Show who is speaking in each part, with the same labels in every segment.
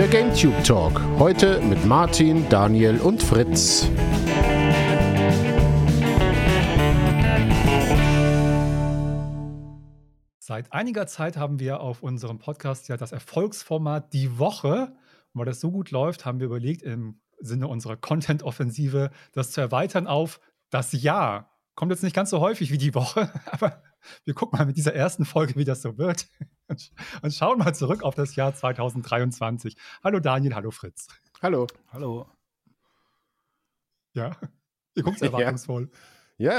Speaker 1: Der GameTube Talk. Heute mit Martin, Daniel und Fritz.
Speaker 2: Seit einiger Zeit haben wir auf unserem Podcast ja das Erfolgsformat Die Woche. Und weil das so gut läuft, haben wir überlegt, im Sinne unserer Content-Offensive das zu erweitern auf das Jahr. Kommt jetzt nicht ganz so häufig wie die Woche, aber wir gucken mal mit dieser ersten Folge, wie das so wird. Und schauen mal zurück auf das Jahr 2023. Hallo Daniel, hallo Fritz.
Speaker 1: Hallo.
Speaker 3: Hallo.
Speaker 2: Ja, ihr guckt erwartungsvoll.
Speaker 1: Ja.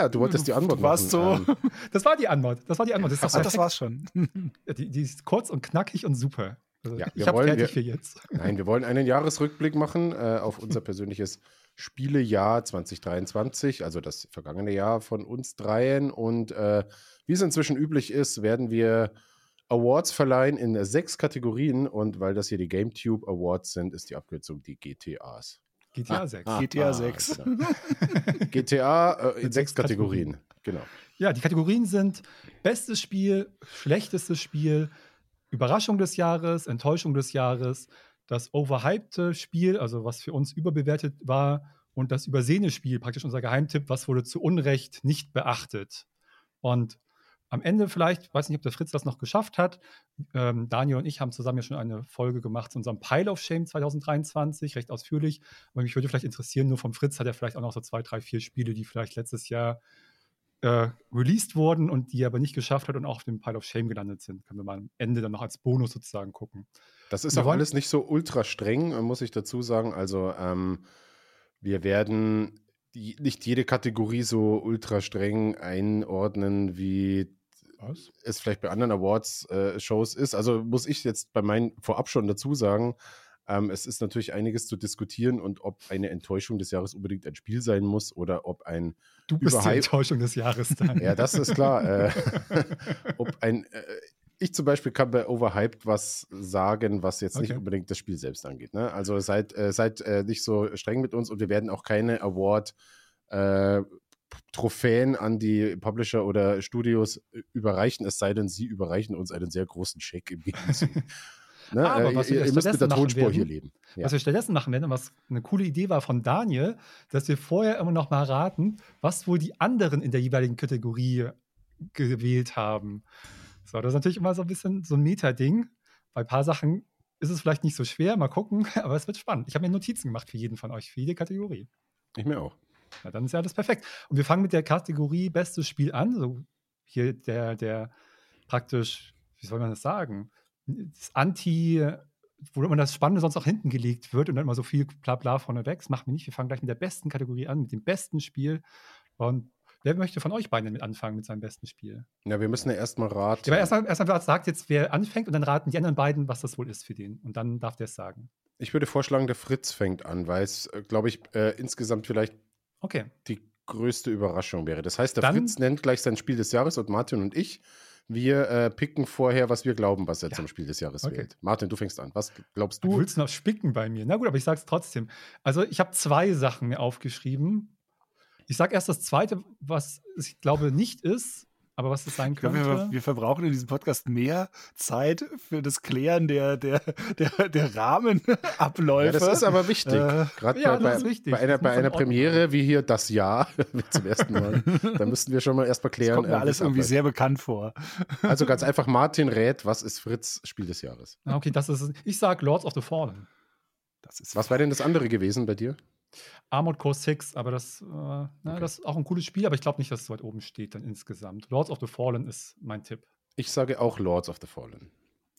Speaker 1: Ja, du wolltest die Antwort
Speaker 3: Warst
Speaker 1: machen.
Speaker 3: so.
Speaker 2: Ähm, das war die Antwort. Das war die Antwort. Das,
Speaker 3: Ach, das war's schon.
Speaker 2: die, die, ist kurz und knackig und super. Also
Speaker 1: Ja,
Speaker 2: ich
Speaker 1: wir
Speaker 2: habe
Speaker 1: wollen-
Speaker 2: fertig
Speaker 1: wir-
Speaker 2: für jetzt.
Speaker 1: Nein, wir wollen einen Jahresrückblick machen äh, auf unser persönliches Spielejahr 2023, also das vergangene Jahr von uns dreien. Und äh, wie es inzwischen üblich ist, werden wir Awards verleihen in sechs Kategorien. Und weil das hier die GameTube Awards sind, ist die Abkürzung die GTAs.
Speaker 2: GTA 6.
Speaker 3: GTA 6.
Speaker 1: Genau. GTA äh, in sechs
Speaker 2: sechs
Speaker 1: Kategorien. Genau.
Speaker 2: Ja, die Kategorien sind bestes Spiel, schlechtestes Spiel, Überraschung des Jahres, Enttäuschung des Jahres, das overhypte Spiel, also was für uns überbewertet war, und das übersehene Spiel, praktisch unser Geheimtipp, was wurde zu Unrecht nicht beachtet. Und am Ende vielleicht, weiß nicht, ob der Fritz das noch geschafft hat. Ähm, Daniel und ich haben zusammen ja schon eine Folge gemacht zu unserem Pile of Shame 2023, recht ausführlich. Aber mich würde vielleicht interessieren, nur vom Fritz hat er vielleicht auch noch so zwei, drei, vier Spiele, die vielleicht letztes Jahr äh, released wurden und die er aber nicht geschafft hat und auch auf dem Pile of Shame gelandet sind. Können wir mal am Ende dann noch als Bonus sozusagen gucken.
Speaker 1: Das ist
Speaker 2: Wir
Speaker 1: auch
Speaker 2: wollen-
Speaker 1: alles nicht so ultra streng, äh, muss ich dazu sagen. Also ähm, wir werden die, nicht jede Kategorie so ultra streng einordnen, wie
Speaker 2: Was?
Speaker 1: es vielleicht bei anderen Awards-Shows ist. Also muss ich jetzt bei meinen vorab schon dazu sagen, ähm, es ist natürlich einiges zu diskutieren und ob eine Enttäuschung des Jahres unbedingt ein Spiel sein muss oder ob ein
Speaker 2: Du bist die
Speaker 1: Überhype-
Speaker 2: Enttäuschung des Jahres dann.
Speaker 1: ja, das ist klar. äh, ob ein, äh, ich zum Beispiel kann bei Overhyped was sagen, was jetzt nicht
Speaker 2: Okay.
Speaker 1: unbedingt das Spiel selbst angeht. Ne? Also seid, äh, seid äh, nicht so streng mit uns und wir werden auch keine Award äh, Trophäen an die Publisher oder Studios überreichen, es sei denn, sie überreichen uns einen sehr großen Scheck im Gegenzug. ne?
Speaker 2: Aber
Speaker 1: äh,
Speaker 2: was wir
Speaker 1: ihr müsst mit der
Speaker 2: stattdessen machen
Speaker 1: Tonspur hier
Speaker 2: werden,
Speaker 1: leben. Ja.
Speaker 2: Was wir stattdessen machen werden, und was eine coole Idee war von Daniel, dass wir vorher immer noch mal raten, was wohl die anderen in der jeweiligen Kategorie gewählt haben. So, das ist natürlich immer so ein bisschen so ein Meta-Ding. Bei ein paar Sachen ist es vielleicht nicht so schwer, mal gucken, aber es wird spannend. Ich habe mir Notizen gemacht für jeden von euch, für jede Kategorie.
Speaker 1: Ich mir auch.
Speaker 2: Na, dann ist ja alles perfekt. Und wir fangen mit der Kategorie Bestes Spiel an. So hier der, der praktisch, wie soll man das sagen? Das Anti, wo immer das Spannende sonst auch hinten gelegt wird und dann immer so viel Blabla vorne weg. Das machen wir nicht. Wir fangen gleich mit der besten Kategorie an, mit dem besten Spiel. Und wer möchte von euch beiden damit anfangen mit seinem besten Spiel?
Speaker 1: Ja, wir müssen ja erstmal raten.
Speaker 2: Ja, aber erstmal erst mal sagt jetzt, wer anfängt und dann raten die anderen beiden, was das wohl ist für den. Und dann darf der es sagen.
Speaker 1: Ich würde vorschlagen, der Fritz fängt an, weil es, äh, glaube ich, äh, insgesamt vielleicht
Speaker 2: Okay.
Speaker 1: die größte Überraschung wäre. Das heißt, der
Speaker 2: Dann-
Speaker 1: Fritz nennt gleich sein Spiel des Jahres und Martin und ich, wir äh, picken vorher, was wir glauben, was er
Speaker 2: Ja.
Speaker 1: zum Spiel des Jahres
Speaker 2: Okay.
Speaker 1: wählt. Martin, du fängst an. Was glaubst
Speaker 2: Du
Speaker 1: du?
Speaker 2: willst noch spicken bei mir. Na gut, aber ich sag's trotzdem. Also, ich habe zwei Sachen mir aufgeschrieben. Ich sag erst das zweite, was ich glaube nicht ist, aber was es sein
Speaker 3: Ich glaube,
Speaker 2: könnte.
Speaker 3: wir, wir verbrauchen in diesem Podcast mehr Zeit für das Klären der, der, der, der Rahmenabläufe.
Speaker 1: Ja, das ist aber wichtig.
Speaker 3: Äh,
Speaker 1: Gerade
Speaker 2: ja,
Speaker 1: bei,
Speaker 2: das
Speaker 1: bei,
Speaker 2: wichtig.
Speaker 1: bei einer,
Speaker 2: Das
Speaker 1: bei einer Premiere wie hier das Jahr zum ersten Mal, da müssten wir schon mal erstmal
Speaker 3: das
Speaker 1: klären.
Speaker 3: kommt mir
Speaker 1: äh,
Speaker 3: alles
Speaker 1: es
Speaker 3: irgendwie sehr bekannt vor.
Speaker 1: Also ganz einfach, Martin rät, was ist Fritz Spiel des Jahres?
Speaker 2: Ah, Okay, das ist. Ich sag Lords of the Fallen.
Speaker 3: Das ist
Speaker 1: Was war denn das andere gewesen bei dir?
Speaker 2: Armored Core 6, aber das, äh, na, das ist auch ein cooles Spiel, aber ich glaube nicht, dass es so weit oben steht dann insgesamt. Lords of the Fallen ist mein Tipp.
Speaker 1: Ich sage auch Lords of the Fallen.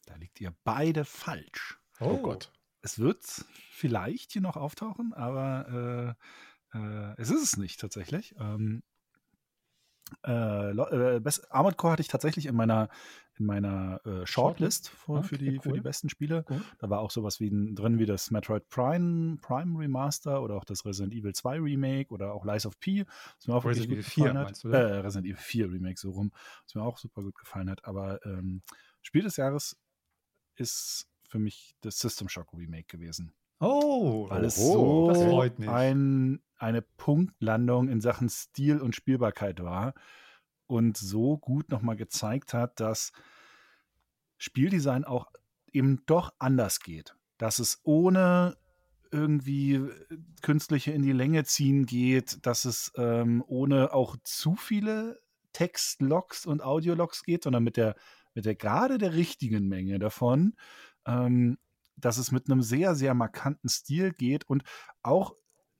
Speaker 3: Da liegt ihr beide falsch.
Speaker 1: Oh, Gott.
Speaker 3: Es wird vielleicht hier noch auftauchen, aber äh, äh, es ist es nicht tatsächlich. Ähm, äh, äh, Best- Armored Core hatte ich tatsächlich in meiner, in meiner äh, Shortlist für,
Speaker 2: Okay,
Speaker 3: die, für
Speaker 2: cool.
Speaker 3: die besten Spiele.
Speaker 2: Gut.
Speaker 3: Da war auch sowas wie drin wie das Metroid Prime, Prime Remaster oder auch das Resident Evil 2 Remake oder auch Lies of P, was mir auch wirklich
Speaker 2: Resident
Speaker 3: gut
Speaker 2: Evil 4
Speaker 3: gefallen hat.
Speaker 2: du?
Speaker 3: Äh, Resident Evil 4 Remake so rum, was mir auch super gut gefallen hat. Aber ähm, Spiel des Jahres ist für mich das System Shock Remake gewesen
Speaker 2: Oh,
Speaker 3: weil es
Speaker 1: Oho,
Speaker 3: so
Speaker 2: das freut mich.
Speaker 3: ein, eine Punktlandung in Sachen Stil und Spielbarkeit war und so gut nochmal gezeigt hat, dass Spieldesign auch eben doch anders geht. dass es ohne irgendwie äh, künstliche in die Länge ziehen geht, dass es ähm, ohne auch zu viele Textlogs und Audiologs geht, sondern mit der, mit der gerade der richtigen Menge davon, ähm, dass es mit einem sehr, sehr markanten Stil geht und auch,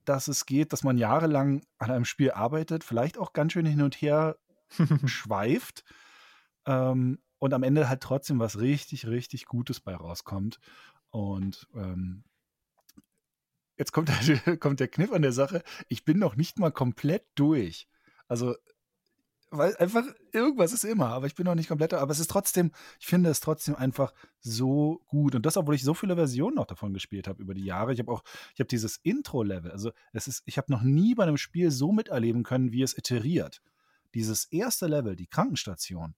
Speaker 3: dass es geht, dass man jahrelang an einem Spiel arbeitet, vielleicht auch ganz schön hin und her schweift ähm, und am Ende halt trotzdem was richtig, richtig Gutes bei rauskommt. Und ähm, jetzt kommt der, kommt der Kniff an der Sache. Ich bin noch nicht mal komplett durch. Also, weil einfach irgendwas ist immer, aber ich bin noch nicht komplett, aber es ist trotzdem, ich finde es trotzdem einfach so gut. Und das, obwohl ich so viele Versionen noch davon gespielt habe über die Jahre. Ich habe auch, ich habe dieses Intro-Level, also es ist, ich habe noch nie bei einem Spiel so miterleben können, wie es iteriert. Dieses erste Level, die Krankenstation,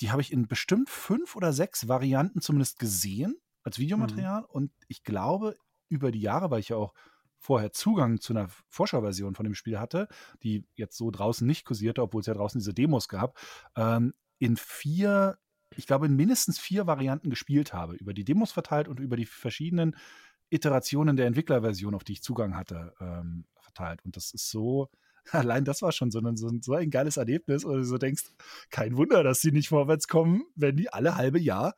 Speaker 3: die habe ich in bestimmt fünf oder sechs Varianten zumindest gesehen als mhm. Videomaterial. Mhm. Und ich glaube, über die Jahre, weil ich ja auch vorher Zugang zu einer Vorschauversion von dem Spiel hatte, die jetzt so draußen nicht kursierte, obwohl es ja draußen diese Demos gab, ähm, in vier, ich glaube in mindestens vier Varianten gespielt habe, über die Demos verteilt und über die verschiedenen Iterationen der Entwicklerversion, auf die ich Zugang hatte, ähm, verteilt. Und das ist so, allein das war schon so ein, so ein, geiles Erlebnis, oder du so denkst, kein Wunder, dass sie nicht vorwärts kommen, wenn die alle halbe Jahr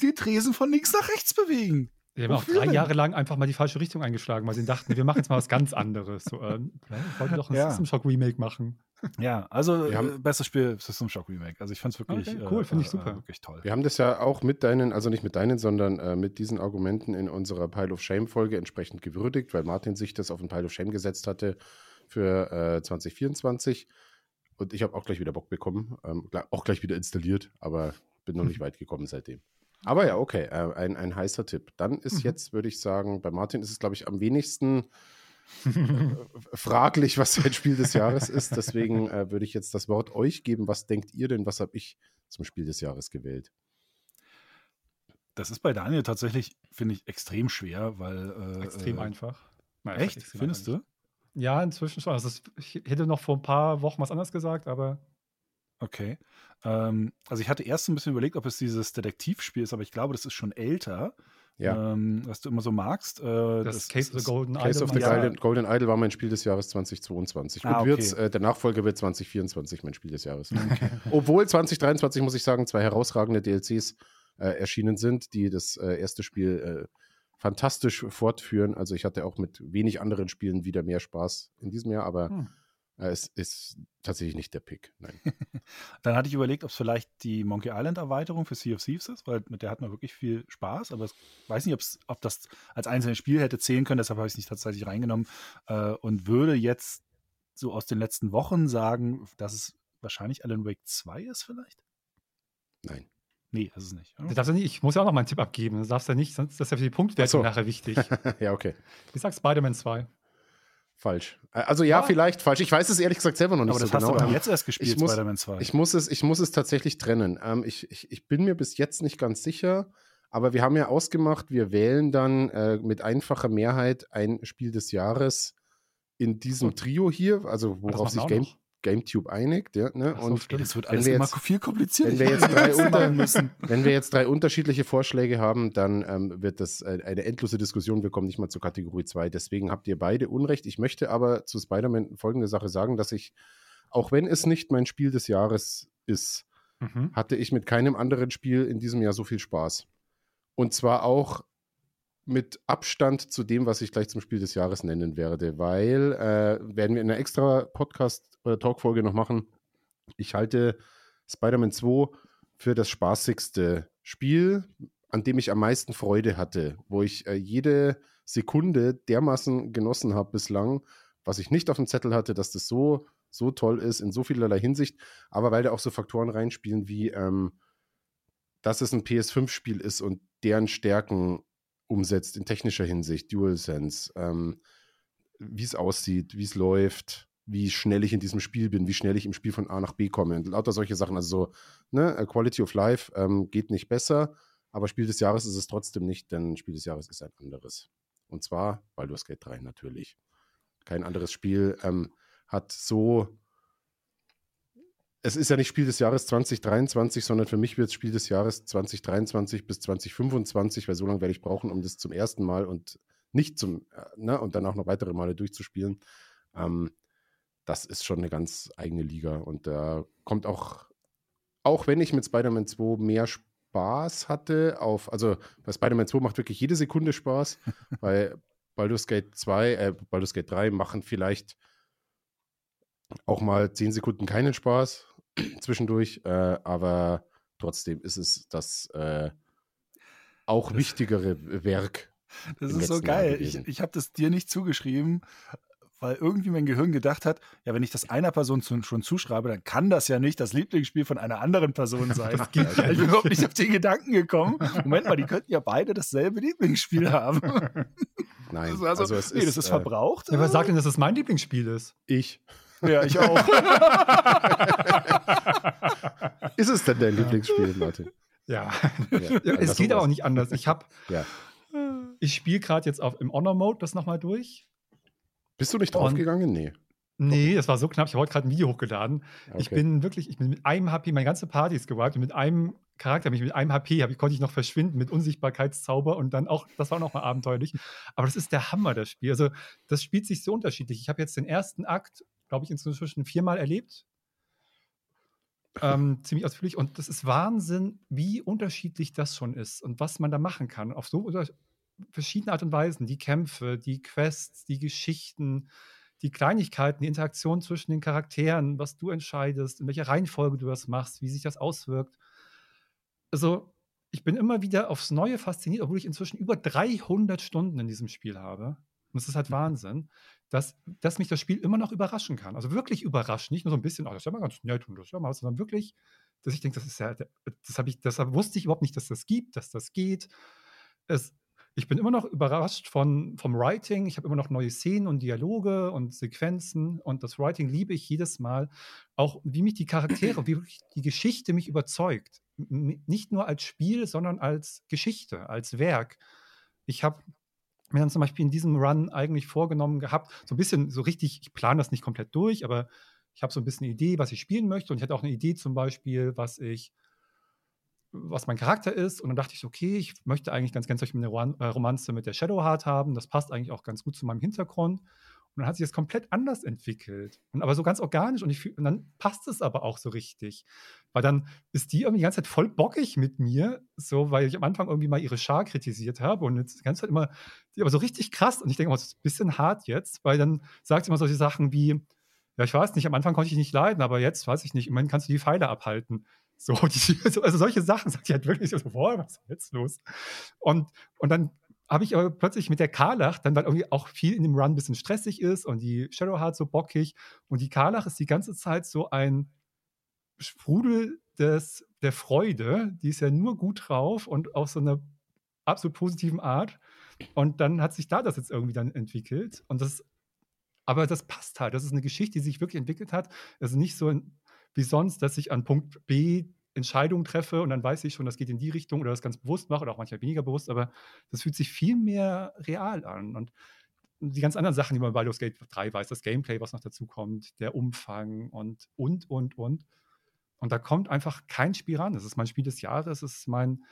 Speaker 3: die Tresen von links nach rechts bewegen.
Speaker 2: Die haben auch drei Jahre lang einfach mal die falsche Richtung eingeschlagen, weil sie dachten, wir machen jetzt mal was ganz anderes. So, ähm, ich wollte doch ein ja. System Shock Remake machen.
Speaker 3: Ja, also äh, bestes Spiel System Shock Remake. Also ich fand es wirklich okay,
Speaker 2: cool, äh, finde ich super,
Speaker 3: äh, wirklich toll.
Speaker 1: Wir haben das ja auch mit deinen, also nicht mit deinen, sondern äh, mit diesen Argumenten in unserer Pile of Shame Folge entsprechend gewürdigt, weil Martin sich das auf ein Pile of Shame gesetzt hatte für 2024 äh, und ich habe auch gleich wieder Bock bekommen, ähm, auch gleich wieder installiert, aber bin noch nicht weit gekommen seitdem. Aber ja, okay, äh, ein, ein heißer Tipp. Dann ist mhm. jetzt, würde ich sagen, bei Martin ist es, glaube ich, am wenigsten äh, fraglich, was sein Spiel des Jahres ist. Deswegen äh, würde ich jetzt das Wort euch geben. Was denkt ihr denn? Was habe ich zum Spiel des Jahres gewählt?
Speaker 3: Das ist bei Daniel tatsächlich, finde ich, extrem schwer, weil.
Speaker 2: Äh, extrem äh, einfach.
Speaker 3: Nein, echt? Extrem Findest einfach.
Speaker 2: du? Ja, inzwischen schon. Also ich hätte noch vor ein paar Wochen was anderes gesagt, aber
Speaker 3: Okay. Ähm, also ich hatte erst ein bisschen überlegt, ob es dieses Detektivspiel ist, aber ich glaube, das ist schon älter. Ja. Ähm, was du immer so magst. Äh,
Speaker 2: das, das, Case of the Golden Case
Speaker 1: Idol. Case of the Golden, Golden, Idol war mein Spiel des Jahres 2022. Ah, Und okay. äh, der Nachfolger wird 2024 mein Spiel des Jahres. Okay. Obwohl 2023, muss ich sagen, zwei herausragende DLCs äh, erschienen sind, die das äh, erste Spiel äh, fantastisch fortführen. Also ich hatte auch mit wenig anderen Spielen wieder mehr Spaß in diesem Jahr, aber hm. Es ist tatsächlich nicht der Pick. Nein.
Speaker 3: Dann hatte ich überlegt, ob es vielleicht die Monkey Island Erweiterung für Sea of Thieves ist, weil mit der hat man wirklich viel Spaß. Aber ich weiß nicht, ob das als einzelnes Spiel hätte zählen können. Deshalb habe ich es nicht tatsächlich reingenommen äh, und würde jetzt so aus den letzten Wochen sagen, dass es wahrscheinlich Alan Wake 2 ist, vielleicht?
Speaker 1: Nein.
Speaker 3: Nee, das ist nicht.
Speaker 2: Das darfst du nicht. Ich muss ja auch noch mal einen Tipp abgeben. Das darfst du nicht, sonst ist das ja für die Punktwertung so. nachher wichtig.
Speaker 1: ja, okay.
Speaker 2: Ich sag Spider-Man 2.
Speaker 1: Falsch. Also ja, ja, vielleicht falsch. Ich weiß es ehrlich gesagt selber noch nicht
Speaker 3: Aber
Speaker 1: so
Speaker 3: genau.
Speaker 1: Aber
Speaker 3: jetzt erst gespielt,
Speaker 1: ich muss, Spider-Man 2. Ich muss, es, ich muss es tatsächlich trennen. Ähm, ich, ich, ich bin mir bis jetzt nicht ganz sicher, aber wir haben ja ausgemacht, wir wählen dann äh, mit einfacher Mehrheit ein Spiel des Jahres in diesem Trio hier, also worauf sich Game, GameTube einigt. Ja, ne?
Speaker 3: So, und das wird alles immer viel komplizierter.
Speaker 1: Wenn wir, jetzt drei unter, müssen. wenn wir jetzt drei unterschiedliche Vorschläge haben, dann ähm, wird das äh, eine endlose Diskussion. Wir kommen nicht mal zur Kategorie 2. Deswegen habt ihr beide Unrecht. Ich möchte aber zu Spider-Man folgende Sache sagen, dass ich, auch wenn es nicht mein Spiel des Jahres ist, mhm. hatte ich mit keinem anderen Spiel in diesem Jahr so viel Spaß. Und zwar auch mit Abstand zu dem, was ich gleich zum Spiel des Jahres nennen werde, weil äh, werden wir in einer extra Podcast- oder Talkfolge noch machen. Ich halte Spider-Man 2 für das spaßigste Spiel, an dem ich am meisten Freude hatte, wo ich äh, jede Sekunde dermaßen genossen habe bislang, was ich nicht auf dem Zettel hatte, dass das so, so toll ist in so vielerlei Hinsicht, aber weil da auch so Faktoren reinspielen wie, ähm, dass es ein PS5-Spiel ist und deren Stärken umsetzt in technischer Hinsicht, DualSense, ähm, wie es aussieht, wie es läuft, wie schnell ich in diesem Spiel bin, wie schnell ich im Spiel von A nach B komme und lauter solche Sachen. Also so, ne, Quality of Life ähm, geht nicht besser, aber Spiel des Jahres ist es trotzdem nicht, denn Spiel des Jahres ist ein anderes. Und zwar Baldur's Gate 3 natürlich. Kein anderes Spiel ähm, hat so es ist ja nicht Spiel des Jahres 2023, sondern für mich wird es Spiel des Jahres 2023 bis 2025, weil so lange werde ich brauchen, um das zum ersten Mal und nicht zum, äh, ne, und dann auch noch weitere Male durchzuspielen. Ähm, das ist schon eine ganz eigene Liga und da kommt auch, auch wenn ich mit Spider-Man 2 mehr Spaß hatte, auf, also bei Spider-Man 2 macht wirklich jede Sekunde Spaß, bei Baldur's Gate 2, äh, Baldur's Gate 3 machen vielleicht auch mal 10 Sekunden keinen Spaß zwischendurch, äh, aber trotzdem ist es das äh, auch wichtigere Werk.
Speaker 3: Das ist so geil. Ich, ich habe das dir nicht zugeschrieben, weil irgendwie mein Gehirn gedacht hat, ja, wenn ich das einer Person zu, schon zuschreibe, dann kann das ja nicht das Lieblingsspiel von einer anderen Person sein. ich bin überhaupt nicht auf den Gedanken gekommen. Moment mal, die könnten ja beide dasselbe Lieblingsspiel haben.
Speaker 1: Nein,
Speaker 3: also, also,
Speaker 1: es
Speaker 3: nee, das ist äh, verbraucht.
Speaker 2: Ja, wer sagt denn, dass es mein Lieblingsspiel ist?
Speaker 1: Ich.
Speaker 3: Ja, ich auch.
Speaker 1: ist es denn dein Lieblingsspiel, Martin?
Speaker 2: Ja, ja es geht aber auch nicht anders. Ich habe, ja. ich spiele gerade jetzt auf, im Honor-Mode das nochmal durch.
Speaker 1: Bist du nicht draufgegangen? Nee.
Speaker 2: Nee, das war so knapp. Ich habe heute gerade ein Video hochgeladen. Okay. Ich bin wirklich, ich bin mit einem HP, meine ganze Party ist gewiped und mit einem Charakter, mit einem HP ich, konnte ich noch verschwinden mit Unsichtbarkeitszauber und dann auch, das war noch mal abenteuerlich. Aber das ist der Hammer, das Spiel. Also, das spielt sich so unterschiedlich. Ich habe jetzt den ersten Akt, glaube ich, inzwischen viermal erlebt. Ähm, ziemlich ausführlich. Und das ist Wahnsinn, wie unterschiedlich das schon ist und was man da machen kann. Auf so verschiedene Art und Weisen. Die Kämpfe, die Quests, die Geschichten, die Kleinigkeiten, die Interaktion zwischen den Charakteren, was du entscheidest, in welcher Reihenfolge du das machst, wie sich das auswirkt. Also, ich bin immer wieder aufs Neue fasziniert, obwohl ich inzwischen über 300 Stunden in diesem Spiel habe. Und es ist halt mhm. Wahnsinn, dass, dass mich das Spiel immer noch überraschen kann. Also wirklich überraschen, nicht nur so ein bisschen, oh, das ist ja mal ganz nett und das ist ja mal, sondern wirklich, dass ich denke, das ist ja, das habe ich, das wusste ich überhaupt nicht, dass das gibt, dass das geht. Es, ich bin immer noch überrascht von, vom Writing. Ich habe immer noch neue Szenen und Dialoge und Sequenzen und das Writing liebe ich jedes Mal. Auch wie mich die Charaktere, wie die Geschichte mich überzeugt. Nicht nur als Spiel, sondern als Geschichte, als Werk. Ich habe mir dann zum Beispiel in diesem Run eigentlich vorgenommen gehabt, so ein bisschen, so richtig, ich plane das nicht komplett durch, aber ich habe so ein bisschen eine Idee, was ich spielen möchte und ich hatte auch eine Idee zum Beispiel, was ich was mein Charakter ist. Und dann dachte ich, okay, ich möchte eigentlich ganz, ganz eine äh, Romanze mit der Shadowheart haben. Das passt eigentlich auch ganz gut zu meinem Hintergrund. Und dann hat sich das komplett anders entwickelt. Und aber so ganz organisch. Und, ich, und dann passt es aber auch so richtig. Weil dann ist die irgendwie die ganze Zeit voll bockig mit mir, so, weil ich am Anfang irgendwie mal ihre Schar kritisiert habe. Und jetzt die ganze Zeit immer, die aber so richtig krass. Und ich denke, oh, das ist ein bisschen hart jetzt, weil dann sagt sie immer solche Sachen wie, ja, ich weiß nicht, am Anfang konnte ich nicht leiden, aber jetzt weiß ich nicht, immerhin kannst du die Pfeile abhalten. So, die, also solche Sachen sagt die halt wirklich so, boah, was ist jetzt los? Und, und dann habe ich aber plötzlich mit der Karlach, dann weil irgendwie auch viel in dem Run ein bisschen stressig ist und die Shadowheart so bockig und die Karlach ist die ganze Zeit so ein Sprudel des, der Freude, die ist ja nur gut drauf und auf so einer absolut positiven Art. Und dann hat sich da das jetzt irgendwie dann entwickelt. Und das, aber das passt halt. Das ist eine Geschichte, die sich wirklich entwickelt hat. Ist nicht so wie sonst, dass ich an Punkt B Entscheidungen treffe und dann weiß ich schon, das geht in die Richtung oder das ganz bewusst mache oder auch manchmal weniger bewusst, aber das fühlt sich viel mehr real an. Und die ganz anderen Sachen, die man bei Baldur's Gate 3 weiß, das Gameplay, was noch dazu kommt, der Umfang und, und, und, und. Und da kommt einfach kein Spiel ran. Das ist mein Spiel des Jahres, es ist mein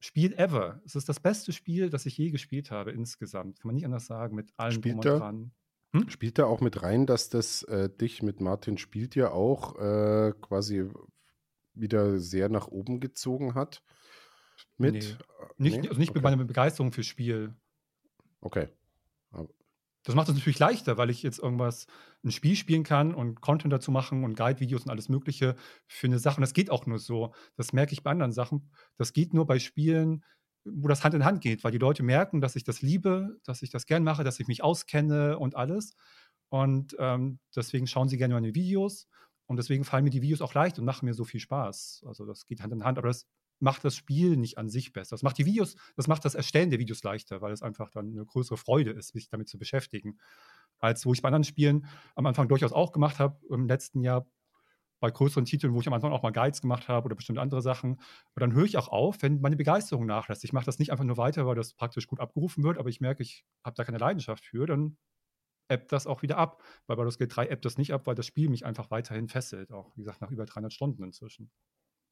Speaker 2: Spiel ever. Es ist das beste Spiel, das ich je gespielt habe insgesamt. Kann man nicht anders sagen, mit allem
Speaker 1: Spielt dran. Hm? Spielt da auch mit rein, dass das äh, dich mit Martin spielt ja auch äh, quasi wieder sehr nach oben gezogen hat? Mit?
Speaker 2: Nee. Nicht, nee? Also nicht okay. mit meiner Begeisterung fürs Spiel.
Speaker 1: Okay.
Speaker 2: Aber das macht es natürlich leichter, weil ich jetzt irgendwas, ein Spiel spielen kann und Content dazu machen und Guide-Videos und alles Mögliche für eine Sache. Und das geht auch nur so. Das merke ich bei anderen Sachen. Das geht nur bei Spielen, wo das Hand in Hand geht, weil die Leute merken, dass ich das liebe, dass ich das gern mache, dass ich mich auskenne und alles. Und ähm, deswegen schauen sie gerne meine Videos. Und deswegen fallen mir die Videos auch leicht und machen mir so viel Spaß. Also das geht Hand in Hand, aber das macht das Spiel nicht an sich besser. Das macht die Videos, das macht das Erstellen der Videos leichter, weil es einfach dann eine größere Freude ist, sich damit zu beschäftigen. Als wo ich bei anderen Spielen am Anfang durchaus auch gemacht habe, im letzten Jahr bei größeren Titeln, wo ich am Anfang auch mal Guides gemacht habe oder bestimmte andere Sachen. Und dann höre ich auch auf, wenn meine Begeisterung nachlässt. Ich mache das nicht einfach nur weiter, weil das praktisch gut abgerufen wird, aber ich merke, ich habe da keine Leidenschaft für, dann ebbt das auch wieder ab. Bei Baldur's Gate 3 ebbt das nicht ab, weil das Spiel mich einfach weiterhin fesselt. Auch, wie gesagt, nach über 300 Stunden inzwischen.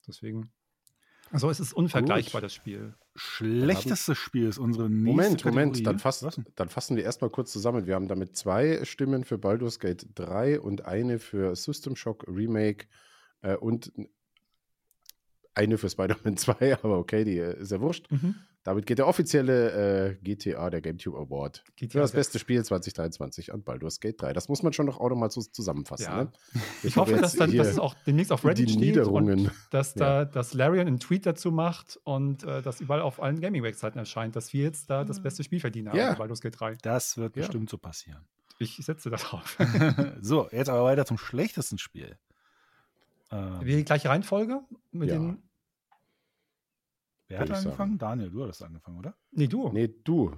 Speaker 2: Deswegen. Also es ist unvergleichbar,
Speaker 3: Gut.
Speaker 2: das Spiel.
Speaker 3: Schlechtestes Spiel ist unsere nächste
Speaker 1: Moment,
Speaker 3: Kategorie.
Speaker 1: Moment, dann, fass, dann fassen wir erstmal kurz zusammen. Wir haben damit zwei Stimmen für Baldur's Gate 3 und eine für System Shock Remake äh, und eine für Spider-Man 2, aber okay, die äh, ist ja wurscht. Damit geht der offizielle äh, GTA, der GameTube Award, für
Speaker 2: GTA
Speaker 1: das
Speaker 2: 6.
Speaker 1: beste Spiel 2023 an Baldur's Gate 3. Das muss man schon noch auch nochmal so zusammenfassen.
Speaker 2: Ja.
Speaker 1: Ne?
Speaker 2: Ich hoffe, dass, dann, dass es auch demnächst auf Reddit
Speaker 1: die
Speaker 2: steht und dass da dass Larian einen Tweet dazu macht und äh, das überall auf allen Gaming-Webseiten erscheint, dass wir jetzt da das beste Spiel verdienen haben,
Speaker 1: Ja.
Speaker 2: bei Baldur's Gate 3.
Speaker 3: Das wird
Speaker 1: Ja.
Speaker 3: bestimmt so passieren.
Speaker 2: Ich setze da drauf.
Speaker 3: so, jetzt aber weiter zum schlechtesten Spiel. Ähm,
Speaker 2: Die gleiche Reihenfolge mit
Speaker 1: Ja.
Speaker 2: den.
Speaker 3: Wer hat angefangen? Daniel, du hattest angefangen, oder?
Speaker 2: Nee, du.
Speaker 1: Nee, du.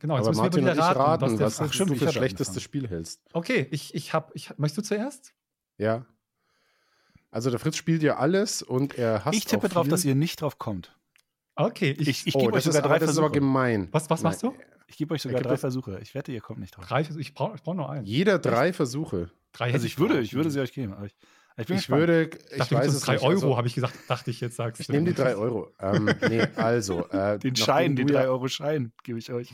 Speaker 2: Genau, jetzt
Speaker 1: aber
Speaker 2: müssen
Speaker 1: Martin
Speaker 2: wir wieder
Speaker 1: ich
Speaker 2: raten,
Speaker 1: raten,
Speaker 2: was der
Speaker 1: was,
Speaker 3: Ach, stimmt,
Speaker 1: du für schlechtestes
Speaker 3: angefangen.
Speaker 1: Spiel hältst.
Speaker 2: Okay, ich, ich hab. Ich, möchtest du zuerst?
Speaker 1: Ja. Also der Fritz spielt ja alles und er hasst
Speaker 3: ich tippe
Speaker 1: auch
Speaker 3: drauf,
Speaker 1: viel.
Speaker 3: dass ihr nicht drauf kommt.
Speaker 2: Okay, ich,
Speaker 3: Ich, ich
Speaker 1: oh,
Speaker 3: gebe euch
Speaker 1: das, ist,
Speaker 3: sogar
Speaker 1: aber
Speaker 3: drei
Speaker 1: das ist aber
Speaker 3: Versuche.
Speaker 1: gemein.
Speaker 2: Was- was machst du?
Speaker 3: Ich gebe euch sogar drei Versuche. Ich wette, ihr kommt nicht drauf.
Speaker 2: drei, ich brauche ich brauch nur einen.
Speaker 1: Jeder drei Versuche.
Speaker 2: Drei
Speaker 3: Also ich würde, ich würde sie euch geben. Aber ich, ich bin
Speaker 1: Ich würde,
Speaker 2: Ich
Speaker 1: ich
Speaker 2: dachte,
Speaker 1: weiß es
Speaker 2: drei
Speaker 1: nicht.
Speaker 2: Euro,
Speaker 1: also,
Speaker 2: habe ich gesagt, dachte ich jetzt sagst
Speaker 1: Ich
Speaker 2: du.
Speaker 1: nehme die drei Euro. ähm, nee, also. Äh,
Speaker 3: Den Schein, den
Speaker 1: ja,
Speaker 3: 3-Euro-Schein gebe ich euch.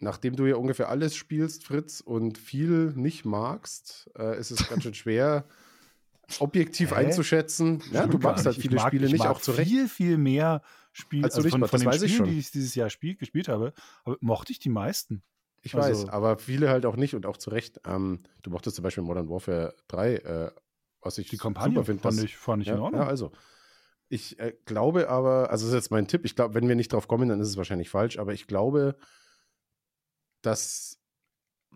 Speaker 1: Nachdem du ja ungefähr alles spielst, Fritz, und viel nicht magst, äh, ist es ganz schön schwer, objektiv
Speaker 3: Hä?
Speaker 1: einzuschätzen. Ja, du magst halt
Speaker 3: Ich
Speaker 1: viele
Speaker 3: mag-
Speaker 1: Spiele
Speaker 3: ich
Speaker 1: nicht,
Speaker 3: mag
Speaker 1: auch zu Recht.
Speaker 3: Viel, viel mehr Spiele.
Speaker 1: Als du
Speaker 3: Also
Speaker 1: nicht
Speaker 3: von,
Speaker 1: magst,
Speaker 3: von den
Speaker 1: ich
Speaker 3: Spielen, die ich dieses Jahr spiel, gespielt habe, habe, mochte ich die meisten.
Speaker 1: Ich
Speaker 3: Also-
Speaker 1: weiß, aber viele halt auch nicht und auch zu Recht. Ähm, du mochtest zum Beispiel Modern Warfare 3, äh, was ich
Speaker 3: Die Kampagne
Speaker 1: super finde.
Speaker 3: fand, ich, fand ich
Speaker 1: ja,
Speaker 3: in Ordnung.
Speaker 1: ja, also. Ich äh, glaube aber, also das ist jetzt mein Tipp, ich glaube, wenn wir nicht drauf kommen, dann ist es wahrscheinlich falsch, aber ich glaube, dass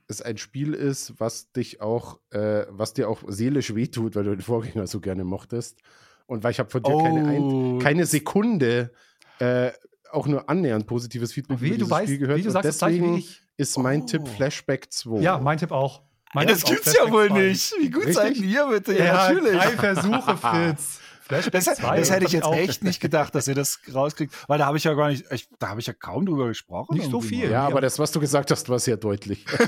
Speaker 1: es ein Spiel ist, was dich auch, äh, was dir auch seelisch wehtut, weil du den Vorgänger so gerne mochtest. Und weil ich habe von dir keine, ein,
Speaker 3: Oh,
Speaker 1: keine Sekunde äh, auch nur annähernd positives Feedback
Speaker 2: Wie
Speaker 1: über dieses
Speaker 2: weißt,
Speaker 1: Spiel gehört.
Speaker 2: wie du sagst, das
Speaker 1: deswegen
Speaker 2: wie ich.
Speaker 1: ist mein
Speaker 3: Oh.
Speaker 1: Tipp Flashback 2.
Speaker 2: Ja, mein Tipp auch. Mein
Speaker 3: das gibt's ja wohl
Speaker 2: 2.
Speaker 3: nicht. Wie gut seid ihr bitte? Ja,
Speaker 2: Ja,
Speaker 3: natürlich.
Speaker 2: drei Versuche, Fritz. Flashback
Speaker 3: Das,
Speaker 2: 2,
Speaker 3: das hätte ich jetzt echt nicht gedacht, dass ihr das rauskriegt, weil da habe ich ja gar nicht, ich, da habe ich ja kaum drüber gesprochen.
Speaker 2: Nicht so viel.
Speaker 3: mal.
Speaker 1: Ja, aber das, was du gesagt hast, war sehr deutlich.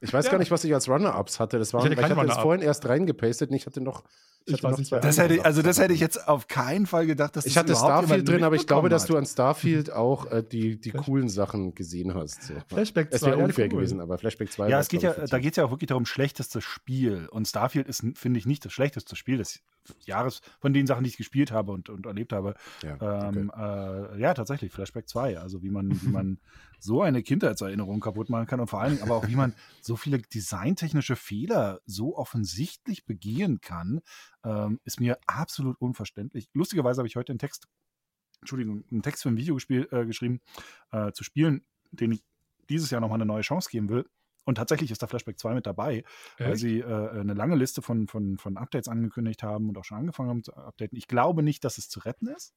Speaker 1: ich weiß
Speaker 2: Ja.
Speaker 1: gar nicht, was ich als Runner-Ups hatte. Das waren,
Speaker 2: Ich hatte
Speaker 1: ich hatte das vorhin erst reingepastet und ich hatte noch, ich
Speaker 2: Ich
Speaker 1: hatte
Speaker 2: weiß
Speaker 1: noch zwei
Speaker 3: Das hätte, also das hätte ich jetzt auf keinen Fall gedacht, dass
Speaker 1: Ich
Speaker 3: das
Speaker 1: hatte Starfield drin, aber ich glaube,
Speaker 3: mitbekommen
Speaker 1: dass du
Speaker 3: hat.
Speaker 1: an Starfield auch äh, die, die coolen Sachen gesehen hast. So.
Speaker 2: Flashback 2.
Speaker 1: Es wäre unfair
Speaker 2: cool.
Speaker 1: gewesen, aber Flashback 2
Speaker 3: Ja,
Speaker 1: war,
Speaker 3: es geht ja, da geht es ja auch wirklich darum, schlechteste Spiel. Und Starfield ist, finde ich, nicht das schlechteste Spiel des Jahres von den Sachen, die ich gespielt habe und, und erlebt habe.
Speaker 1: Ja,
Speaker 3: Ähm, äh, ja, tatsächlich, Flashback 2. Also wie man, wie man so eine Kindheitserinnerung kaputt machen kann und vor allen Dingen aber auch, wie man so viele designtechnische Fehler so offensichtlich begehen kann, ähm, ist mir absolut unverständlich. Lustigerweise habe ich heute einen Text, Entschuldigung, einen Text für ein Video gespiel, äh, geschrieben, äh, zu spielen, den ich dieses Jahr nochmal eine neue Chance geben will. Und tatsächlich ist da Flashback 2 mit dabei, weil
Speaker 2: Echt?
Speaker 3: sie äh, eine lange Liste von, von, von Updates angekündigt haben und auch schon angefangen haben zu updaten. Ich glaube nicht, dass es zu retten ist.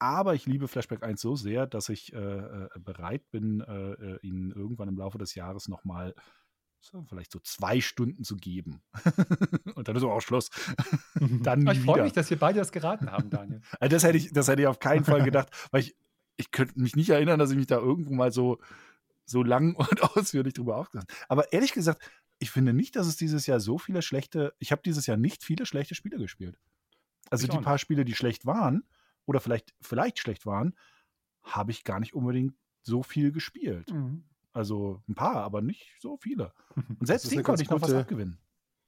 Speaker 3: Aber ich liebe Flashback 1 so sehr, dass ich äh, äh, bereit bin, äh, äh, ihnen irgendwann im Laufe des Jahres nochmal so, vielleicht so zwei Stunden zu geben. und dann ist aber auch Schluss. Dann
Speaker 2: ich freue mich, dass wir beide das geraten haben, Daniel.
Speaker 3: Also das hätte ich, das hätte ich auf keinen Fall gedacht, weil ich, ich könnte mich nicht erinnern, dass ich mich da irgendwo mal so, so lang und ausführlich drüber aufgehört. Aber ehrlich gesagt, ich finde nicht, dass es dieses Jahr so viele schlechte, ich habe dieses Jahr nicht viele schlechte Spiele gespielt. Also
Speaker 2: Ich
Speaker 3: die paar Spiele, die schlecht waren oder vielleicht, vielleicht schlecht waren, habe ich gar nicht unbedingt so viel gespielt.
Speaker 2: Mhm.
Speaker 3: Also ein paar, aber nicht so viele. Und selbst
Speaker 1: eine
Speaker 3: konnte ich noch was
Speaker 1: gute-
Speaker 3: abgewinnen.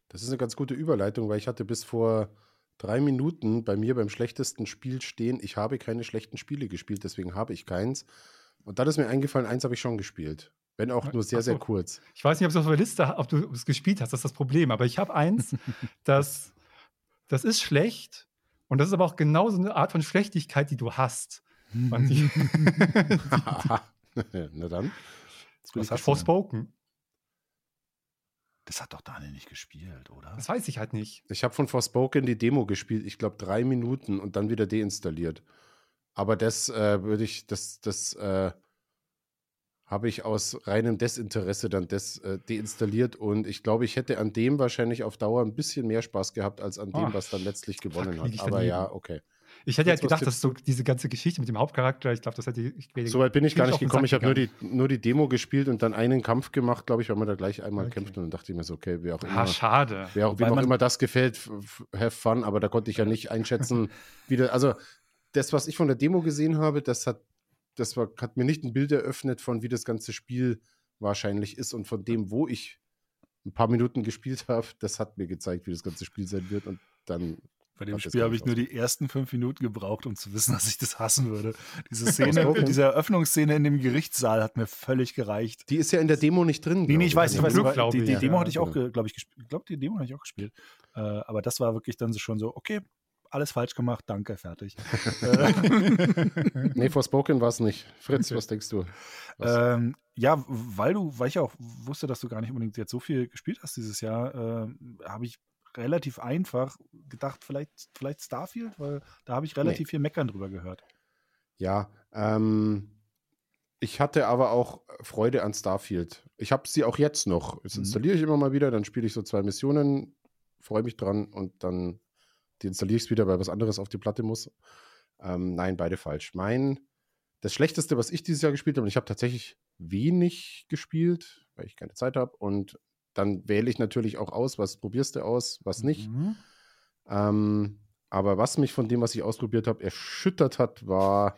Speaker 1: Das ist eine ganz gute Überleitung, weil ich hatte bis vor drei Minuten bei mir beim schlechtesten Spiel stehen, ich habe keine schlechten Spiele gespielt, deswegen habe ich keins. Und dann ist mir eingefallen, eins habe ich schon gespielt. Wenn auch nur sehr,
Speaker 2: so.
Speaker 1: sehr kurz.
Speaker 2: Ich weiß nicht, ob du es auf der Liste, ob du es gespielt hast, das ist das Problem. Aber ich habe eins, das, das ist schlecht. Und das ist aber auch genauso eine Art von Schlechtigkeit, die du hast. Die,
Speaker 1: Na dann.
Speaker 3: Was hast?
Speaker 2: Forspoken.
Speaker 3: Das hat doch Daniel nicht gespielt, oder?
Speaker 2: Das weiß ich halt nicht.
Speaker 1: Ich habe von Forspoken die Demo gespielt, ich glaube drei Minuten und dann wieder deinstalliert. Aber das äh, würde ich, das, das äh, habe ich aus reinem Desinteresse dann des, äh, deinstalliert und ich glaube, ich hätte an dem wahrscheinlich auf Dauer ein bisschen mehr Spaß gehabt als an dem,
Speaker 2: Ach,
Speaker 1: was dann letztlich gewonnen
Speaker 2: lieg
Speaker 1: hat.
Speaker 2: ich
Speaker 1: Aber ja, okay.
Speaker 2: Ich hätte halt
Speaker 1: Kurz was
Speaker 2: gedacht, dass so diese ganze Geschichte mit dem Hauptcharakter, ich glaube, das hätte ich. ich
Speaker 1: Soweit bin ich gar nicht gekommen. Ich habe nur die, nur die Demo gespielt und dann einen Kampf gemacht, glaube ich, weil man da gleich einmal
Speaker 2: Okay.
Speaker 1: kämpft. Und dann dachte ich mir so, okay, wer auch
Speaker 2: Ah,
Speaker 1: immer,
Speaker 2: schade.
Speaker 1: wer auch, wem auch immer das gefällt, have fun. Aber da konnte ich ja nicht einschätzen, wie das, also das, was ich von der Demo gesehen habe, das hat, das war, hat mir nicht ein Bild eröffnet von, wie das ganze Spiel wahrscheinlich ist und von dem, wo ich ein paar Minuten gespielt habe, das hat mir gezeigt, wie das ganze Spiel sein wird. Und dann
Speaker 3: Bei dem Spiel habe ich nur die ersten fünf Minuten gebraucht, um zu wissen, dass ich das hassen würde. Diese Szene, diese Eröffnungsszene in dem Gerichtssaal hat mir völlig gereicht.
Speaker 1: Die ist ja in der Demo nicht drin.
Speaker 3: Nee, nee, ich weiß, ich weiß,
Speaker 2: Glück,
Speaker 3: die, die. Demo
Speaker 2: Ja,
Speaker 3: hatte ich auch,
Speaker 1: genau.
Speaker 3: glaube ich, gespielt. Ich glaube, die Demo hatte ich auch gespielt. Äh, aber das war wirklich dann so schon so, okay, alles falsch gemacht, danke, fertig.
Speaker 1: Nee, Forspoken war es nicht. Fritz,
Speaker 2: Okay.
Speaker 1: was denkst du? Was?
Speaker 3: ähm, ja, weil du, weil ich auch wusste, dass du gar nicht unbedingt jetzt so viel gespielt hast dieses Jahr, äh, habe ich relativ einfach gedacht, vielleicht, vielleicht Starfield, weil da habe ich relativ viel Meckern drüber gehört.
Speaker 1: Ja, ähm, ich hatte aber auch Freude an Starfield. Ich habe sie auch jetzt noch. Das
Speaker 3: Mhm.
Speaker 1: installiere ich immer mal wieder, dann spiele ich so zwei Missionen, freue mich dran und dann deinstalliere ich es wieder, weil was anderes auf die Platte muss. Ähm, nein, beide falsch. Mein, das Schlechteste, was ich dieses Jahr gespielt habe, und ich habe tatsächlich wenig gespielt, weil ich keine Zeit habe. Und dann wähle ich natürlich auch aus, was probierst du aus, was nicht.
Speaker 2: Mhm.
Speaker 1: Ähm, aber was mich von dem, was ich ausprobiert habe, erschüttert hat, war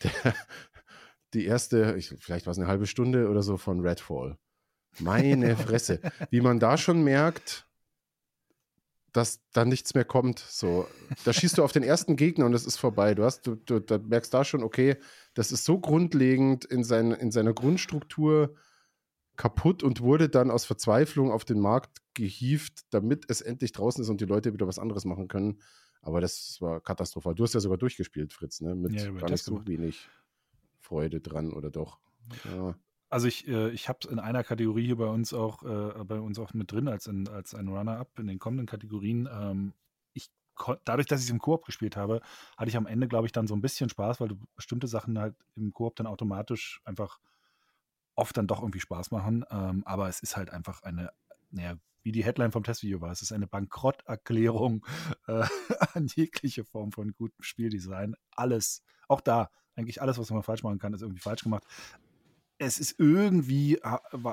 Speaker 1: der, die erste, ich, vielleicht war es eine halbe Stunde oder so von Redfall. Meine Fresse. Wie man da schon merkt, dass da nichts mehr kommt. So, da schießt du auf den ersten Gegner und es ist vorbei. Du hast, du, du da merkst da schon, okay, das ist so grundlegend in, sein, in seiner Grundstruktur kaputt und wurde dann aus Verzweiflung auf den Markt gehievt, damit es endlich draußen ist und die Leute wieder was anderes machen können. Aber das war katastrophal. Du hast ja sogar durchgespielt, Fritz, ne? Mit
Speaker 3: Ja,
Speaker 1: gar nicht so
Speaker 3: gemacht.
Speaker 1: wenig Freude dran oder doch. Ja.
Speaker 3: Also ich, äh, ich habe es in einer Kategorie hier bei uns auch, äh, bei uns auch mit drin als, in, als ein Runner-up in den kommenden Kategorien. Ähm, ich dadurch, dass ich es im Koop gespielt habe, hatte ich am Ende, glaube ich, dann so ein bisschen Spaß, weil du bestimmte Sachen halt im Koop dann automatisch einfach oft dann doch irgendwie Spaß machen. Ähm, aber es ist halt einfach eine, naja, wie die Headline vom Testvideo war, es ist eine Bankrotterklärung äh, an jegliche Form von gutem Spieldesign. Alles, auch da, eigentlich alles, was man falsch machen kann, ist irgendwie falsch gemacht es ist irgendwie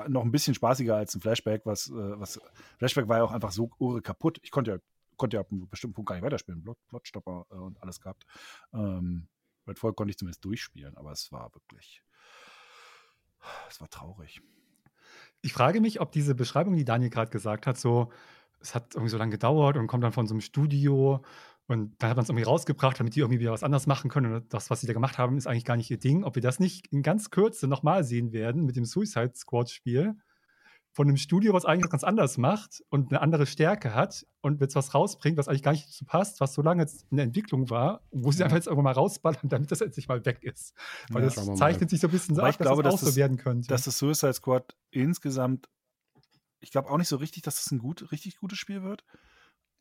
Speaker 3: noch ein bisschen spaßiger als ein Flashback, was, äh, was Flashback war ja auch einfach so irre kaputt. Ich konnte ja, konnte ja ab einem bestimmten Punkt gar nicht weiterspielen, Plot, Plotstopper äh, und alles gehabt. Ähm, Redfall konnte ich zumindest durchspielen, aber es war wirklich, es war traurig.
Speaker 2: Ich frage mich, ob diese Beschreibung, die Daniel gerade gesagt hat, so, es hat irgendwie so lange gedauert und kommt dann von so einem Studio und dann hat man es irgendwie rausgebracht, damit die irgendwie wieder was anderes machen können. Und das, was sie da gemacht haben, ist eigentlich gar nicht ihr Ding. Ob wir das nicht in ganz Kürze nochmal sehen werden mit dem Suicide Squad-Spiel von einem Studio, was eigentlich was ganz anders macht und eine andere Stärke hat und jetzt was rausbringt, was eigentlich gar nicht dazu passt, was so lange jetzt in der Entwicklung war, wo sie
Speaker 3: Ja.
Speaker 2: einfach jetzt irgendwann mal rausballern, damit das endlich mal weg ist. Weil
Speaker 3: Ja,
Speaker 2: das zeichnet sich so ein bisschen so ab,
Speaker 3: ich glaube,
Speaker 2: dass
Speaker 3: dass
Speaker 2: das auch
Speaker 3: das-
Speaker 2: so werden könnte.
Speaker 3: Dass das Suicide Squad insgesamt, ich glaube auch nicht so richtig, dass das ein gut, richtig gutes Spiel wird.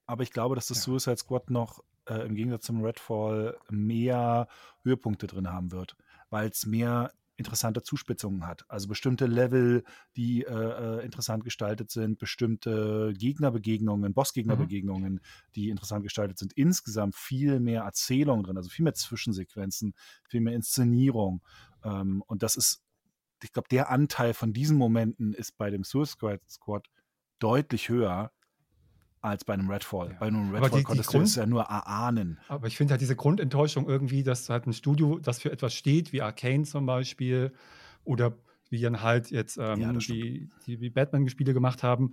Speaker 3: Aber ich glaube, dass das
Speaker 2: Ja.
Speaker 3: Suicide Squad noch äh, im Gegensatz zum Redfall mehr Höhepunkte drin haben wird, weil es mehr interessante Zuspitzungen hat. Also bestimmte Level, die äh, äh, interessant gestaltet sind, bestimmte Gegnerbegegnungen, Bossgegnerbegegnungen, die interessant gestaltet sind. Insgesamt viel mehr Erzählung drin, also viel mehr Zwischensequenzen, viel mehr Inszenierung. Ähm, und das ist, ich glaube, der Anteil von diesen Momenten ist bei dem Suicide Squad deutlich höher als bei einem Redfall.
Speaker 2: Ja.
Speaker 3: Bei einem
Speaker 2: Aber
Speaker 3: Redfall
Speaker 2: die- die
Speaker 3: konntest du
Speaker 2: Grund-
Speaker 3: es ja nur erahnen.
Speaker 2: Aber ich finde halt diese Grundenttäuschung irgendwie, dass halt ein Studio, das für etwas steht, wie Arcane zum Beispiel, oder wie dann halt jetzt ähm,
Speaker 3: Ja,
Speaker 2: die, die, die Batman-Spiele gemacht haben,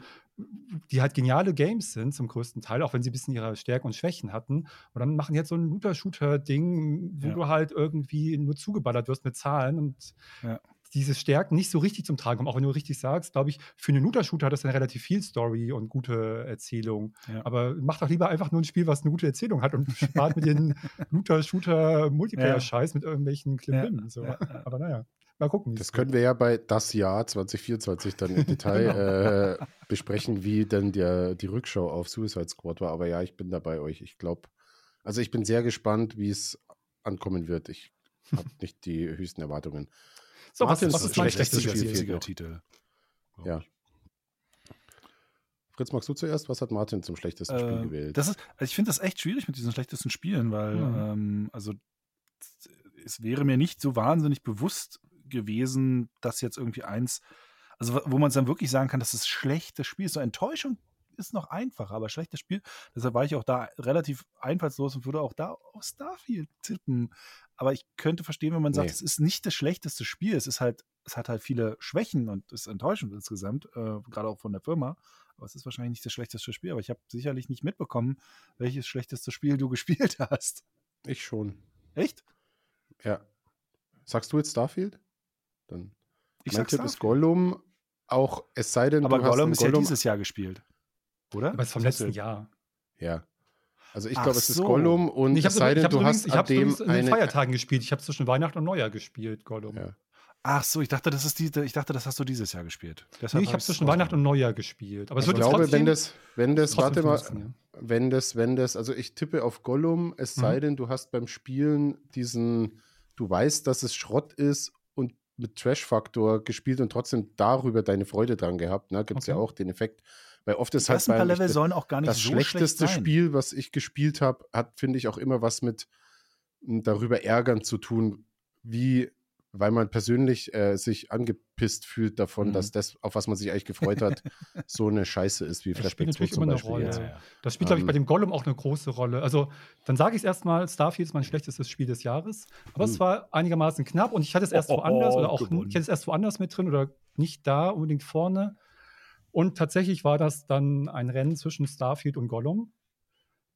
Speaker 2: die halt geniale Games sind zum größten Teil, auch wenn sie ein bisschen ihre Stärken und Schwächen hatten. Und dann machen die jetzt so ein Looter-Shooter-Ding, wo
Speaker 3: Ja.
Speaker 2: du halt irgendwie nur zugeballert wirst mit Zahlen und
Speaker 3: Ja.
Speaker 2: Diese Stärken nicht so richtig zum Tragen kommen. Auch wenn du richtig sagst, glaube ich, für einen Looter-Shooter hat das dann relativ viel Story und gute Erzählung.
Speaker 3: Ja.
Speaker 2: Aber mach doch lieber einfach nur ein Spiel, was eine gute Erzählung hat und spart mit den Looter-Shooter-Multiplayer-Scheiß mit irgendwelchen Klimbim. so.
Speaker 3: ja,
Speaker 2: Aber naja, mal gucken. wie
Speaker 1: Das können wir ja bei das Jahr 2024 dann im Detail äh, besprechen, wie denn der, die Rückschau auf Suicide Squad war. Aber ja, ich bin da bei euch. Ich glaube, also ich bin sehr gespannt, wie es ankommen wird. Ich habe nicht die höchsten Erwartungen.
Speaker 2: So, was,
Speaker 1: Martin,
Speaker 2: was
Speaker 1: das
Speaker 2: ist mein
Speaker 1: schlechteste
Speaker 2: schlechtes
Speaker 1: Spiel
Speaker 2: Spiel?
Speaker 1: fehlt noch.
Speaker 3: Titel. glaub
Speaker 1: Ja. Fritz, magst du zuerst? Was hat Martin zum schlechtesten Spiel
Speaker 3: Äh,
Speaker 1: gewählt?
Speaker 3: das ist, also ich finde das echt schwierig mit diesen schlechtesten Spielen, weil
Speaker 2: Mhm.
Speaker 3: ähm, also es wäre mir nicht so wahnsinnig bewusst gewesen, dass jetzt irgendwie eins, also wo man es dann wirklich sagen kann, dass es schlechtes Spiel ist. So Enttäuschung ist noch einfacher, aber schlechtes Spiel. Deshalb war ich auch da relativ einfallslos und würde auch da auf Starfield tippen. Aber ich könnte verstehen, wenn man sagt,
Speaker 1: Nee.
Speaker 3: es ist nicht das schlechteste Spiel. Es ist halt, es hat halt viele Schwächen und ist enttäuschend insgesamt, äh, gerade auch von der Firma. Aber es ist wahrscheinlich nicht das schlechteste Spiel. Aber ich habe sicherlich nicht mitbekommen, welches schlechteste Spiel du gespielt hast.
Speaker 1: ich schon.
Speaker 3: Echt?
Speaker 1: Ja. Sagst du jetzt Starfield? Dann
Speaker 3: Ich
Speaker 1: mein
Speaker 3: sag
Speaker 1: Tipp ist
Speaker 3: Starfield.
Speaker 1: Gollum. Auch es sei denn,
Speaker 3: Aber
Speaker 1: du hast
Speaker 3: Gollum
Speaker 1: ein
Speaker 3: ist ja
Speaker 1: Gollum.
Speaker 3: dieses Jahr gespielt. Oder?
Speaker 2: Aber es ist vom letzten Jahr.
Speaker 1: Ja. Also ich glaube, es ist
Speaker 3: so.
Speaker 1: Gollum und
Speaker 2: ich
Speaker 1: es
Speaker 2: habe
Speaker 1: sei denn, du
Speaker 2: übrigens,
Speaker 1: hast
Speaker 2: ich
Speaker 1: ab
Speaker 2: hab's
Speaker 1: dem
Speaker 2: übrigens in den Feiertagen gespielt. Ich habe zwischen Weihnachten und Neujahr gespielt, Gollum.
Speaker 1: Ja.
Speaker 3: Ach so, ich dachte, das ist die, ich dachte, das hast du dieses Jahr gespielt. Deshalb
Speaker 2: Nee, ich habe zwischen Weihnachten und Neujahr gespielt. Aber es
Speaker 1: Ich
Speaker 2: wird
Speaker 1: glaube,
Speaker 2: trotzdem,
Speaker 1: wenn das, wenn das, warte mal,
Speaker 2: 15, ja.
Speaker 1: wenn das, wenn das, also ich tippe auf Gollum, es sei
Speaker 2: Mhm.
Speaker 1: denn, du hast beim Spielen diesen, du weißt, dass es Schrott ist und mit Trash-Faktor gespielt und trotzdem darüber deine Freude dran gehabt. Ne? Gibt es ja
Speaker 2: Okay.
Speaker 1: auch den Effekt. Weil oft ist halt beim-
Speaker 3: Level sollen auch gar nicht
Speaker 1: das
Speaker 3: so schlecht
Speaker 1: schlechteste
Speaker 3: sein.
Speaker 1: Spiel, was ich gespielt habe, hat, finde ich, auch immer was mit m, darüber ärgern zu tun, wie, weil man persönlich äh, sich angepisst fühlt davon,
Speaker 3: Mhm.
Speaker 1: dass das, auf was man sich eigentlich gefreut hat, so eine Scheiße ist, wie
Speaker 2: Das
Speaker 1: Flashback
Speaker 2: spielt
Speaker 1: 2
Speaker 2: natürlich
Speaker 1: zum
Speaker 2: immer eine
Speaker 1: Beispiel
Speaker 2: Rolle.
Speaker 3: Ja, ja.
Speaker 2: Das spielt, glaube ich,
Speaker 1: Ähm,
Speaker 2: bei dem Gollum auch eine große Rolle. Also, dann sage ich es erstmal, Starfield ist mein schlechtestes Spiel des Jahres. Aber es
Speaker 1: Uh.
Speaker 2: war einigermaßen knapp und ich hatte es erst
Speaker 3: Oh, oh,
Speaker 2: woanders
Speaker 3: oh,
Speaker 2: oder auch
Speaker 3: gewonnen.
Speaker 2: ich hatte es erst woanders mit drin oder nicht da unbedingt vorne. Und tatsächlich war das dann ein Rennen zwischen Starfield und Gollum.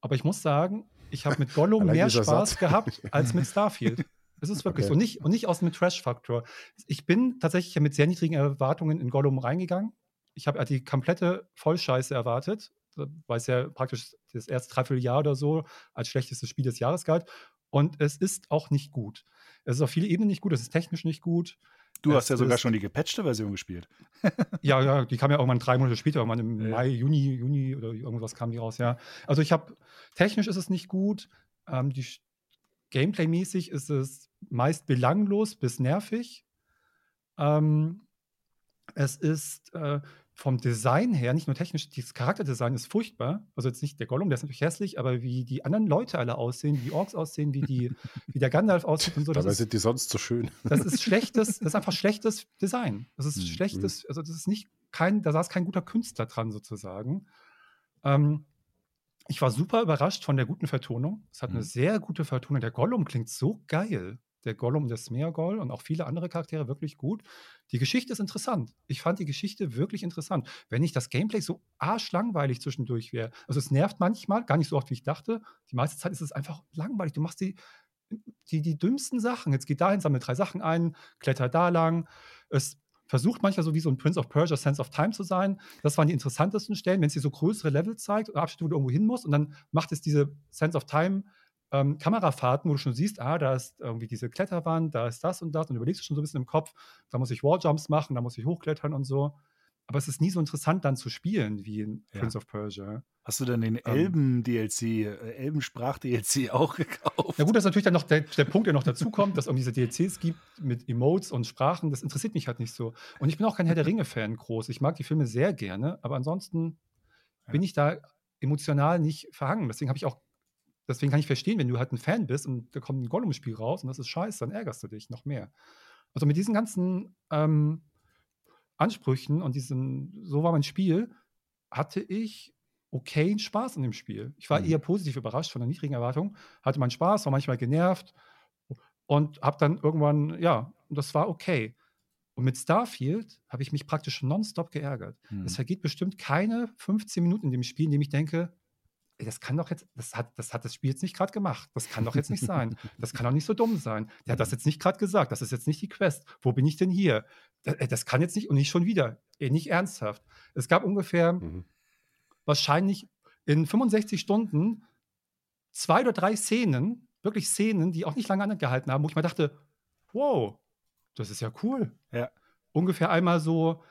Speaker 2: Aber ich muss sagen, ich habe mit Gollum mehr Spaß
Speaker 1: Satz.
Speaker 2: gehabt als mit Starfield. Es ist wirklich
Speaker 1: Okay.
Speaker 2: so. Nicht, und nicht aus dem Trash-Faktor. Ich bin tatsächlich mit sehr niedrigen Erwartungen in Gollum reingegangen. Ich habe die komplette Vollscheiße erwartet, weil es ja praktisch das erste Dreivierteljahr oder so als schlechtestes Spiel des Jahres galt. Und es ist auch nicht gut. Es ist auf viele Ebenen nicht gut, es ist technisch nicht gut.
Speaker 3: Du hast ja sogar schon die gepatchte Version gespielt.
Speaker 2: Ja, ja, die kam ja irgendwann drei Monate später, irgendwann im
Speaker 3: Ja.
Speaker 2: Mai, Juni, Juni oder irgendwas kam die raus, ja. Also ich habe, technisch ist es nicht gut. Ähm, Gameplay-mäßig ist es meist belanglos bis nervig. Ähm, es ist äh, vom Design her, nicht nur technisch, das Charakterdesign ist furchtbar. Also jetzt nicht der Gollum, der ist natürlich hässlich, aber wie die anderen Leute alle aussehen, wie Orks aussehen, wie, die, wie der Gandalf aussieht und so.
Speaker 1: Dabei
Speaker 2: ist,
Speaker 1: sind die sonst so schön.
Speaker 2: das ist schlechtes, das ist einfach schlechtes Design. Das ist
Speaker 3: Mhm.
Speaker 2: schlechtes, also das ist nicht kein, da saß kein guter Künstler dran sozusagen. Ähm, ich war super überrascht von der guten Vertonung. Es hat
Speaker 3: Mhm.
Speaker 2: eine sehr gute Vertonung. Der Gollum klingt so geil. Der Gollum des Smeargol und auch viele andere Charaktere wirklich gut. Die Geschichte ist interessant. Ich fand die Geschichte wirklich interessant. Wenn nicht das Gameplay so arschlangweilig zwischendurch wäre. Also es nervt manchmal, gar nicht so oft, wie ich dachte. Die meiste Zeit ist es einfach langweilig. Du machst die, die, die dümmsten Sachen. Jetzt geht dahin, sammle drei Sachen ein, kletter da lang. Es versucht manchmal so wie so ein Prince of Persia Sense of Time zu sein. Das waren die interessantesten Stellen, wenn es dir so größere Level zeigt oder Abschnitte, wo du irgendwo hin musst und dann macht es diese Sense of Time ähm, Kamerafahrten, wo du schon siehst, ah, da ist irgendwie diese Kletterwand, da ist das und das und überlegst du schon so ein bisschen im Kopf, da muss ich Walljumps machen, da muss ich hochklettern und so. Aber es ist nie so interessant dann zu spielen wie in
Speaker 3: Ja.
Speaker 2: Prince of Persia.
Speaker 3: Hast du denn den
Speaker 2: Ähm.
Speaker 3: Elben-DLC, äh, Elbensprach-DLC auch gekauft?
Speaker 2: Ja gut, das ist natürlich dann noch der, der Punkt, der noch dazu kommt, dass es irgendwie diese DLCs gibt mit Emotes und Sprachen. Das interessiert mich halt nicht so. Und ich bin auch kein Herr der Ringe-Fan groß. Ich mag die Filme sehr gerne, aber ansonsten
Speaker 3: Ja.
Speaker 2: bin ich da emotional nicht verhangen. Deswegen habe ich auch, deswegen kann ich verstehen, wenn du halt ein Fan bist und da kommt ein Gollum-Spiel raus und das ist scheiße, dann ärgerst du dich noch mehr. Also mit diesen ganzen ähm, Ansprüchen und diesem, so war mein Spiel, hatte ich okayen Spaß an dem Spiel. Ich war
Speaker 3: Mhm.
Speaker 2: eher positiv überrascht von der niedrigen Erwartung, hatte meinen Spaß, war manchmal genervt und habe dann irgendwann, ja, das war okay. Und mit Starfield habe ich mich praktisch nonstop geärgert.
Speaker 3: Hm.
Speaker 2: Es vergeht bestimmt keine 15 Minuten in dem Spiel, in dem ich denke, das kann doch jetzt, das hat, das hat das Spiel jetzt nicht gerade gemacht. Das kann doch jetzt nicht sein. Das kann doch nicht so dumm sein. Der hat das jetzt nicht gerade gesagt. Das ist jetzt nicht die Quest. Wo bin ich denn hier? Das, das kann jetzt nicht und nicht schon wieder. Nicht ernsthaft. Es gab ungefähr
Speaker 1: Mhm.
Speaker 2: wahrscheinlich in 65 Stunden zwei oder drei Szenen, wirklich Szenen, die auch nicht lange angehalten haben, wo ich mal dachte, wow, das ist ja cool.
Speaker 3: Ja.
Speaker 2: Ungefähr einmal so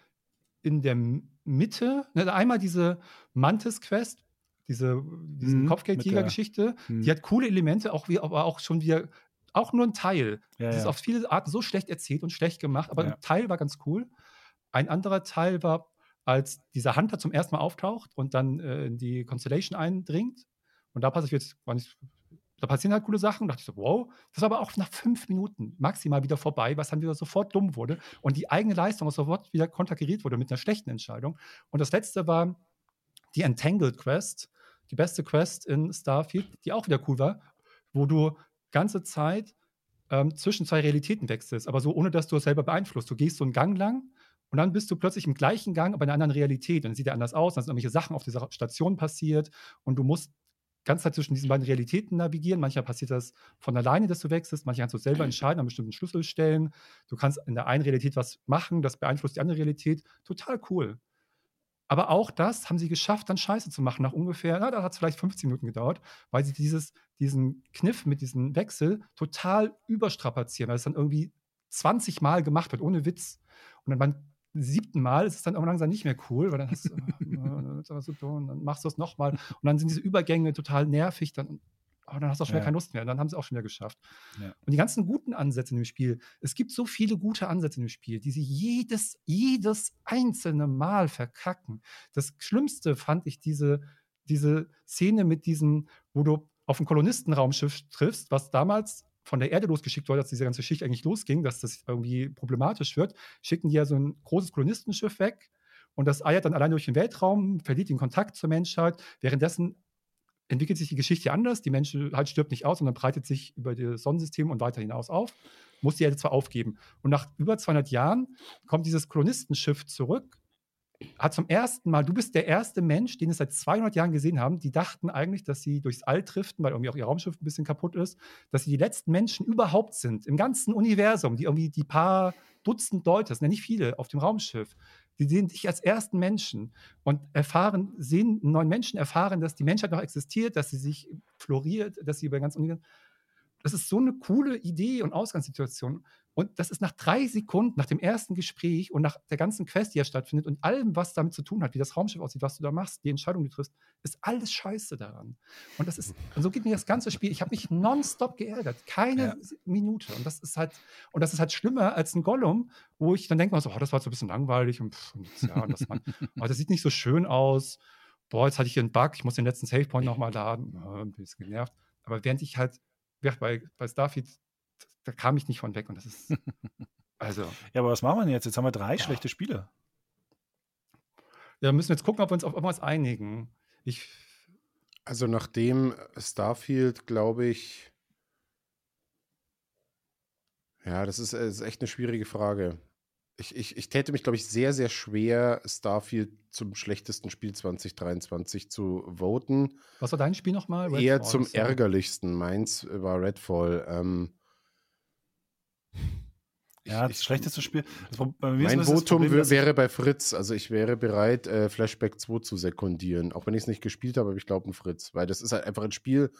Speaker 2: in der Mitte, ne, einmal diese Mantis-Quest, diese, diese
Speaker 3: Mhm,
Speaker 2: Kopfgeldjäger-Geschichte,
Speaker 3: Hm.
Speaker 2: die hat coole Elemente, auch wie, aber auch schon wieder, auch nur ein Teil.
Speaker 3: ja,
Speaker 2: Das ist
Speaker 3: ja.
Speaker 2: auf viele Arten so schlecht erzählt und schlecht gemacht, aber
Speaker 3: Ja.
Speaker 2: ein Teil war ganz cool. Ein anderer Teil war als dieser Hunter zum ersten Mal auftaucht und dann äh, in die Constellation eindringt. Und da passiert jetzt, da passieren halt coole Sachen. Da dachte ich so, wow, das war aber auch nach fünf Minuten maximal wieder vorbei, was dann wieder sofort dumm wurde und die eigene Leistung sofort wieder konterkariert wurde mit einer schlechten Entscheidung. Und das letzte war die Entangled Quest, die beste Quest in Starfield, die auch wieder cool war, wo du ganze Zeit ähm, zwischen zwei Realitäten wechselst, aber so ohne, dass du es selber beeinflusst. Du gehst so einen Gang lang und dann bist du plötzlich im gleichen Gang, aber in einer anderen Realität. Und dann sieht er anders aus, dann sind irgendwelche Sachen auf dieser Station passiert und du musst ganz Zeit zwischen diesen beiden Realitäten navigieren. Manchmal passiert das von alleine, dass du wechselst. Manchmal kannst du selber entscheiden an bestimmten Schlüsselstellen. Du kannst in der einen Realität was machen, das beeinflusst die andere Realität. Total cool. Aber auch das haben sie geschafft, dann Scheiße zu machen. Nach ungefähr, na, da hat es vielleicht 15 Minuten gedauert, weil sie dieses, diesen Kniff mit diesem Wechsel total überstrapazieren, weil es dann irgendwie 20 Mal gemacht wird, ohne Witz. Und dann beim siebten Mal ist es dann auch langsam nicht mehr cool, weil dann hast du, äh, dann machst du es nochmal. Und dann sind diese Übergänge total nervig. Dann, aber dann hast du auch schon ja. keine Lust mehr. Und dann haben sie auch schon wieder geschafft. Ja. Und die ganzen guten Ansätze in dem Spiel, es gibt so viele gute Ansätze in dem Spiel, die sie jedes, jedes einzelne Mal verkacken. Das Schlimmste fand ich diese, diese Szene mit diesem, wo du auf ein Kolonistenraumschiff triffst, was damals von der Erde losgeschickt wurde, dass diese ganze Schicht eigentlich losging, dass das irgendwie problematisch wird, schicken die ja so ein großes Kolonistenschiff weg und das eiert dann allein durch den Weltraum, verliert den Kontakt zur Menschheit. Währenddessen entwickelt sich die Geschichte anders. Die Menschheit stirbt nicht aus, sondern breitet sich über das Sonnensystem und weiter hinaus auf. Muss die Erde zwar aufgeben. Und nach über 200 Jahren kommt dieses Kolonistenschiff zurück, hat zum ersten Mal, du bist der erste Mensch, den es seit 200 Jahren gesehen haben, die dachten eigentlich, dass sie durchs All driften, weil irgendwie auch ihr Raumschiff ein bisschen kaputt ist, dass sie die letzten Menschen überhaupt sind, im ganzen Universum, die irgendwie die paar Dutzend Leute, das sind ja nicht viele, auf dem Raumschiff, die sehen dich als ersten Menschen und erfahren, sehen neuen Menschen, erfahren, dass die Menschheit noch existiert, dass sie sich floriert, dass sie über ganz Universum. Das ist so eine coole Idee und Ausgangssituation. Und das ist nach drei Sekunden, nach dem ersten Gespräch und nach der ganzen Quest, die ja stattfindet und allem, was damit zu tun hat, wie das Raumschiff aussieht, was du da machst, die Entscheidung, die du triffst, ist alles scheiße daran. Und das ist, und so geht mir das ganze Spiel. Ich habe mich nonstop geärgert. Keine ja. Minute. Und das ist halt, und das ist halt schlimmer als ein Gollum, wo ich dann denke, so, oh, das war so ein bisschen langweilig und, pff, und ja, und das, man, oh, das sieht nicht so schön aus. Boah, jetzt hatte ich hier einen Bug, ich muss den letzten Savepoint nochmal laden. Oh, ein bisschen genervt. Aber während ich halt bei, bei Starfield da kam ich nicht von weg und das ist. Also.
Speaker 3: ja, aber was machen wir denn jetzt? Jetzt haben wir drei ja. schlechte Spiele.
Speaker 2: Ja, müssen wir jetzt gucken, ob wir uns auf irgendwas einigen. Ich.
Speaker 1: Also, nachdem Starfield, glaube ich. Ja, das ist, das ist echt eine schwierige Frage. Ich, ich, ich täte mich, glaube ich, sehr, sehr schwer, Starfield zum schlechtesten Spiel 2023 zu voten.
Speaker 2: Was war dein Spiel nochmal?
Speaker 1: Eher zum ärgerlichsten. Meins war Redfall. Ähm,
Speaker 3: ja, das schlechteste Spiel. Das,
Speaker 1: mein Votum Problem, wäre bei Fritz. Also ich wäre bereit, äh, Flashback 2 zu sekundieren. Auch wenn ich es nicht gespielt habe, aber ich glaube ein Fritz. Weil das ist halt einfach ein Spiel,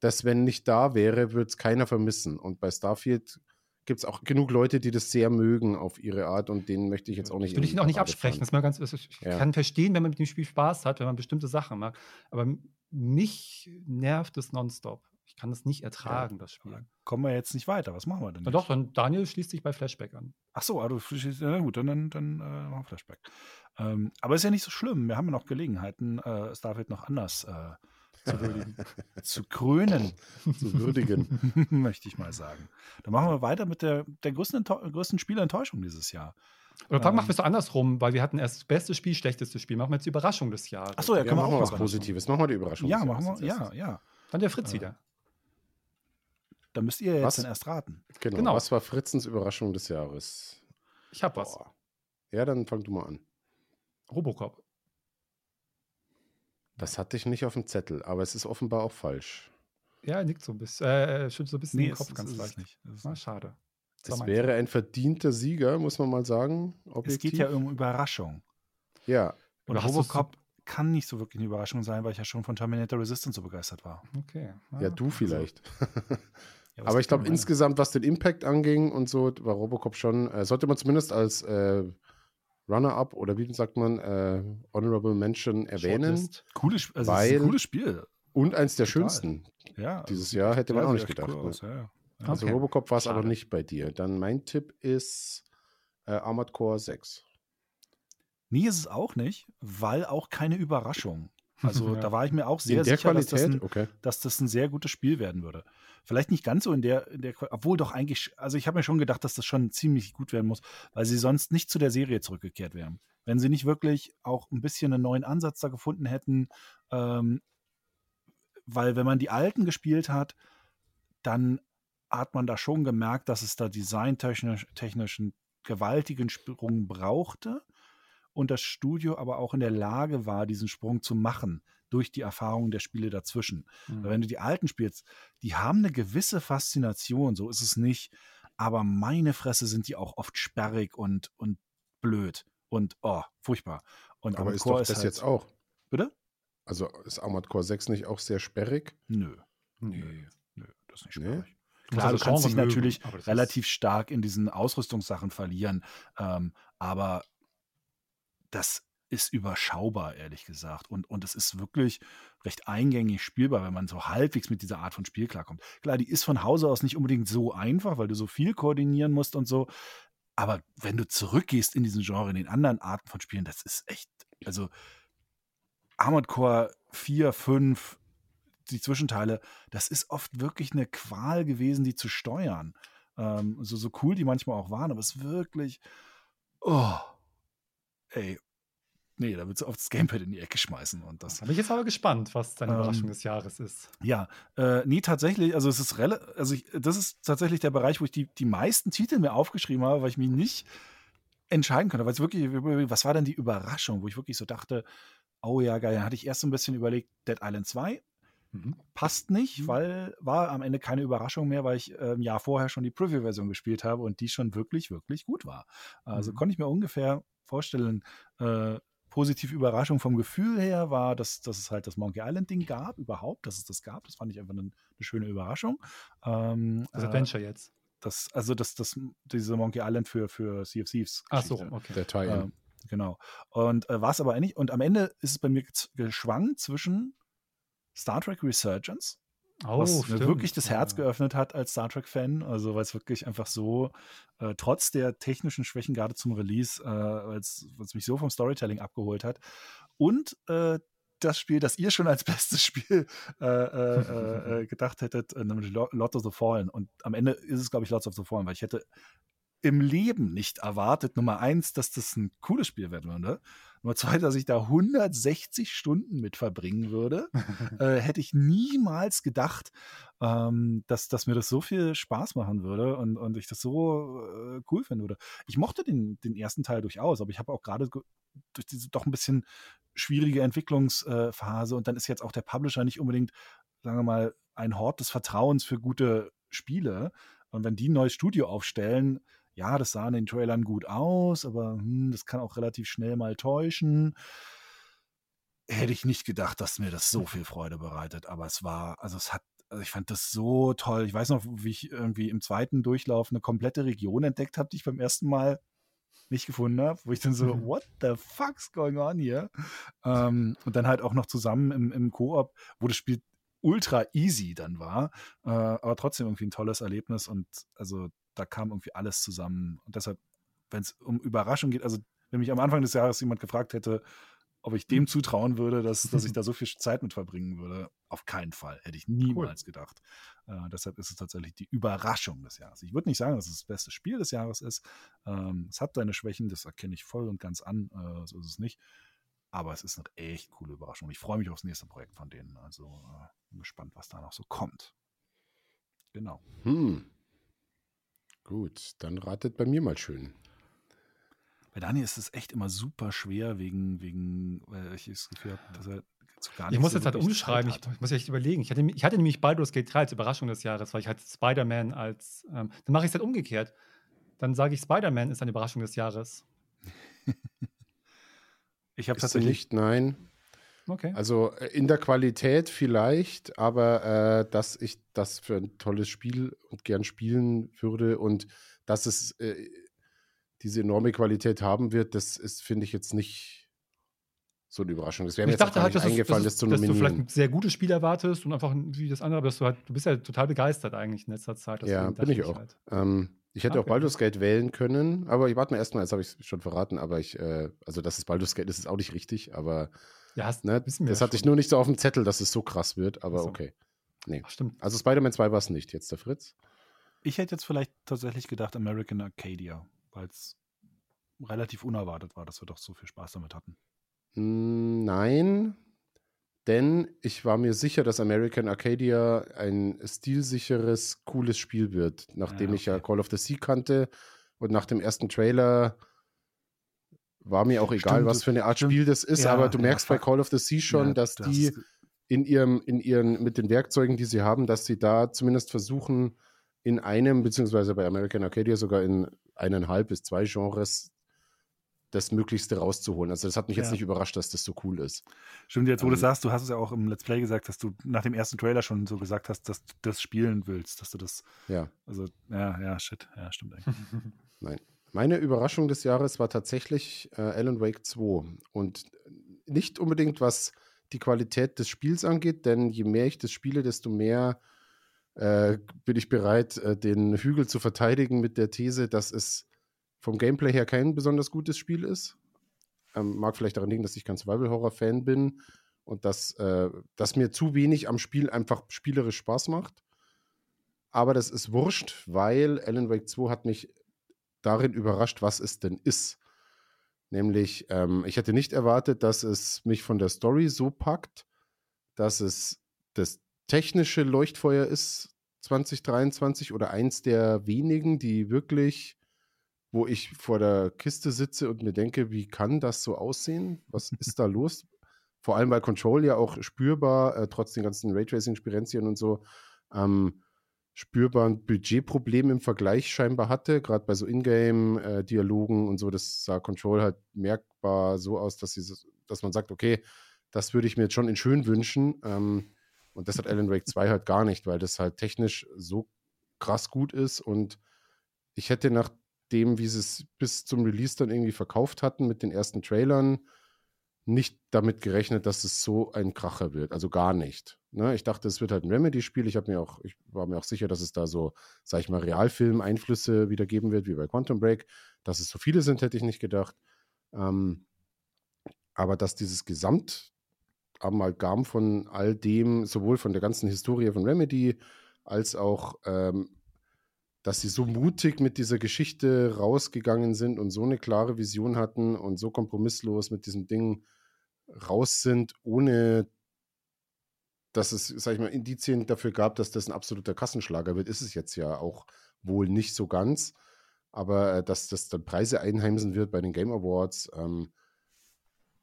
Speaker 1: das, wenn nicht da wäre, würde es keiner vermissen. Und bei Starfield gibt es auch genug Leute, die das sehr mögen auf ihre Art und denen möchte ich jetzt auch nicht.
Speaker 2: Will ich ihn auch nicht absprechen. Das mal ganz, ich ja. kann verstehen, wenn man mit dem Spiel Spaß hat, wenn man bestimmte Sachen mag. Aber mich nervt es nonstop. Ich kann das nicht ertragen, ja, das Spiel.
Speaker 3: Kommen wir jetzt nicht weiter. Was machen wir denn?
Speaker 2: Na doch, dann Daniel schließt sich bei Flashback an.
Speaker 3: Ach so, also, na gut, dann, dann, dann äh, machen wir Flashback. Ähm, aber ist ja nicht so schlimm. Wir haben ja noch Gelegenheiten, äh, Starfield noch anders äh, zu würdigen. zu krönen.
Speaker 1: zu würdigen.
Speaker 3: möchte ich mal sagen. Dann machen wir weiter mit der, der größten, größten Spielenttäuschung dieses Jahr.
Speaker 2: Oder ähm, machen wir es so andersrum, weil wir hatten erst das beste Spiel, schlechteste Spiel. Machen wir jetzt die Überraschung des Jahres.
Speaker 1: Achso, ja, können ja, wir auch was Positives. Machen wir die Überraschung.
Speaker 3: Ja, machen wir, ja, ja.
Speaker 2: Dann der Fritz äh, wieder.
Speaker 3: Da müsst ihr jetzt was? dann erst raten.
Speaker 1: Genau. genau. Was war Fritzens Überraschung des Jahres?
Speaker 2: Ich hab was.
Speaker 1: Ja, dann fang du mal an.
Speaker 2: Robocop.
Speaker 1: Das hatte ich nicht auf dem Zettel, aber es ist offenbar auch falsch.
Speaker 2: Ja, er nickt so ein bisschen. Äh, schüttelt so ein bisschen nee, den Kopf ganz leicht.
Speaker 3: Nicht.
Speaker 2: Das Na, schade.
Speaker 1: Das es wäre ein verdienter Sieger, muss man mal sagen.
Speaker 3: Objektiv. Es geht ja um Überraschung.
Speaker 1: Ja.
Speaker 3: Und Robocop kann nicht so wirklich eine Überraschung sein, weil ich ja schon von Terminator Resistance so begeistert war.
Speaker 2: Okay.
Speaker 1: Ja, ja du vielleicht. Ja, Aber ich glaube, insgesamt, was den Impact anging und so, war Robocop schon, äh, sollte man zumindest als äh, Runner-up oder wie sagt man, äh, Honorable Mention erwähnen.
Speaker 3: Cooles, also weil, ein cooles Spiel.
Speaker 1: Und eins der Total. schönsten.
Speaker 3: Ja,
Speaker 1: Dieses Jahr hätte man auch nicht gedacht. Cool ne? ja, ja. Also okay. Robocop war es aber nicht bei dir. Dann mein Tipp ist äh, Armored Core 6.
Speaker 3: Nee, ist es auch nicht, weil auch keine Überraschung. Also
Speaker 2: Ja.
Speaker 3: da war ich mir auch sehr sicher, dass das, ein,
Speaker 1: Okay.
Speaker 3: dass das ein sehr gutes Spiel werden würde. Vielleicht nicht ganz so in der, in der obwohl doch eigentlich, also ich habe mir schon gedacht, dass das schon ziemlich gut werden muss, weil sie sonst nicht zu der Serie zurückgekehrt wären. Wenn sie nicht wirklich auch ein bisschen einen neuen Ansatz da gefunden hätten, ähm, weil wenn man die alten gespielt hat, dann hat man da schon gemerkt, dass es da designtechnisch technisch einen gewaltigen Sprung brauchte und das Studio aber auch in der Lage war, diesen Sprung zu machen durch die Erfahrungen der Spiele dazwischen.
Speaker 2: Mhm.
Speaker 3: Wenn du die alten spielst, die haben eine gewisse Faszination, so ist es nicht, aber meine Fresse sind die auch oft sperrig und, und blöd und oh, furchtbar. Und
Speaker 1: Aber ist
Speaker 3: Core
Speaker 1: doch das
Speaker 3: halt-
Speaker 1: jetzt auch.
Speaker 3: Bitte?
Speaker 1: Also ist Armored Core 6 nicht auch sehr sperrig?
Speaker 3: Nö,
Speaker 2: Nee.
Speaker 3: nö, das ist nicht
Speaker 1: Nee?
Speaker 3: sperrig.
Speaker 2: Du musst
Speaker 3: Klar, du
Speaker 2: das
Speaker 3: kannst dich
Speaker 2: mögen,
Speaker 3: natürlich relativ stark in diesen Ausrüstungssachen verlieren, ähm, aber das ist überschaubar, ehrlich gesagt. Und, und es ist wirklich recht eingängig spielbar, wenn man so halbwegs mit dieser Art von Spiel klarkommt. Klar, die ist von Hause aus nicht unbedingt so einfach, weil du so viel koordinieren musst und so. Aber wenn du zurückgehst in diesen Genre, in den anderen Arten von Spielen, das ist echt, also Armored Core 4, 5, die Zwischenteile, das ist oft wirklich eine Qual gewesen, die zu steuern. Ähm, so, so cool die manchmal auch waren, aber es ist wirklich, oh, ey, nee, da willst du oft das Gamepad in die Ecke schmeißen und das,
Speaker 2: Da bin ich jetzt aber gespannt, was deine
Speaker 3: Ähm,
Speaker 2: Überraschung des Jahres ist.
Speaker 3: ja, äh, nee, tatsächlich, also es ist also ich, das ist tatsächlich der Bereich, wo ich die, die meisten Titel mir aufgeschrieben habe, weil ich mich nicht entscheiden konnte. Weil es wirklich, was war denn die Überraschung, wo ich wirklich so dachte, oh ja, geil, dann hatte ich erst so ein bisschen überlegt, Dead Island 2
Speaker 2: Mhm.
Speaker 3: passt nicht,
Speaker 2: Mhm.
Speaker 3: weil war am Ende keine Überraschung mehr, weil ich äh, ein Jahr vorher schon die Preview-Version gespielt habe und die schon wirklich, wirklich gut war. Also
Speaker 2: Mhm.
Speaker 3: konnte ich mir ungefähr vorstellen, äh, positive Überraschung vom Gefühl her war, dass, dass es halt das Monkey Island-Ding gab, überhaupt, dass es das gab. Das fand ich einfach eine, eine schöne Überraschung. Ähm,
Speaker 2: Das
Speaker 3: äh,
Speaker 2: Adventure jetzt.
Speaker 3: das, also das, das, diese Monkey Island für, für Sea of Thieves.
Speaker 2: Ach so, okay.
Speaker 1: Der Tie-In.
Speaker 3: Ähm, genau. Und äh, war es aber nicht. Und am Ende ist es bei mir geschwankt zwischen Star Trek Resurgence, was mir
Speaker 2: Oh, stimmt.
Speaker 3: wirklich das Herz
Speaker 2: Ja.
Speaker 3: geöffnet hat als Star Trek-Fan. Also, weil es wirklich einfach so, äh, trotz der technischen Schwächen gerade zum Release, äh, weil es mich so vom Storytelling abgeholt hat. Und äh, das Spiel, das ihr schon als bestes Spiel äh, äh, äh, gedacht hättet, äh, nämlich Lo- Lords of the Fallen. Und am Ende ist es, glaube ich, Lords of the Fallen, weil ich hätte im Leben nicht erwartet, Nummer eins, dass das ein cooles Spiel werden würde. Nummer zwei, dass ich da 160 Stunden mit verbringen würde. äh, hätte ich niemals gedacht, ähm, dass, dass mir das so viel Spaß machen würde und, und ich das so äh, cool finden würde. Ich mochte den, den ersten Teil durchaus, aber ich habe auch gerade ge- durch diese doch ein bisschen schwierige Entwicklungsphase und dann ist jetzt auch der Publisher nicht unbedingt, sagen wir mal, ein Hort des Vertrauens für gute Spiele. Und wenn die ein neues Studio aufstellen, ja, das sah in den Trailern gut aus, aber hm, das kann auch relativ schnell mal täuschen. Hätte ich nicht gedacht, dass mir das so viel Freude bereitet, aber es war, also es hat, also ich fand das so toll. Ich weiß noch, wie ich irgendwie im zweiten Durchlauf eine komplette Region entdeckt habe, die ich beim ersten Mal nicht gefunden habe, wo ich dann so,
Speaker 2: Mhm.
Speaker 3: what the fuck's going on hier? Ähm, und dann halt auch noch zusammen im, im Koop, wo das Spiel ultra easy dann war, äh, aber trotzdem irgendwie ein tolles Erlebnis und also da kam irgendwie alles zusammen. Und deshalb, wenn es um Überraschung geht, also wenn mich am Anfang des Jahres jemand gefragt hätte, ob ich dem zutrauen würde, dass, dass ich da so viel Zeit mit verbringen würde, auf keinen Fall. Hätte ich niemals gedacht. Äh, deshalb ist es tatsächlich die Überraschung des Jahres. Ich würde nicht sagen, dass es das beste Spiel des Jahres ist. Ähm, es hat seine Schwächen, das erkenne ich voll und ganz an. Äh, so ist es nicht. Aber es ist eine echt coole Überraschung. Ich freue mich aufs nächste Projekt von denen. Also äh, bin gespannt, was da noch so kommt. Genau.
Speaker 1: Hm. Gut, dann ratet bei mir mal schön.
Speaker 3: Bei Daniel ist es echt immer super schwer, wegen, wegen weil ich das Gefühl habe, dass er zu gar
Speaker 2: Ich
Speaker 3: nichts
Speaker 2: muss
Speaker 3: so
Speaker 2: jetzt halt umschreiben, ich, ich muss echt überlegen. Ich hatte, ich hatte nämlich Baldur's Gate 3 als Überraschung des Jahres, weil ich halt Spider-Man als. Ähm, dann mache ich es halt umgekehrt. Dann sage ich, Spider-Man ist eine Überraschung des Jahres.
Speaker 3: Ich habe tatsächlich
Speaker 1: nicht, nein.
Speaker 2: Okay.
Speaker 1: Also äh, in der Qualität vielleicht, aber äh, dass ich das für ein tolles Spiel und gern spielen würde und dass es äh, diese enorme Qualität haben wird, das ist, finde ich, jetzt nicht so eine Überraschung. Das wäre mir
Speaker 2: ich
Speaker 1: jetzt
Speaker 2: dachte halt,
Speaker 1: nicht
Speaker 2: dass,
Speaker 1: eingefallen,
Speaker 2: dass,
Speaker 1: das zu
Speaker 2: dass du vielleicht
Speaker 1: nominieren.
Speaker 2: ein sehr gutes Spiel erwartest und einfach wie das andere, aber dass du halt, du bist ja total begeistert eigentlich in letzter Zeit.
Speaker 1: Ja, bin ich auch.
Speaker 2: Halt.
Speaker 1: Ähm, Ich hätte
Speaker 2: Okay.
Speaker 1: auch Baldur's Gate wählen können, aber ich warte mal erstmal, jetzt habe ich es schon verraten, aber ich, äh, also dass es Baldur's Gate ist, ist auch nicht richtig, aber
Speaker 2: Ja, hast,
Speaker 1: ne,
Speaker 2: wissen wir
Speaker 1: das hatte ich nur nicht so auf dem Zettel, dass es so krass wird, aber
Speaker 2: so.
Speaker 1: okay.
Speaker 2: Ach, stimmt.
Speaker 1: Also Spider-Man 2 war es nicht, jetzt der Fritz.
Speaker 3: Ich hätte jetzt vielleicht tatsächlich gedacht American Arcadia, weil es relativ unerwartet war, dass wir doch so viel Spaß damit hatten.
Speaker 1: Mm, Nein, denn ich war mir sicher, dass American Arcadia ein stilsicheres, cooles Spiel wird, nachdem
Speaker 3: Ja,
Speaker 1: ich ja
Speaker 3: okay.
Speaker 1: Call of the Sea kannte und nach dem ersten Trailer war mir auch egal,
Speaker 3: Stimmt,
Speaker 1: was für eine Art
Speaker 3: stimmt.
Speaker 1: Spiel das ist,
Speaker 3: Ja,
Speaker 1: aber du
Speaker 3: ja,
Speaker 1: merkst bei
Speaker 3: fuck.
Speaker 1: Call of the Sea schon,
Speaker 3: Ja,
Speaker 1: dass
Speaker 3: das
Speaker 1: die in ihrem, in ihren, mit den Werkzeugen, die sie haben, dass sie da zumindest versuchen, in einem, beziehungsweise bei American Arcadia sogar in eineinhalb bis zwei Genres das Möglichste rauszuholen. Also das hat mich jetzt
Speaker 3: Ja.
Speaker 1: nicht überrascht, dass das so cool ist.
Speaker 3: Stimmt, jetzt wo du
Speaker 1: Ähm,
Speaker 3: sagst, du hast es ja auch im Let's Play gesagt, dass du nach dem ersten Trailer schon so gesagt hast, dass du das spielen willst, dass du das,
Speaker 1: Ja.
Speaker 3: also, ja, ja, shit, ja, stimmt eigentlich.
Speaker 1: Meine Überraschung des Jahres war tatsächlich äh, Alan Wake 2. Und nicht unbedingt, was die Qualität des Spiels angeht, denn je mehr ich das spiele, desto mehr äh, bin ich bereit, äh, den Hügel zu verteidigen mit der These, dass es vom Gameplay her kein besonders gutes Spiel ist. Ähm, mag vielleicht daran liegen, dass ich kein Survival-Horror-Fan bin und dass, äh, dass mir zu wenig am Spiel einfach spielerisch Spaß macht. Aber das ist wurscht, weil Alan Wake 2 hat mich darin überrascht, was es denn ist. Nämlich, ähm, ich hätte nicht erwartet, dass es mich von der Story so packt, dass es das technische Leuchtfeuer ist 2023 oder eins der wenigen, die wirklich, wo ich vor der Kiste sitze und mir denke, wie kann das so aussehen? Was ist da los? Vor allem, weil Control ja auch spürbar, äh, trotz den ganzen Raytracing-Spirenzien und so, ähm, spürbar ein Budgetproblem im Vergleich scheinbar hatte, gerade bei so Ingame-Dialogen und so. Das sah Control halt merkbar so aus, dass, sie, dass man sagt, okay, das würde ich mir jetzt schon in schön wünschen. Ähm, und das hat Alan Wake 2 halt gar nicht, weil das halt technisch so krass gut ist. Und ich hätte nach dem, wie sie es bis zum Release dann irgendwie verkauft hatten mit den ersten Trailern, nicht damit gerechnet, dass es so ein Kracher wird. Also gar nicht. Ne? Ich dachte, es wird halt ein Remedy-Spiel. Ich, ich war mir auch sicher, dass es da so, sag ich mal, Realfilm-Einflüsse wieder geben wird, wie bei Quantum Break. Dass es so viele sind, hätte ich nicht gedacht. Ähm, aber dass dieses Gesamtamalgam von all dem, sowohl von der ganzen Historie von Remedy, als auch, ähm, dass sie so mutig mit dieser Geschichte rausgegangen sind und so eine klare Vision hatten und so kompromisslos mit diesem Ding raus sind, ohne dass es, sag ich mal, Indizien dafür gab, dass das ein absoluter Kassenschlager wird, ist es jetzt ja auch wohl nicht so ganz. Aber äh, dass das dann Preise einheimsen wird bei den Game Awards, ähm,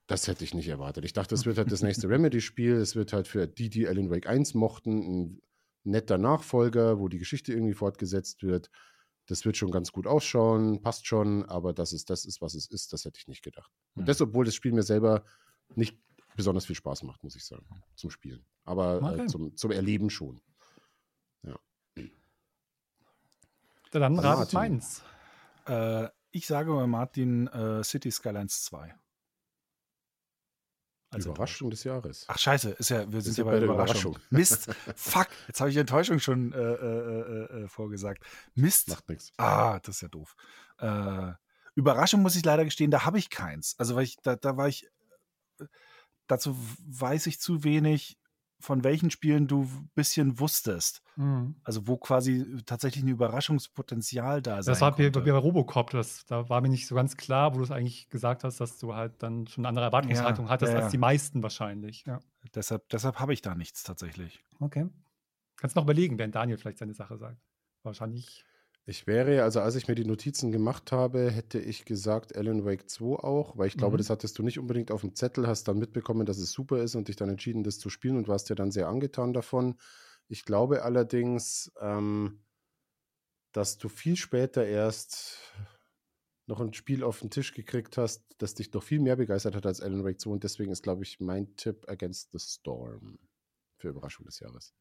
Speaker 1: das hätte ich nicht erwartet. Ich dachte, es wird halt das nächste Remedy-Spiel. Es wird halt für die, die Alan Wake 1 mochten, ein netter Nachfolger, wo die Geschichte irgendwie fortgesetzt wird. Das wird schon ganz gut ausschauen, passt schon, aber dass es das ist, was es ist, das hätte ich nicht gedacht. Und das, obwohl das Spiel mir selber nicht besonders viel Spaß macht, muss ich sagen, zum Spielen. Aber
Speaker 2: Okay.
Speaker 1: äh, zum, zum Erleben schon.
Speaker 2: Dann
Speaker 1: Dann
Speaker 2: ratet meins.
Speaker 3: Äh, ich sage bei Martin äh, City Skylines 2. Als
Speaker 1: Überraschung des Jahres.
Speaker 3: Ach scheiße, ist ja, wir sind
Speaker 1: sind
Speaker 3: ja bei der Überraschung.
Speaker 1: Überraschung.
Speaker 3: Mist, fuck, jetzt habe ich Enttäuschung schon äh, äh, äh, äh, vorgesagt. Mist.
Speaker 1: Macht nichts.
Speaker 3: Ah, das ist ja doof. Äh, Überraschung muss ich leider gestehen, da habe ich keins. Also weil ich, da, da war ich, äh, dazu weiß ich zu wenig, von welchen Spielen du ein bisschen wusstest.
Speaker 2: Mhm.
Speaker 3: Also wo quasi tatsächlich ein Überraschungspotenzial da sein
Speaker 2: Das war bei, bei Robocop, das, da war mir nicht so ganz klar, wo du es eigentlich gesagt hast, dass du halt dann schon eine andere Erwartungshaltung
Speaker 3: Ja,
Speaker 2: hattest
Speaker 3: ja,
Speaker 2: als
Speaker 3: ja.
Speaker 2: die meisten wahrscheinlich.
Speaker 3: Deshalb, deshalb habe ich da nichts tatsächlich.
Speaker 2: Okay. Kannst noch überlegen, während Daniel vielleicht seine Sache sagt. Wahrscheinlich.
Speaker 1: Ich wäre, also als ich mir die Notizen gemacht habe, hätte ich gesagt Alan Wake 2 auch, weil ich glaube,
Speaker 2: Mhm.
Speaker 1: das hattest du nicht unbedingt auf dem Zettel, hast dann mitbekommen, dass es super ist und dich dann entschieden, das zu spielen und warst ja dann sehr angetan davon. Ich glaube allerdings, ähm, dass du viel später erst noch ein Spiel auf den Tisch gekriegt hast, das dich doch viel mehr begeistert hat als Alan Wake 2 und deswegen ist, glaube ich, mein Tipp Against the Storm für Überraschung des Jahres.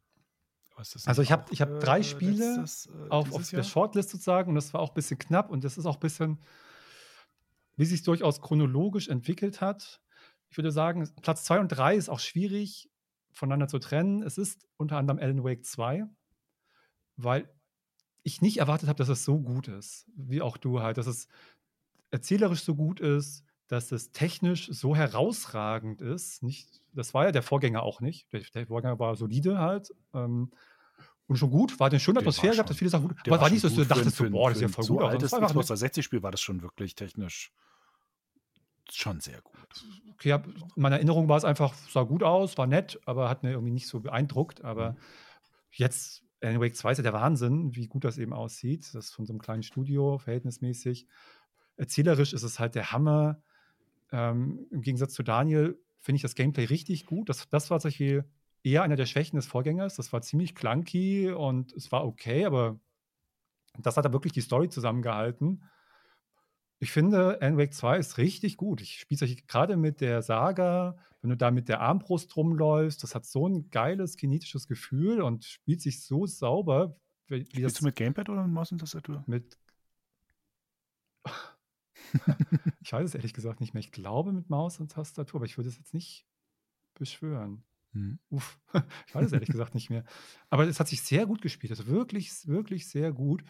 Speaker 2: Also ich hab-
Speaker 3: auch,
Speaker 2: ich hab drei
Speaker 3: äh,
Speaker 2: Spiele
Speaker 3: letztes, äh,
Speaker 2: auf, auf der? Shortlist sozusagen und das war auch ein bisschen knapp und das ist auch ein bisschen, wie sich durchaus chronologisch entwickelt hat. Ich würde sagen, Platz 2 und 3 ist auch schwierig voneinander zu trennen. Es ist unter anderem Alan Wake 2, weil ich nicht erwartet habe, dass es so gut ist, wie auch du halt, dass es erzählerisch so gut ist, dass es technisch so herausragend ist. Nicht, das war ja der Vorgänger auch nicht. Der, der Vorgänger war solide halt. Ähm, und schon gut, war eine schöne Atmosphäre gehabt, dass viele Sachen gut.
Speaker 3: Aber
Speaker 2: war nicht so, dass du dachtest, so, boah, das ist ja voll
Speaker 3: so
Speaker 2: gut. aus.
Speaker 3: altes Xbox 360-Spiel war das schon wirklich technisch schon sehr gut.
Speaker 2: okay, hab, in meiner Erinnerung war es einfach, sah gut aus, war nett, aber hat mir irgendwie nicht so beeindruckt. Aber
Speaker 3: Mhm.
Speaker 2: jetzt, Alan Wake 2 ist ja der Wahnsinn, wie gut das eben aussieht. Das ist von so einem kleinen Studio, verhältnismäßig. Erzählerisch ist es halt der Hammer. Ähm, Im Gegensatz zu Daniel finde ich das Gameplay richtig gut. Das, das war tatsächlich eher einer der Schwächen des Vorgängers. Das war ziemlich clunky und es war okay, aber das hat da wirklich die Story zusammengehalten. Ich finde, Alan Wake 2 ist richtig gut. Ich spiele es gerade mit der Saga, wenn du da mit der Armbrust rumläufst, das hat so ein geiles kinetisches Gefühl und spielt sich so sauber, wie,
Speaker 3: Spielst du mit Gamepad oder mit Maus und Tastatur?
Speaker 2: mit. ich weiß es ehrlich gesagt nicht mehr. Ich glaube mit Maus und Tastatur, aber ich würde es jetzt nicht beschwören.
Speaker 3: Hm.
Speaker 2: Uff, ich weiß es ehrlich gesagt nicht mehr. Aber es hat sich sehr gut gespielt. Also wirklich, wirklich sehr gut.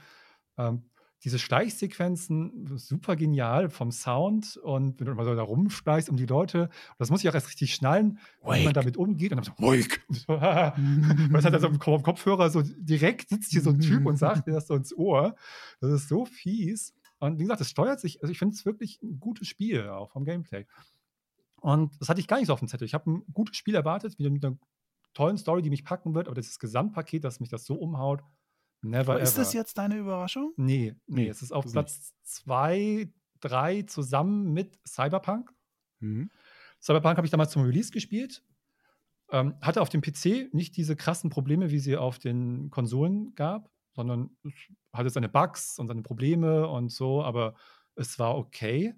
Speaker 2: Ähm, diese Schleichsequenzen, super genial vom Sound und wenn du so da rumschleichst um die Leute, das muss ich auch erst richtig schnallen, wie man damit umgeht. Und dann so, Wake! Und so, das hat er so Ko- Kopfhörer so direkt sitzt hier so ein Typ und sagt dir das so ins Ohr. Das ist so fies. Und wie gesagt, es steuert sich, also ich finde es wirklich ein gutes Spiel, auch vom Gameplay. Und das hatte ich gar nicht so auf dem Zettel. Ich habe ein gutes Spiel erwartet, wieder mit einer tollen Story, die mich packen wird, aber das Gesamtpaket, dass mich das so umhaut, never
Speaker 3: Aber ist
Speaker 2: ever.
Speaker 3: das jetzt deine Überraschung?
Speaker 2: Nee, nee,
Speaker 3: Nee,
Speaker 2: es ist auf
Speaker 3: das
Speaker 2: Platz zwei, drei zusammen mit Cyberpunk.
Speaker 3: Mhm.
Speaker 2: Cyberpunk habe ich damals zum Release gespielt. Ähm, hatte auf dem PC nicht diese krassen Probleme, wie sie auf den Konsolen gab, sondern es hatte seine Bugs und seine Probleme und so, aber es war okay.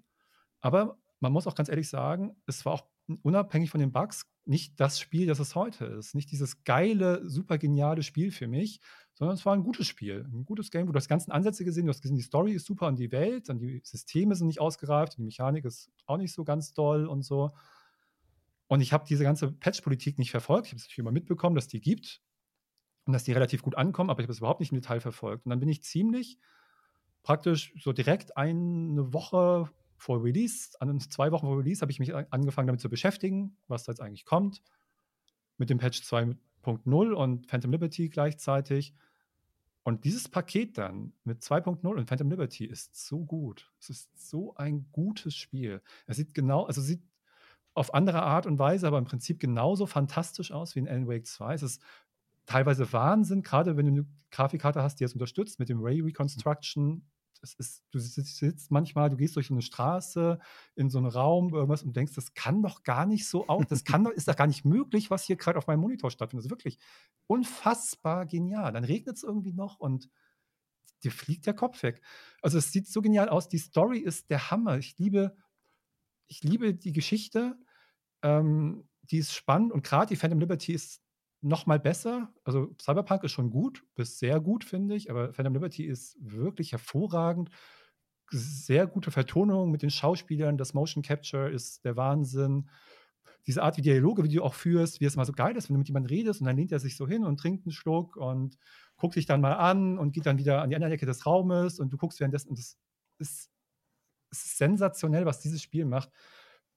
Speaker 2: Aber man muss auch ganz ehrlich sagen, es war auch unabhängig von den Bugs nicht das Spiel, das es heute ist. Nicht dieses geile, super geniale Spiel für mich, sondern es war ein gutes Spiel, ein gutes Game, wo du hast ganzen Ansätze gesehen, du hast gesehen, die Story ist super und die Welt, und die Systeme sind nicht ausgereift, die Mechanik ist auch nicht so ganz doll und so. Und ich habe diese ganze Patch-Politik nicht verfolgt. Ich habe es natürlich immer mitbekommen, dass die gibt und dass die relativ gut ankommen, aber ich habe es überhaupt nicht im Detail verfolgt. Und dann bin ich ziemlich praktisch so direkt eine Woche vor Release, an zwei Wochen vor Release, habe ich mich an- angefangen damit zu beschäftigen, was da jetzt eigentlich kommt. Mit dem Patch 2.0 und Phantom Liberty gleichzeitig. Und dieses Paket dann mit 2.0 und Phantom Liberty ist so gut. Es ist so ein gutes Spiel. Es sieht genau, also sieht auf andere Art und Weise, aber im Prinzip genauso fantastisch aus wie in Alan Wake 2. Es ist teilweise Wahnsinn, gerade wenn du eine Grafikkarte hast, die das unterstützt mit dem Ray Reconstruction. Das ist, du sitzt, sitzt manchmal, du gehst durch eine Straße in so einen Raum, irgendwas und denkst, das kann doch gar nicht so aus, das kann doch, ist doch gar nicht möglich, was hier gerade auf meinem Monitor stattfindet. Das ist wirklich unfassbar genial. Dann regnet es irgendwie noch und dir fliegt der Kopf weg. Also es sieht so genial aus. Die Story ist der Hammer. Ich liebe, ich liebe die Geschichte. Ähm, die ist spannend und gerade die Phantom Liberty ist noch mal besser. Also Cyberpunk ist schon gut, bis sehr gut, finde ich, aber Phantom Liberty ist wirklich hervorragend. Sehr gute Vertonung mit den Schauspielern, das Motion Capture ist der Wahnsinn. Diese Art, wie Dialoge, wie du auch führst, wie es mal so geil ist, wenn du mit jemandem redest und dann lehnt er sich so hin und trinkt einen Schluck und guckt sich dann mal an und geht dann wieder an die andere Ecke des Raumes und du guckst währenddessen. Und das ist, ist sensationell, was dieses Spiel macht.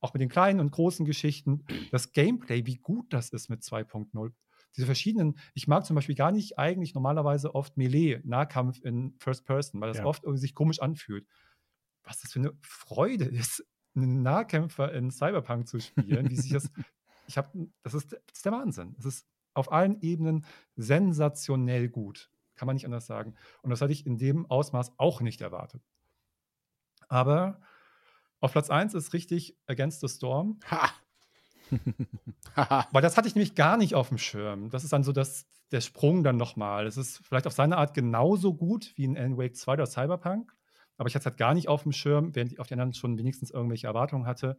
Speaker 2: Auch mit den kleinen und großen Geschichten. Das Gameplay, wie gut das ist mit 2.0. Diese verschiedenen, ich mag zum Beispiel gar nicht eigentlich normalerweise oft Melee, Nahkampf in First Person, weil das
Speaker 3: Ja.
Speaker 2: oft irgendwie sich komisch anfühlt. Was das für eine Freude ist, einen Nahkämpfer in Cyberpunk zu spielen, wie sich das. Ich habe, das ist, das ist der Wahnsinn. Es ist auf allen Ebenen sensationell gut. Kann man nicht anders sagen. Und das hatte ich in dem Ausmaß auch nicht erwartet. Aber auf Platz 1 ist richtig Against the Storm.
Speaker 1: Ha!
Speaker 2: Weil das hatte ich nämlich gar nicht auf dem Schirm. Das ist dann so das, der Sprung dann nochmal. Es ist vielleicht auf seine Art genauso gut wie in Alan Wake 2 oder Cyberpunk. Aber ich hatte es halt gar nicht auf dem Schirm, während ich auf die anderen schon wenigstens irgendwelche Erwartungen hatte.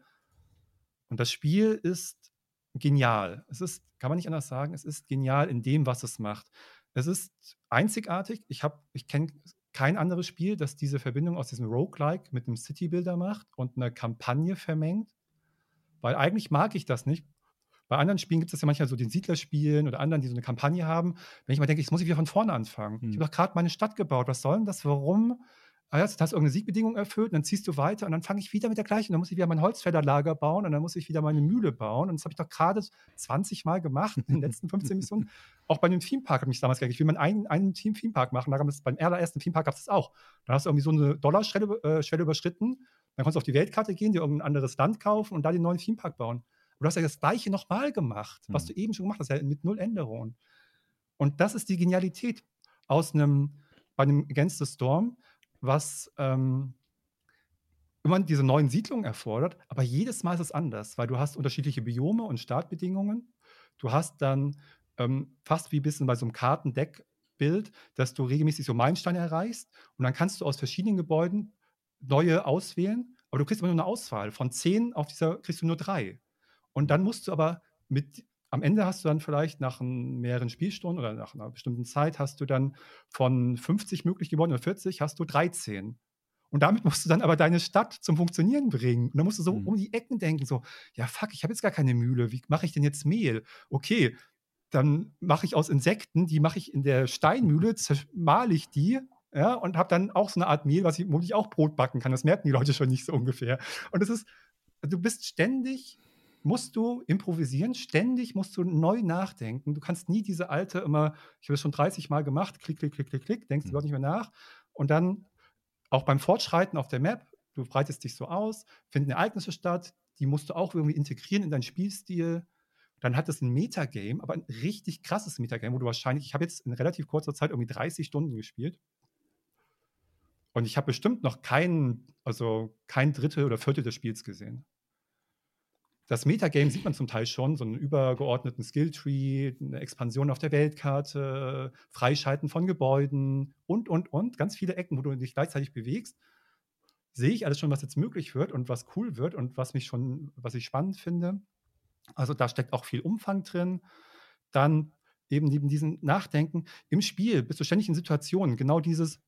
Speaker 2: Und das Spiel ist genial. Es ist, kann man nicht anders sagen, es ist genial in dem, was es macht. Es ist einzigartig. Ich, hab- ich kenne kein anderes Spiel, das diese Verbindung aus diesem Roguelike mit einem City-Builder macht und eine Kampagne vermengt. Weil eigentlich mag ich das nicht. bei anderen Spielen gibt es ja manchmal so den Siedlerspielen oder anderen, die so eine Kampagne haben. Wenn ich mal denke, jetzt muss ich wieder von vorne anfangen. Hm. Ich habe doch gerade meine Stadt gebaut. Was soll denn das? Warum? Ah, jetzt hast du irgendeine Siegbedingung erfüllt, und dann ziehst du weiter und dann fange ich wieder mit der gleichen. Dann muss ich wieder mein Holzfällerlager bauen und dann muss ich wieder meine Mühle bauen. Und das habe ich doch gerade 20 Mal gemacht in den letzten 15 Missionen. Auch bei dem Themepark habe ich damals gesagt, ich will mal einen, einen Team Themepark machen. Da gab es beim allerersten Themepark gab es das auch. Dann hast du irgendwie so eine Dollarschwelle äh, Schwelle überschritten. Dann kannst du auf die Weltkarte gehen, dir irgendein anderes Land kaufen und da den neuen Themepark bauen. Und du hast ja das gleiche nochmal gemacht, was hm. du eben schon gemacht hast, ja, mit null Änderungen. Und das ist die Genialität aus einem, bei einem Against the Storm, was ähm, immer diese neuen Siedlungen erfordert, aber jedes Mal ist es anders, weil du hast unterschiedliche Biome und Startbedingungen. Du hast dann ähm, fast wie ein bisschen bei so einem Kartendeckbild, dass du regelmäßig so Meilensteine erreichst und dann kannst du aus verschiedenen Gebäuden neue auswählen, aber du kriegst immer nur eine Auswahl. Von zehn auf dieser kriegst du nur drei. Und dann musst du aber mit am Ende hast du dann vielleicht nach mehreren Spielstunden oder nach einer bestimmten Zeit hast du dann von 50 möglich geworden oder 40 hast du 13. Und damit musst du dann aber deine Stadt zum Funktionieren bringen. Und dann musst du so mhm. um die Ecken denken, so, ja fuck, ich habe jetzt gar keine Mühle, wie mache ich denn jetzt Mehl? Okay, dann mache ich aus Insekten, die mache ich in der Steinmühle, zermale ich die, ja, und habe dann auch so eine Art Mehl, was ich, womit ich auch Brot backen kann. Das merken die Leute schon nicht so ungefähr. Und das ist, du bist ständig musst du improvisieren, ständig musst du neu nachdenken. Du kannst nie diese alte immer, ich habe es schon 30 Mal gemacht, klick, klick, klick, klick, klick, denkst mhm. überhaupt nicht mehr nach. Und dann auch beim Fortschreiten auf der Map, du breitest dich so aus, finden Ereignisse statt, die musst du auch irgendwie integrieren in deinen Spielstil. Dann hat es ein Metagame, aber ein richtig krasses Metagame, wo du wahrscheinlich, ich habe jetzt in relativ kurzer Zeit irgendwie 30 Stunden gespielt. Und ich habe bestimmt noch kein, also kein Drittel oder Viertel des Spiels gesehen das Metagame sieht man zum Teil schon, so einen übergeordneten Skilltree, eine Expansion auf der Weltkarte, Freischalten von Gebäuden und, und, und. Ganz viele Ecken, wo du dich gleichzeitig bewegst. Sehe ich alles schon, was jetzt möglich wird und was cool wird und was mich schon, was ich spannend finde. Also da steckt auch viel Umfang drin. Dann eben neben diesem Nachdenken im Spiel bist du ständig in Situationen. Genau dieses,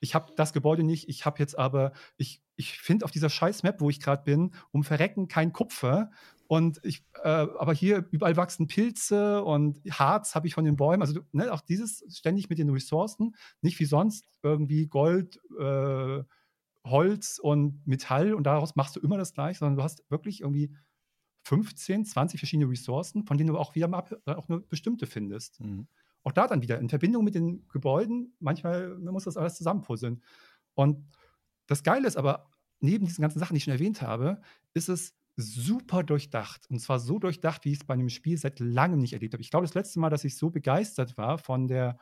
Speaker 2: ich habe das Gebäude nicht, ich habe jetzt aber, ich, ich finde auf dieser scheiß Map, wo ich gerade bin, um Verrecken kein Kupfer. Und ich, äh, aber hier überall wachsen Pilze und Harz habe ich von den Bäumen. Also ne, auch dieses ständig mit den Ressourcen, nicht wie sonst irgendwie Gold, äh, Holz und Metall und daraus machst du immer das gleiche, sondern du hast wirklich irgendwie 15, 20 verschiedene Ressourcen, von denen du auch wieder mal auch nur bestimmte findest. Mhm auch da dann wieder in Verbindung mit den Gebäuden, manchmal man muss das alles zusammenpuzzeln. Und das Geile ist aber, neben diesen ganzen Sachen, die ich schon erwähnt habe, ist es super durchdacht. Und zwar so durchdacht, wie ich es bei einem Spiel seit langem nicht erlebt habe. Ich glaube, das letzte Mal, dass ich so begeistert war von der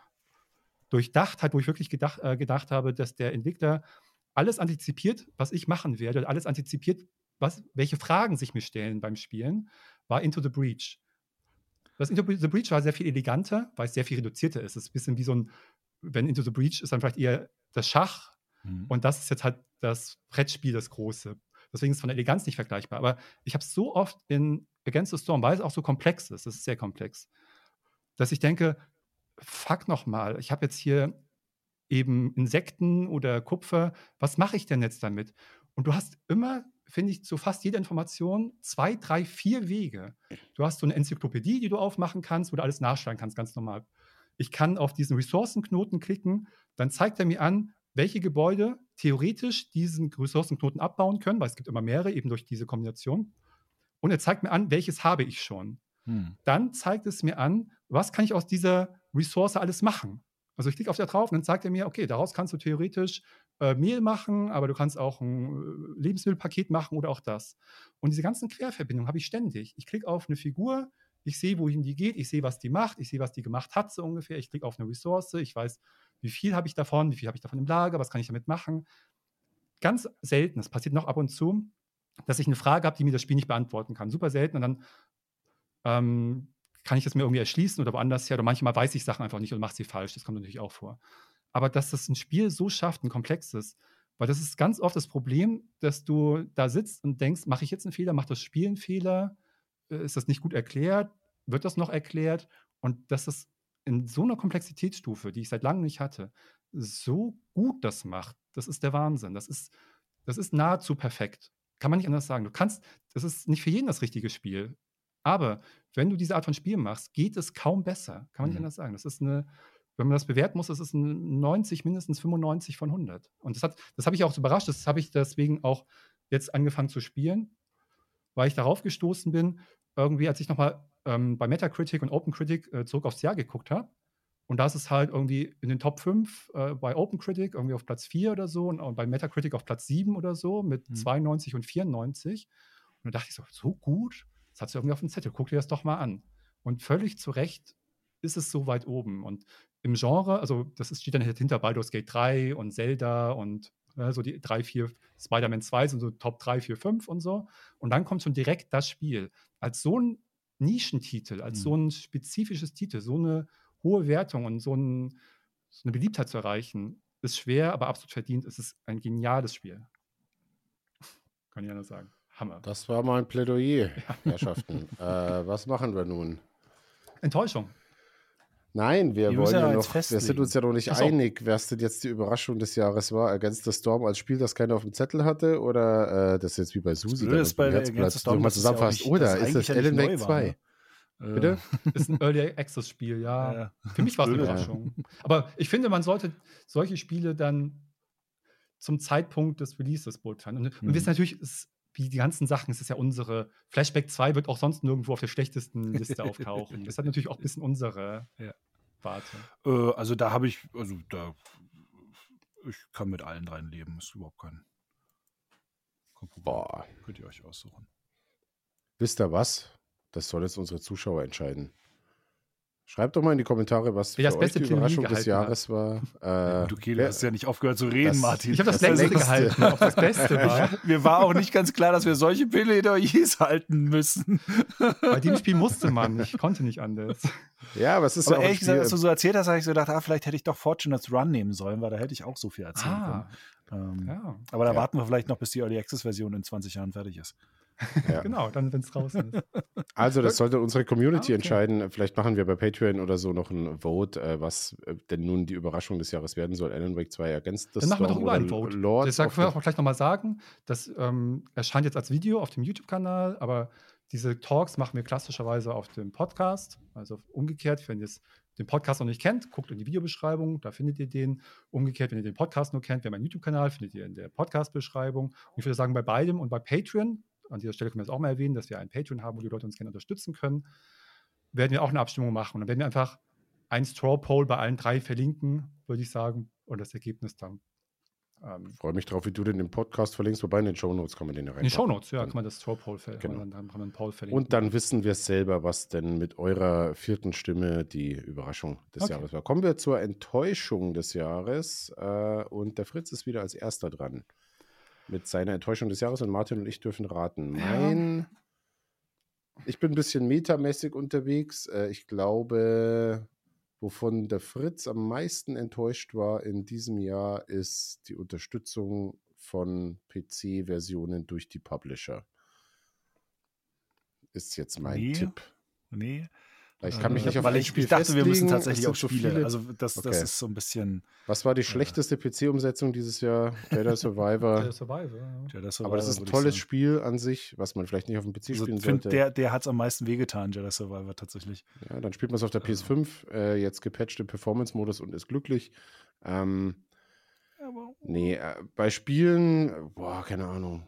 Speaker 2: Durchdachtheit, wo ich wirklich gedacht, äh, gedacht habe, dass der Entwickler alles antizipiert, was ich machen werde, alles antizipiert, was, welche Fragen sich mir stellen beim Spielen, war Into the Breach. Das Into the Breach war sehr viel eleganter, weil es sehr viel reduzierter ist. Es ist ein bisschen wie so ein, wenn Into the Breach ist dann vielleicht eher das Schach mhm. und das ist jetzt halt das Brettspiel, das große. Deswegen ist es von der Eleganz nicht vergleichbar. Aber ich habe es so oft in Against the Storm, weil es auch so komplex ist, es ist sehr komplex, dass ich denke, fuck nochmal, ich habe jetzt hier eben Insekten oder Kupfer, was mache ich denn jetzt damit? Und du hast immer finde ich, zu fast jeder Information zwei, drei, vier Wege. Du hast so eine Enzyklopädie, die du aufmachen kannst, wo du alles nachschlagen kannst, ganz normal. Ich kann auf diesen Ressourcenknoten klicken, dann zeigt er mir an, welche Gebäude theoretisch diesen Ressourcenknoten abbauen können, weil es gibt immer mehrere, eben durch diese Kombination. Und er zeigt mir an, welches habe ich schon. Hm. Dann zeigt es mir an, was kann ich aus dieser Ressource alles machen. Also ich klicke auf da drauf und dann sagt er mir, okay, daraus kannst du theoretisch äh, Mehl machen, aber du kannst auch ein äh, Lebensmittelpaket machen oder auch das. Und diese ganzen Querverbindungen habe ich ständig. Ich klicke auf eine Figur, ich sehe, wohin die geht, ich sehe, was die macht, ich sehe, was die gemacht hat, so ungefähr. Ich klicke auf eine Ressource, ich weiß, wie viel habe ich davon, wie viel habe ich davon im Lager, was kann ich damit machen. Ganz selten, das passiert noch ab und zu, dass ich eine Frage habe, die mir das Spiel nicht beantworten kann. Super selten. Und dann ähm, kann ich das mir irgendwie erschließen oder woanders her. Oder manchmal weiß ich Sachen einfach nicht und mache sie falsch. Das kommt natürlich auch vor. Aber dass das ein Spiel so schafft, ein komplexes, weil das ist ganz oft das Problem, dass du da sitzt und denkst, mache ich jetzt einen Fehler, macht das Spiel einen Fehler, äh, ist das nicht gut erklärt, wird das noch erklärt? Und dass das in so einer Komplexitätsstufe, die ich seit langem nicht hatte, so gut das macht, das ist der Wahnsinn. Das ist, das ist nahezu perfekt. Kann man nicht anders sagen. Du kannst, das ist nicht für jeden das richtige Spiel. Aber wenn du diese Art von Spiel machst, geht es kaum besser. Kann man nicht
Speaker 3: Mhm.
Speaker 2: anders sagen. Das ist eine, wenn man das bewerten muss, ist ein 90, mindestens 95 von 100. Und das, hat, das habe ich auch so überrascht. Das habe ich deswegen auch jetzt angefangen zu spielen, weil ich darauf gestoßen bin, irgendwie, als ich nochmal ähm, bei Metacritic und OpenCritic äh, zurück aufs Jahr geguckt habe. Und da ist es halt irgendwie in den Top 5 äh, bei OpenCritic irgendwie auf Platz 4 oder so und, und bei Metacritic auf Platz 7 oder so mit
Speaker 3: Mhm.
Speaker 2: 92 und 94. Und da dachte ich so, so gut? Das hat sie irgendwie auf dem Zettel. Guck dir das doch mal an. Und völlig zu Recht ist es so weit oben. Und im Genre, also das ist, steht dann hinter Baldur's Gate 3 und Zelda und äh, so die 3, 4, Spider-Man 2 sind so Top 3, 4, 5 und so. Und dann kommt schon direkt das Spiel. Als so ein Nischentitel, als
Speaker 3: Mhm.
Speaker 2: so ein spezifisches Titel, so eine hohe Wertung und so, ein, so eine Beliebtheit zu erreichen, ist schwer, aber absolut verdient. Es ist ein geniales Spiel. Kann ich anders sagen. Hammer.
Speaker 1: Das war mal ein Plädoyer, Herrschaften. äh, was machen wir nun?
Speaker 2: Enttäuschung.
Speaker 1: Nein, wir
Speaker 3: Wir
Speaker 1: wollen
Speaker 3: ja
Speaker 1: ja noch, wir sind uns ja noch nicht
Speaker 2: Ach so.
Speaker 1: einig, was denn jetzt die Überraschung des Jahres war. Against the Storm als Spiel, das keiner auf dem Zettel hatte, oder äh, das ist jetzt wie bei Susi,
Speaker 3: Blöde
Speaker 1: da
Speaker 3: ist bei
Speaker 1: Herzblatt,
Speaker 3: Storm,
Speaker 1: mal
Speaker 3: es ja
Speaker 1: zusammenfasst.
Speaker 3: nicht-
Speaker 1: Oder
Speaker 3: es
Speaker 1: ist das
Speaker 3: ja
Speaker 1: Alan Wake
Speaker 3: neu war,
Speaker 1: 2?
Speaker 3: ne? Äh,
Speaker 1: Bitte?
Speaker 2: Ist ein Early Access Spiel, ja.
Speaker 3: Ja.
Speaker 2: Für mich war es eine. Überraschung. Aber ich finde, man sollte solche Spiele dann zum Zeitpunkt des Releases beurteilen. Und, und wir
Speaker 3: Mhm.
Speaker 2: wissen natürlich, es, wie die ganzen Sachen, es ist ja unsere. Flashback 2 wird auch sonst nirgendwo auf der schlechtesten Liste auftauchen. Das hat natürlich auch ein bisschen unsere
Speaker 3: Ja.
Speaker 2: Warte.
Speaker 3: Äh, also da habe ich, also da, ich kann mit allen dreien leben, ist überhaupt kein, kein Problem.
Speaker 1: Boah,
Speaker 3: Könnt ihr euch aussuchen.
Speaker 1: wisst ihr was? Das soll jetzt unsere Zuschauer entscheiden. Schreibt doch mal in die Kommentare, was für
Speaker 2: das
Speaker 1: euch
Speaker 2: beste
Speaker 1: die Überraschung des Jahres war. Äh,
Speaker 3: du, du hast ja nicht aufgehört zu reden,
Speaker 1: das-
Speaker 3: Martin.
Speaker 2: Ich habe das,
Speaker 1: Das
Speaker 2: längste gehalten, ob das Beste war.
Speaker 3: Mir war auch nicht ganz klar, dass wir solche Plädoyers halten müssen.
Speaker 2: Bei dem Spiel musste man. Ich konnte nicht anders.
Speaker 1: ja, aber es ist
Speaker 3: Aber
Speaker 1: ja
Speaker 3: ehrlich gesagt, als du so erzählt hast, habe ich so gedacht, ah, vielleicht hätte ich doch Fortunates Run nehmen sollen, weil da hätte ich auch so viel erzählen
Speaker 2: Ah,
Speaker 3: können. Ähm,
Speaker 2: ja,
Speaker 3: Aber da
Speaker 1: Ja.
Speaker 3: warten wir vielleicht noch, bis die Early Access Version in 20 Jahren fertig ist.
Speaker 1: ja.
Speaker 2: genau, dann, wenn es draußen ist.
Speaker 1: Also, das sollte unsere Community
Speaker 2: okay.
Speaker 1: entscheiden. Vielleicht machen wir bei Patreon oder so noch ein Vote, äh, was äh, denn nun die Überraschung des Jahres werden soll. Alan Wake 2 Against the
Speaker 2: Dann machen wir doch überall ein Vote.
Speaker 1: Lords
Speaker 2: das sag,
Speaker 1: the-
Speaker 2: auch gleich nochmal sagen. Das ähm, erscheint jetzt als Video auf dem YouTube-Kanal, aber diese Talks machen wir klassischerweise auf dem Podcast. Also umgekehrt, wenn ihr den Podcast noch nicht kennt, guckt in die Videobeschreibung, da findet ihr den. Umgekehrt, wenn ihr den Podcast nur kennt, wir haben einen YouTube-Kanal, findet ihr in der Podcast-Beschreibung. Und ich würde sagen, bei beidem und bei Patreon, an dieser Stelle können wir es auch mal erwähnen, dass wir einen Patreon haben, wo die Leute uns gerne unterstützen können, werden wir auch eine Abstimmung machen. Und dann werden wir einfach ein Straw-Poll bei allen drei verlinken, würde ich sagen, und das Ergebnis dann ähm,
Speaker 1: Ich freue mich drauf, wie du den im Podcast verlinkst, wobei in den Shownotes kann man den ja
Speaker 2: in den
Speaker 1: reinpacken.
Speaker 2: Shownotes, ja,
Speaker 1: Dann-
Speaker 2: kann man das Straw Poll ver
Speaker 1: Genau.
Speaker 2: dann, kann man einen Poll verlinken.
Speaker 1: Und dann wissen wir selber, was denn mit eurer vierten Stimme die Überraschung des
Speaker 2: Okay.
Speaker 1: Jahres war. Kommen wir zur Enttäuschung des Jahres. Äh, und der Fritz ist wieder als erster dran. Mit seiner Enttäuschung des Jahres und Martin und ich dürfen raten.
Speaker 2: Ja.
Speaker 1: Mein. Ich bin ein bisschen metamäßig unterwegs. Äh, ich glaube, wovon der Fritz am meisten enttäuscht war in diesem Jahr, ist die Unterstützung von PC-Versionen durch die Publisher. Ist jetzt mein
Speaker 3: Nee.
Speaker 1: Tipp.
Speaker 3: Nee.
Speaker 1: Ich kann mich
Speaker 3: Äh,
Speaker 1: nicht auf
Speaker 3: Weil
Speaker 1: ein
Speaker 3: ich,
Speaker 1: Spiel
Speaker 3: ich dachte, wir müssen
Speaker 1: festlegen.
Speaker 3: tatsächlich auf
Speaker 1: so
Speaker 3: Spiele.
Speaker 1: viele-
Speaker 3: also das, das
Speaker 1: Okay.
Speaker 3: ist so ein bisschen
Speaker 1: Was war die schlechteste PC-Umsetzung dieses Jahr? Jedi Survivor.
Speaker 2: Der Survivor. ja.
Speaker 3: Jedi
Speaker 1: Aber das
Speaker 3: Survivor,
Speaker 1: ist ein tolles. Spiel an sich, was man vielleicht nicht auf dem PC
Speaker 3: Also,
Speaker 1: spielen
Speaker 3: find,
Speaker 1: sollte.
Speaker 3: der der hat es am meisten wehgetan, Jedi Survivor tatsächlich.
Speaker 1: ja, dann spielt man es auf der PS5, äh, jetzt gepatcht im Performance-Modus und ist glücklich. Ähm, nee, äh, bei Spielen, äh, boah, keine Ahnung.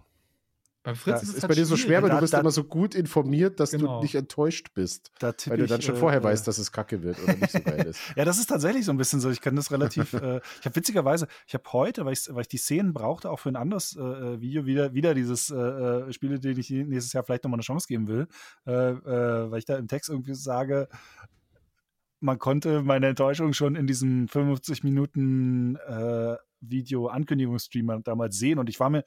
Speaker 2: Bei Fritz
Speaker 3: Das
Speaker 1: Das
Speaker 2: es
Speaker 1: ist bei dir so schwer, weil du bist
Speaker 3: da-
Speaker 1: immer so gut informiert, dass
Speaker 2: Genau.
Speaker 1: du nicht enttäuscht bist. Weil du
Speaker 3: ich,
Speaker 1: dann schon
Speaker 3: äh,
Speaker 1: vorher
Speaker 3: äh,
Speaker 1: weißt, dass es kacke wird oder nicht so geil ist.
Speaker 3: Ja, das ist tatsächlich so ein bisschen so. Ich kann das relativ. äh, ich habe witzigerweise, ich habe heute, weil ich, weil ich die Szenen brauchte, auch für ein anderes äh, äh, Video wieder, wieder dieses äh, äh, Spiele, denen ich nächstes Jahr vielleicht nochmal eine Chance geben will, äh, äh, weil ich da im Text irgendwie sage, man konnte meine Enttäuschung schon in diesem 55 Minuten äh, Video Ankündigungsstream damals sehen und ich war mir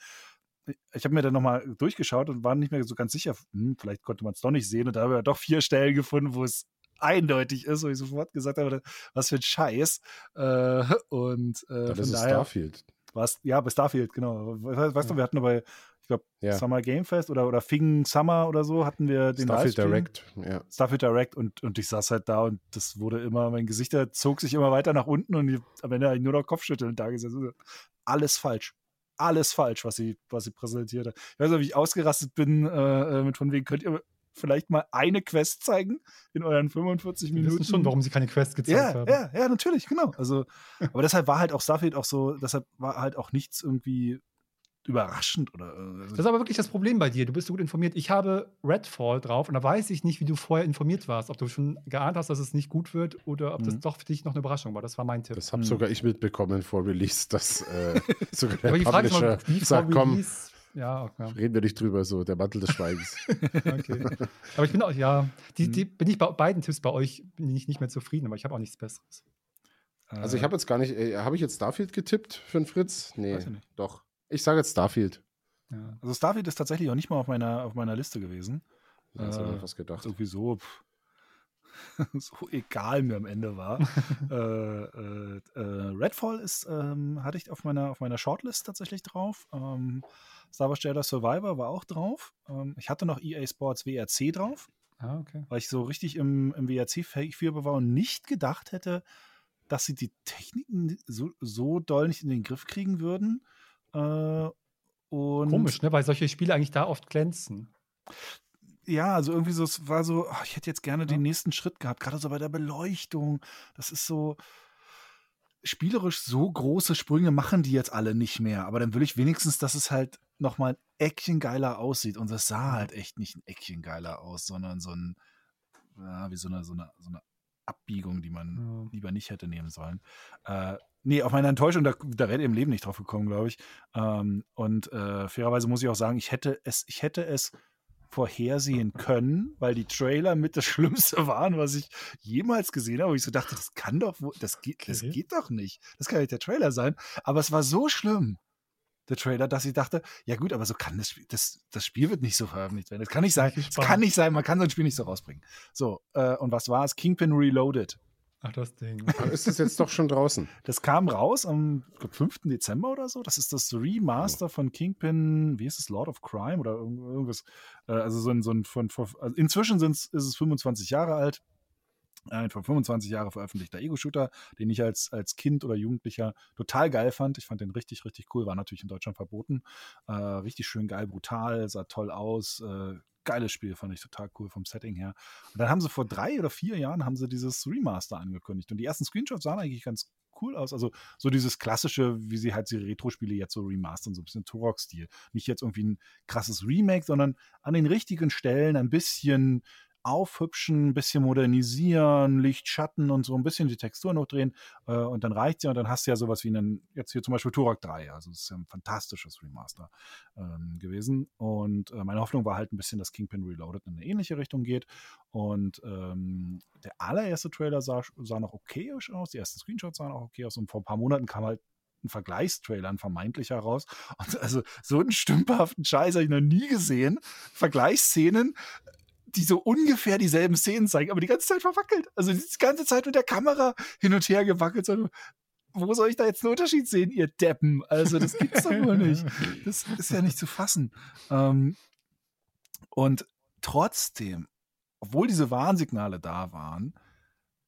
Speaker 3: ich habe mir dann nochmal durchgeschaut und war nicht mehr so ganz sicher, hm, vielleicht konnte man es doch nicht sehen. Und da habe ich doch vier Stellen gefunden, wo es eindeutig ist, wo ich sofort gesagt habe, was für ein Scheiß. Äh, und äh, von
Speaker 1: ist
Speaker 3: daher
Speaker 1: Starfield.
Speaker 3: war es, ja, bei Starfield, genau. We- Weißt du, wir hatten bei, ich glaube,
Speaker 1: Ja.
Speaker 3: Summer Game Fest oder, oder Fing Summer oder so, hatten wir den
Speaker 1: Starfield
Speaker 3: Livestream.
Speaker 1: Direct, ja.
Speaker 3: Starfield Direct und, und ich saß halt da und das wurde immer, mein Gesicht zog sich immer weiter nach unten und ich, am Ende habe ich nur noch Kopfschütteln da gesessen. Alles falsch. Alles falsch, was sie, was sie präsentierte. Ich weiß noch, wie ich ausgerastet bin, äh, äh, mit von wegen, könnt ihr vielleicht mal eine Quest zeigen in euren 45 Minuten.
Speaker 2: Wir wissen schon, warum sie keine Quest gezeigt
Speaker 3: ja,
Speaker 2: haben.
Speaker 3: Ja, ja, natürlich, genau. Also, aber deshalb war halt auch Starfield auch so, deshalb war halt auch nichts irgendwie überraschend oder.
Speaker 2: Äh, das ist aber wirklich das Problem bei dir. Du bist so gut informiert. Ich habe Redfall drauf und da weiß ich nicht, wie du vorher informiert warst. Ob du schon geahnt hast, dass es nicht gut wird oder ob mhm. das doch für dich noch eine Überraschung war. Das war mein Tipp.
Speaker 1: Das habe mhm. sogar ich mitbekommen vor Release, dass äh, sogar der aber die Frage Publisher ist mal, wie sagt, komm, ja, okay. reden wir nicht drüber, so der Mantel des Schweigens.
Speaker 2: okay. Aber ich bin auch, ja, die, die, mhm. bin ich bei beiden Tipps bei euch bin ich nicht mehr zufrieden, aber ich habe auch nichts Besseres.
Speaker 1: Also ich habe jetzt gar nicht, äh, habe ich jetzt Starfield getippt für den Fritz? Nee, doch. Ich sage jetzt Starfield.
Speaker 3: Ja. Also Starfield ist tatsächlich auch nicht mal auf meiner, auf meiner Liste gewesen.
Speaker 1: Ja, äh, habe ich was gedacht.
Speaker 3: Sowieso pff, so egal mir am Ende war. äh, äh, äh, Redfall ist, ähm, hatte ich auf meiner, auf meiner Shortlist tatsächlich drauf. Ähm, Star Wars Jedi Survivor war auch drauf. Ähm, ich hatte noch EA Sports WRC drauf.
Speaker 2: Ah, okay.
Speaker 3: Weil ich so richtig im, im WRC-Fieber war und nicht gedacht hätte, dass sie die Techniken so, so doll nicht in den Griff kriegen würden. Äh,
Speaker 2: Komisch, ne? weil solche Spiele eigentlich da oft glänzen.
Speaker 3: Ja, also irgendwie so, es war so, ach, ich hätte jetzt gerne ja. den nächsten Schritt gehabt, gerade so bei der Beleuchtung. Das ist so, spielerisch so große Sprünge machen die jetzt alle nicht mehr. Aber dann will ich wenigstens, dass es halt nochmal ein Eckchen geiler aussieht. Und das sah halt echt nicht ein Eckchen geiler aus, sondern so ein, ja, wie so eine, so eine, so eine Abbiegung, die man ja. lieber nicht hätte nehmen sollen. Äh, nee, auf meine Enttäuschung, da, da wäre im Leben nicht drauf gekommen, glaube ich. Ähm, und äh, fairerweise muss ich auch sagen, ich hätte es, ich hätte es vorhersehen können, weil die Trailer mit das Schlimmste waren, was ich jemals gesehen habe. Und ich so dachte, das kann doch, das geht, okay. das geht doch nicht. Das kann nicht der Trailer sein. Aber es war so schlimm, der Trailer, dass ich dachte, ja gut, aber so kann das Spiel, das, das Spiel wird nicht so veröffentlicht werden. Das kann nicht sein. Das kann nicht sein. Man kann so ein Spiel nicht so rausbringen. So, äh, und was war es? Kingpin Reloaded.
Speaker 2: Ach, das Ding.
Speaker 1: ist es jetzt doch schon draußen?
Speaker 3: Das kam raus am glaub, 5. Dezember oder so. Das ist das Remaster oh. von Kingpin, wie ist es, Lord of Crime oder irgendwas. Äh, also so ein, so ein von, von also inzwischen ist es 25 Jahre alt ein vor 25 Jahren veröffentlichter Ego-Shooter, den ich als, als Kind oder Jugendlicher total geil fand. Ich fand den richtig, richtig cool, war natürlich in Deutschland verboten. Äh, richtig schön geil, brutal, sah toll aus. Äh, geiles Spiel, fand ich total cool vom Setting her. Und dann haben sie vor drei oder vier Jahren haben sie dieses Remaster angekündigt. Und die ersten Screenshots sahen eigentlich ganz cool aus. Also so dieses klassische, wie sie halt die Retro-Spiele jetzt so remastern, so ein bisschen Turok-Stil. Nicht jetzt irgendwie ein krasses Remake, sondern an den richtigen Stellen ein bisschen aufhübschen, ein bisschen modernisieren, Licht, Schatten und so ein bisschen die Textur noch drehen äh, und dann reicht ja und dann hast du ja sowas wie einen, jetzt hier zum Beispiel Turok 3, also es ist ja ein fantastisches Remaster ähm, gewesen und äh, meine Hoffnung war halt ein bisschen, dass Kingpin Reloaded in eine ähnliche Richtung geht und ähm, der allererste Trailer sah, sah noch okayisch aus, die ersten Screenshots sahen auch okay aus und vor ein paar Monaten kam halt ein Vergleichstrailer, ein vermeintlicher raus. Und also so einen stümperhaften Scheiß habe ich noch nie gesehen. Vergleichsszenen, die so ungefähr dieselben Szenen zeigen, aber die ganze Zeit verwackelt. Also die ganze Zeit mit der Kamera hin und her gewackelt. So, wo soll ich da jetzt einen Unterschied sehen, ihr Deppen? Also das gibt's doch wohl nicht. Das ist ja nicht zu fassen. Ähm, und trotzdem, obwohl diese Warnsignale da waren,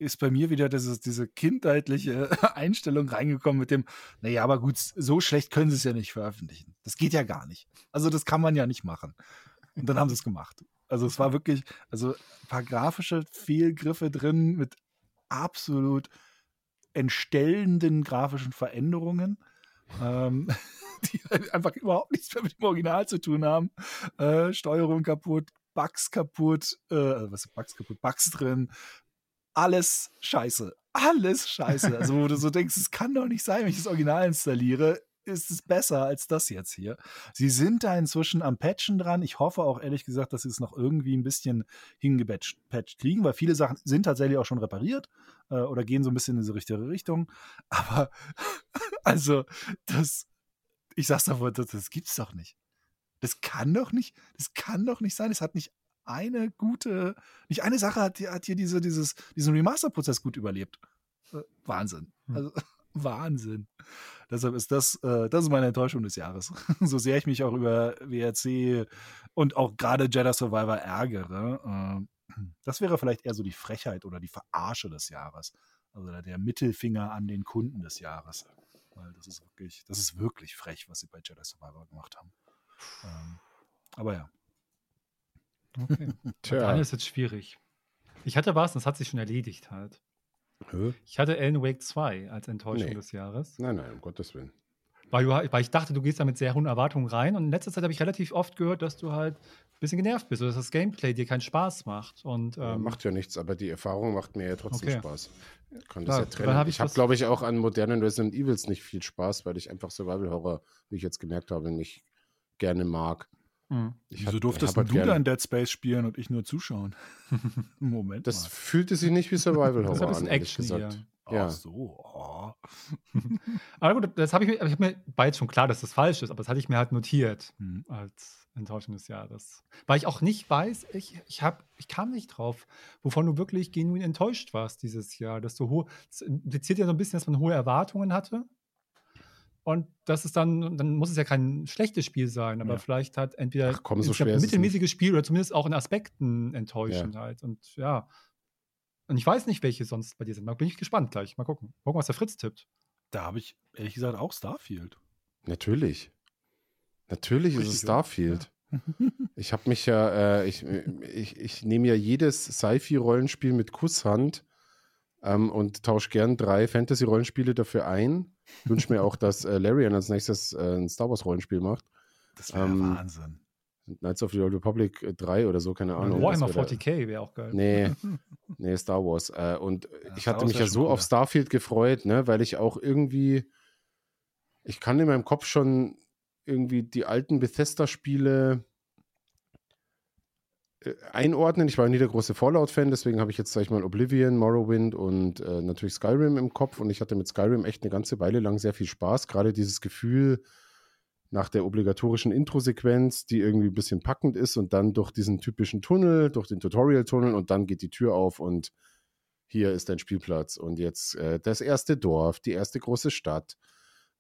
Speaker 3: ist bei mir wieder dieses, diese kindheitliche Einstellung reingekommen mit dem, naja, aber gut, so schlecht können sie es ja nicht veröffentlichen. Das geht ja gar nicht. Also das kann man ja nicht machen. Und dann haben sie es gemacht. Also es war wirklich, also ein paar grafische Fehlgriffe drin mit absolut entstellenden grafischen Veränderungen, ähm, die halt einfach überhaupt nichts mehr mit dem Original zu tun haben. Äh, Steuerung kaputt, Bugs kaputt, äh, also was ist Bugs kaputt, Bugs drin, alles scheiße. Alles scheiße. Also, wo du so denkst, es kann doch nicht sein, wenn ich das Original installiere ist es besser als das jetzt hier. Sie sind da inzwischen am Patchen dran. Ich hoffe auch ehrlich gesagt, dass sie es noch irgendwie ein bisschen hingepatcht kriegen, weil viele Sachen sind tatsächlich auch schon repariert äh, oder gehen so ein bisschen in die richtige Richtung. Aber also, das, ich sag's davor, das, das gibt's doch nicht. Das kann doch nicht, das kann doch nicht sein. Es hat nicht eine gute, nicht eine Sache hat, hat hier diese, dieses, diesen Remaster-Prozess gut überlebt. Äh, Wahnsinn. Hm. Also, Wahnsinn. Deshalb ist das, äh, das ist meine Enttäuschung des Jahres. so sehr ich mich auch über WRC und auch gerade Jedi Survivor ärgere. Äh, das wäre vielleicht eher so die Frechheit oder die Verarsche des Jahres. Also der Mittelfinger an den Kunden des Jahres. Weil das ist wirklich, das ist wirklich frech, was sie bei Jedi Survivor gemacht haben. Ähm, aber ja.
Speaker 2: Okay.
Speaker 1: Tja.
Speaker 2: Dann ist jetzt schwierig. Ich hatte was, das hat sich schon erledigt halt.
Speaker 1: Hä?
Speaker 2: Ich hatte Alan Wake 2 als Enttäuschung
Speaker 1: Nee.
Speaker 2: des Jahres.
Speaker 1: Nein, nein, um Gottes Willen.
Speaker 2: Weil, weil ich dachte, du gehst da mit sehr hohen Erwartungen rein. Und in letzter Zeit habe ich relativ oft gehört, dass du halt ein bisschen genervt bist oder dass das Gameplay dir keinen Spaß macht. Und
Speaker 1: Ja,
Speaker 2: ähm,
Speaker 1: macht ja nichts, aber die Erfahrung macht mir ja trotzdem
Speaker 2: Okay.
Speaker 1: Spaß. Ich kann
Speaker 2: Klar,
Speaker 1: das ja trennen.
Speaker 2: hab ich
Speaker 1: ich habe, glaube ich, auch an modernen Resident Evils nicht viel Spaß, weil ich einfach Survival Horror, wie ich jetzt gemerkt habe, nicht gerne mag.
Speaker 2: Mh.
Speaker 1: Ich
Speaker 3: Wieso durftest
Speaker 1: hab
Speaker 3: du
Speaker 1: halt
Speaker 3: dann
Speaker 1: gerne-
Speaker 3: Dead Space spielen und ich nur zuschauen? Moment
Speaker 1: Das
Speaker 3: mal.
Speaker 1: fühlte sich nicht wie Survival
Speaker 2: Das ist ein
Speaker 1: Horror
Speaker 2: bisschen
Speaker 1: an, ehrlich
Speaker 2: Action
Speaker 1: gesagt. Ja.
Speaker 3: Ach so. Oh.
Speaker 2: Aber gut, das habe ich mir, aber ich hab mir, war jetzt schon klar, dass das falsch ist, aber das hatte ich mir halt notiert
Speaker 3: Hm.
Speaker 2: als Enttäuschung des Jahres. Weil ich auch nicht weiß, ich, ich, hab, ich kam nicht drauf, wovon du wirklich genuin enttäuscht warst dieses Jahr. Dass du hohe, das impliziert ja so ein bisschen, dass man hohe Erwartungen hatte. Und das ist dann, dann muss es ja kein schlechtes Spiel sein, aber
Speaker 3: Ja.
Speaker 2: vielleicht hat entweder
Speaker 1: Ach komm, so
Speaker 2: ein
Speaker 1: ist es
Speaker 2: mittelmäßiges Spiel oder zumindest auch in Aspekten enttäuschend halt. Und ja. Und ich weiß nicht, welche sonst bei dir sind. Da bin ich gespannt gleich. Mal gucken. Gucken, was der Fritz tippt.
Speaker 3: Da habe ich ehrlich gesagt auch Starfield.
Speaker 1: Natürlich. Natürlich ist
Speaker 3: Richtig,
Speaker 1: es
Speaker 3: oder?
Speaker 1: Starfield. Ich habe mich ja, äh, ich, ich, ich nehme ja jedes Sci-Fi-Rollenspiel mit Kusshand ähm, und tausche gern drei Fantasy-Rollenspiele dafür ein. Wünsche mir auch, dass äh, Larian als nächstes äh, ein Star Wars-Rollenspiel macht.
Speaker 3: Das wäre
Speaker 1: Ähm,
Speaker 3: Wahnsinn.
Speaker 1: Knights of the Old Republic äh, 3 oder so, keine Ahnung.
Speaker 2: Warhammer
Speaker 1: Das wär da-
Speaker 2: 40k wäre auch geil.
Speaker 1: Nee, nee, Star Wars. Äh, und
Speaker 3: Ja,
Speaker 1: ich hatte mich ja so auf
Speaker 3: cooler.
Speaker 1: Starfield gefreut, ne, weil ich auch irgendwie, ich kann in meinem Kopf schon irgendwie die alten Bethesda-Spiele äh, einordnen. Ich war nie der große Fallout-Fan, deswegen habe ich jetzt, sag ich mal, Oblivion, Morrowind und äh, natürlich Skyrim im Kopf. Und ich hatte mit Skyrim echt eine ganze Weile lang sehr viel Spaß. Gerade dieses Gefühl nach der obligatorischen Intro-Sequenz, die irgendwie ein bisschen packend ist und dann durch diesen typischen Tunnel, durch den Tutorial-Tunnel und dann geht die Tür auf und hier ist dein Spielplatz und jetzt äh, das erste Dorf, die erste große Stadt,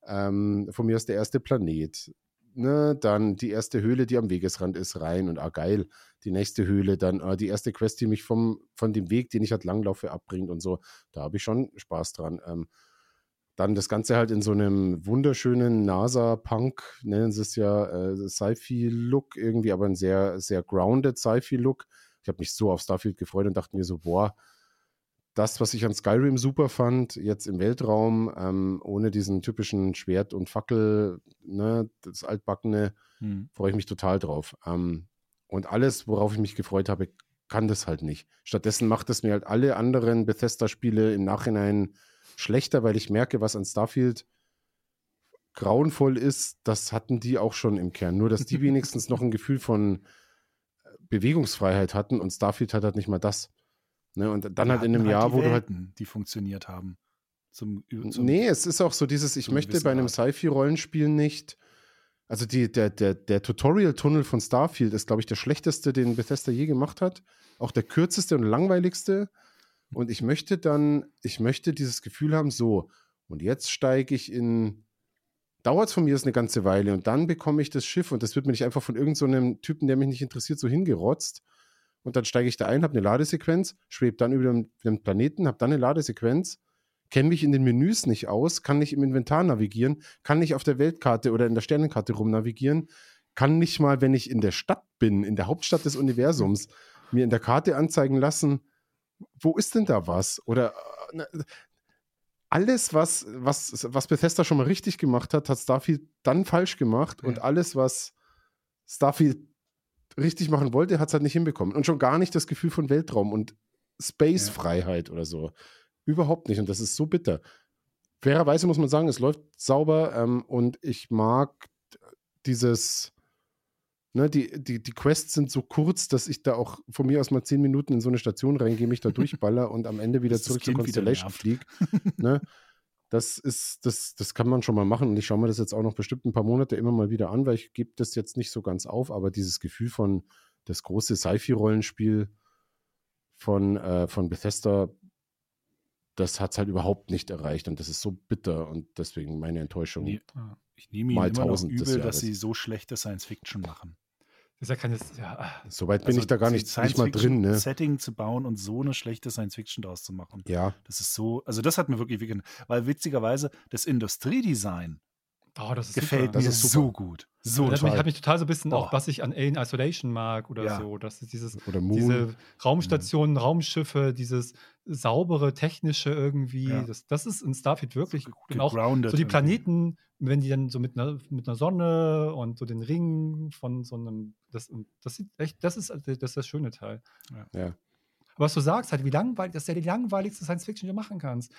Speaker 1: ähm, von mir ist der erste Planet, ne, dann die erste Höhle, die am Wegesrand ist, rein und ah geil, die nächste Höhle, dann äh, die erste Quest, die mich vom, von dem Weg, den ich halt langlaufe, abbringt und so, da habe ich schon Spaß dran. Ähm, dann das Ganze halt in so einem wunderschönen NASA-Punk, nennen sie es ja, äh, Sci-Fi-Look irgendwie, aber ein sehr, sehr grounded Sci-Fi-Look. Ich habe mich so auf Starfield gefreut und dachte mir so, boah, das, was ich an Skyrim super fand, jetzt im Weltraum, ähm, ohne diesen typischen Schwert- und Fackel, ne, das altbackene,
Speaker 3: Hm.
Speaker 1: freue ich mich total drauf. Ähm, und alles, worauf ich mich gefreut habe, kann das halt nicht. Stattdessen macht es mir halt alle anderen Bethesda-Spiele im Nachhinein schlechter, weil ich merke, was an Starfield grauenvoll ist, das hatten die auch schon im Kern. Nur, dass die wenigstens noch ein Gefühl von äh, Bewegungsfreiheit hatten und Starfield hat halt nicht mal das. Ne? Und dann halt in einem Jahr,
Speaker 3: die
Speaker 1: wo du halt
Speaker 3: Welten, die funktioniert haben. Zum, zum
Speaker 1: Nee, es ist auch so dieses, ich möchte bei einem. Sci-Fi-Rollenspiel nicht. Also die, der, der, der Tutorial-Tunnel von Starfield ist, glaube ich, der schlechteste, den Bethesda je gemacht hat. Auch der kürzeste und langweiligste. Und ich möchte dann, ich möchte dieses Gefühl haben, so, und jetzt steige ich in. Dauert es von mir ist eine ganze Weile und dann bekomme ich das Schiff und das wird mir nicht einfach von irgendeinem so Typen, der mich nicht interessiert, so hingerotzt. Und dann steige ich da ein, habe eine Ladesequenz, schwebe dann über den, den Planeten, habe dann eine Ladesequenz, kenne mich in den Menüs nicht aus, kann nicht im Inventar navigieren, kann nicht auf der Weltkarte oder in der Sternenkarte rumnavigieren, kann nicht mal, wenn ich in der Stadt bin, in der Hauptstadt des Universums, mir in der Karte anzeigen lassen, wo ist denn da was? Oder äh, ne, alles, was, was, was Bethesda schon mal richtig gemacht hat, hat Starfield dann falsch gemacht und
Speaker 2: Ja.
Speaker 1: alles, was Starfield richtig machen wollte, hat es halt nicht hinbekommen. Und schon gar nicht das Gefühl von Weltraum und Space-Freiheit oder so. Überhaupt nicht. Und das ist so bitter. Fairerweise muss man sagen, es läuft sauber ähm, und ich mag dieses, ne, die, die, die Quests sind so kurz, dass ich da auch von mir aus mal zehn Minuten in so eine Station reingehe, mich da durchballer und am Ende wieder
Speaker 3: das
Speaker 1: zurück zur Constellation fliege. ne? Das ist, das, das kann man schon mal machen und ich schaue mir das jetzt auch noch bestimmt ein paar Monate immer mal wieder an, weil ich gebe das jetzt nicht so ganz auf, aber dieses Gefühl von das große Sci-Fi-Rollenspiel von, äh, von Bethesda, das hat es halt überhaupt nicht erreicht und das ist so bitter und deswegen meine Enttäuschung.
Speaker 3: Nee.
Speaker 2: Ah.
Speaker 3: Ich nehme ihnen
Speaker 1: Mal
Speaker 3: immer noch übel, dass sie so schlechte Science-Fiction machen.
Speaker 2: Das ist ja keine. Ja, ah.
Speaker 1: Soweit bin
Speaker 3: Also
Speaker 1: ich da gar nicht, nicht mal drin, ne?
Speaker 3: Setting zu bauen und so eine schlechte Science-Fiction daraus zu machen.
Speaker 1: Ja,
Speaker 3: Das ist so, also das hat mir wirklich, wirklich weil witzigerweise das Industriedesign
Speaker 2: Oh, das ist
Speaker 3: Gefällt
Speaker 2: super.
Speaker 3: mir
Speaker 1: Das ist super.
Speaker 3: so gut. So
Speaker 2: das hat mich,
Speaker 3: toll.
Speaker 2: hat mich total so ein bisschen auch,
Speaker 3: Oh.
Speaker 2: was ich an Alien Isolation mag oder
Speaker 3: Ja.
Speaker 2: so. Das ist dieses,
Speaker 1: Oder Moon.
Speaker 2: diese Raumstationen, Raumschiffe, dieses saubere, technische irgendwie.
Speaker 3: Ja.
Speaker 2: Das, das ist in Starfield wirklich
Speaker 3: Ge-
Speaker 2: und auch so die
Speaker 3: irgendwie.
Speaker 2: Planeten, wenn die dann so mit einer, mit einer Sonne und so den Ringen von so einem, das, das sieht echt, das ist, das ist das schöne Teil.
Speaker 1: Ja.
Speaker 2: Aber was du sagst, halt, wie langweilig, das ist ja die langweiligste Science Fiction, die du machen kannst.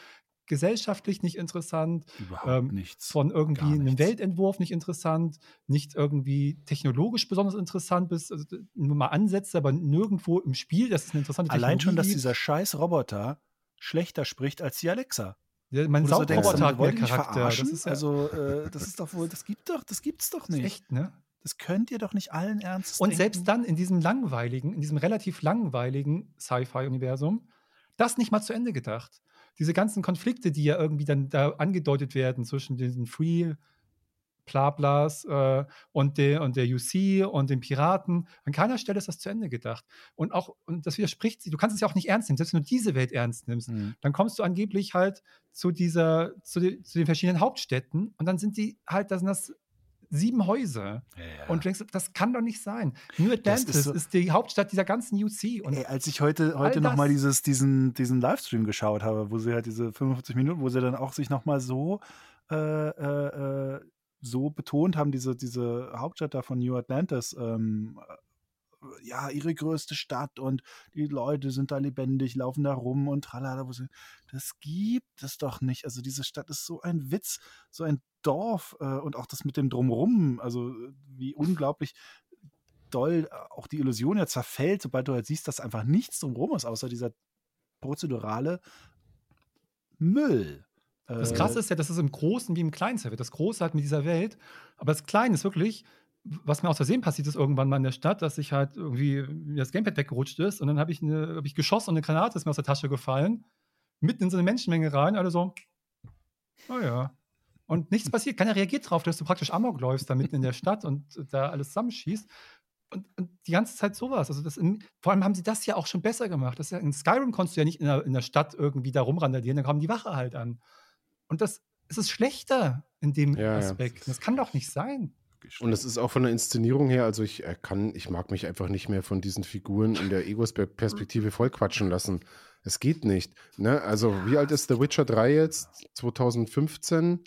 Speaker 2: Gesellschaftlich nicht interessant,
Speaker 3: Überhaupt
Speaker 2: ähm,
Speaker 3: nichts.
Speaker 2: von irgendwie
Speaker 3: Gar
Speaker 2: einem
Speaker 3: nichts.
Speaker 2: Weltentwurf nicht interessant, nicht irgendwie technologisch besonders interessant bis also nur mal Ansätze, aber nirgendwo im Spiel, das ist eine interessante
Speaker 3: Allein schon, dass dieser scheiß Roboter schlechter spricht als die Alexa.
Speaker 2: Ja, mein
Speaker 3: du so
Speaker 2: Saugroboter hat mehr Charakter. Das ist ja
Speaker 3: also, äh, das ist doch wohl, das gibt doch, das gibt's doch nicht.
Speaker 2: echt, ne?
Speaker 3: Das könnt ihr doch nicht allen Ernstes
Speaker 2: Und
Speaker 3: denken.
Speaker 2: selbst dann in diesem langweiligen, in diesem relativ langweiligen Sci-Fi-Universum, das nicht mal zu Ende gedacht. Diese ganzen Konflikte, die ja irgendwie dann da angedeutet werden zwischen diesen Free Blablas äh, und, der, und der UC und den Piraten. An keiner Stelle ist das zu Ende gedacht. Und auch, und das widerspricht sich, du kannst es ja auch nicht ernst nehmen, selbst wenn du diese Welt ernst nimmst.
Speaker 3: Mhm.
Speaker 2: Dann kommst du angeblich halt zu dieser, zu, de, zu den verschiedenen Hauptstädten und dann sind die halt, da sind das sieben Häuser.
Speaker 3: Ja.
Speaker 2: Und du denkst, das kann doch nicht sein. New Atlantis
Speaker 3: ist
Speaker 2: ist,
Speaker 3: so-
Speaker 2: die Hauptstadt dieser ganzen UC. Und
Speaker 3: Ey, als ich heute, heute nochmal diesen, diesen Livestream geschaut habe, wo sie halt diese 55 Minuten, wo sie dann auch sich nochmal so, äh, äh, äh, so betont haben, diese, diese Hauptstadt da von New Atlantis, ähm, äh, ja, ihre größte Stadt und die Leute sind da lebendig, laufen da rum und tralala. Das gibt es doch nicht. Also diese Stadt ist so ein Witz, so ein Dorf äh, und auch das mit dem Drumrum, also äh, wie unglaublich doll äh, auch die Illusion ja zerfällt, sobald du halt siehst, dass einfach nichts drumherum ist, außer dieser prozedurale Müll.
Speaker 2: das
Speaker 3: Äh,
Speaker 2: Krasse ist ja, dass es im Großen wie im Kleinen wird. Das Große halt mit dieser Welt, aber das Kleine ist wirklich, was mir aus Versehen passiert ist irgendwann mal in der Stadt, dass ich halt irgendwie das Gamepad weggerutscht ist und dann habe ich, eine- hab ich geschossen und eine Granate ist mir aus der Tasche gefallen, mitten in so eine Menschenmenge rein, alle so, oh ja. Und nichts passiert, keiner reagiert drauf, dass du praktisch Amok läufst da mitten in der Stadt und da alles zusammenschießt. Und, und die ganze Zeit sowas. Also das in, vor allem haben sie das ja auch schon besser gemacht. Das ja, in Skyrim konntest du ja nicht in der, in der Stadt irgendwie da rumrandalieren, dann kam die Wache halt an. Und das es ist schlechter in dem
Speaker 1: Ja, ja.
Speaker 2: Aspekt. Das kann doch nicht sein.
Speaker 1: Und es ist auch von der Inszenierung her, also ich äh, kann, ich mag mich einfach nicht mehr von diesen Figuren in der Ego-Perspektive vollquatschen lassen. Es geht nicht. Ne? Also, wie alt ist The Witcher 3 jetzt? 2015?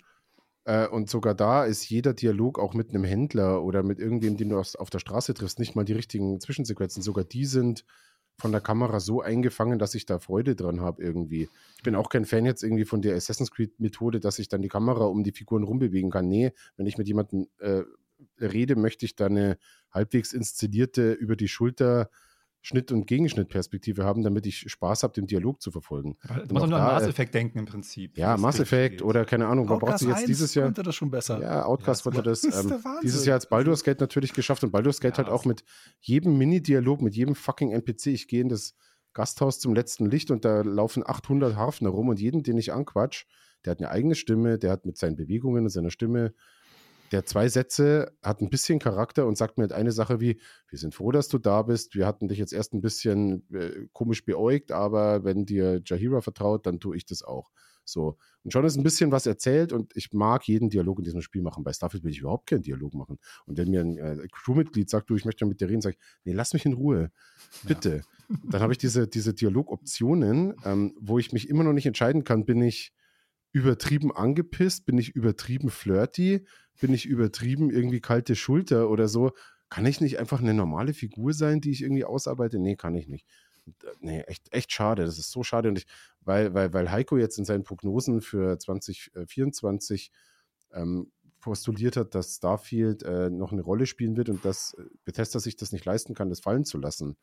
Speaker 1: Äh, und sogar da ist jeder Dialog auch mit einem Händler oder mit irgendwem, den du auf der Straße triffst, nicht mal die richtigen Zwischensequenzen. Sogar die sind von der Kamera so eingefangen, dass ich da Freude dran habe irgendwie. Ich bin auch kein Fan jetzt irgendwie von der Assassin's Creed-Methode, dass ich dann die Kamera um die Figuren rumbewegen kann. Nee, wenn ich mit jemandem äh, rede, möchte ich da eine halbwegs inszenierte über die Schulter Schnitt- und Gegenschnittperspektive haben, damit ich Spaß habe, den Dialog zu verfolgen.
Speaker 2: Du musst
Speaker 1: auch
Speaker 2: nur an Mass
Speaker 1: äh,
Speaker 2: Effect denken im Prinzip.
Speaker 1: Ja, Mass. Effect oder keine Ahnung, man braucht sich jetzt
Speaker 3: 1
Speaker 1: dieses Jahr.
Speaker 3: konnte das schon besser.
Speaker 1: Ja, Outcast
Speaker 3: Ja,
Speaker 1: wollte das ähm, dieses Jahr als Baldur's Gate natürlich geschafft und Baldur's Gate
Speaker 3: Ja,
Speaker 1: halt auch mit jedem Mini-Dialog, mit jedem fucking NPC. Ich gehe in das Gasthaus zum letzten Licht und da laufen 800 Harfner rum und jeden, den ich anquatsch, der hat eine eigene Stimme, der hat mit seinen Bewegungen und seiner Stimme, der zwei Sätze, hat ein bisschen Charakter und sagt mir halt eine Sache wie, wir sind froh, dass du da bist, wir hatten dich jetzt erst ein bisschen äh, komisch beäugt, aber wenn dir Jahira vertraut, dann tue ich das auch. So. Und schon ist ein bisschen was erzählt und ich mag jeden Dialog in diesem Spiel machen. Bei Starfield will ich überhaupt keinen Dialog machen. Und wenn mir ein äh, Crewmitglied sagt, du, ich möchte mit dir reden, sage ich, nee, lass mich in Ruhe. Bitte. Dann habe ich diese, diese Dialogoptionen, ähm, wo ich mich immer noch nicht entscheiden kann, bin ich übertrieben angepisst, bin ich übertrieben flirty, bin ich übertrieben irgendwie kalte Schulter oder so. Kann ich nicht einfach eine normale Figur sein, die ich irgendwie ausarbeite? Nee, kann ich nicht. Äh, Nee, echt, echt schade. Das ist so schade. Und ich, weil, weil, weil Heiko jetzt in seinen Prognosen für 2024 ähm, postuliert hat, dass Starfield äh, noch eine Rolle spielen wird und dass äh, Bethesda sich das nicht leisten kann, das fallen zu lassen.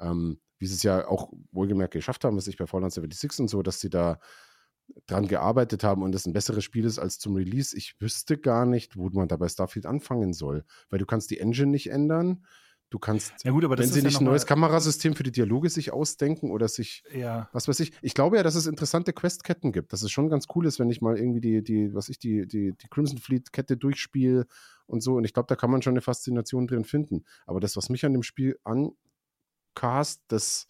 Speaker 1: Ähm, wie sie es ja auch wohlgemerkt geschafft haben, was ich bei Fallout 76 und so, dass sie da dran gearbeitet haben und es ein besseres Spiel ist als zum Release. Ich wüsste gar nicht, wo man da bei Starfield anfangen soll, weil du kannst die Engine nicht ändern. Du kannst,
Speaker 3: Ja gut, aber das
Speaker 1: wenn sie nicht ein neues Kamerasystem für die Dialoge sich ausdenken oder sich
Speaker 3: Ja.
Speaker 1: was weiß ich. Ich glaube ja, dass es interessante Questketten gibt. Dass es schon ganz cool ist, wenn ich mal irgendwie die, die was ich, die, die, die Crimson Fleet-Kette durchspiele und so. Und ich glaube, da kann man schon eine Faszination drin finden. Aber das, was mich an dem Spiel ancast, das,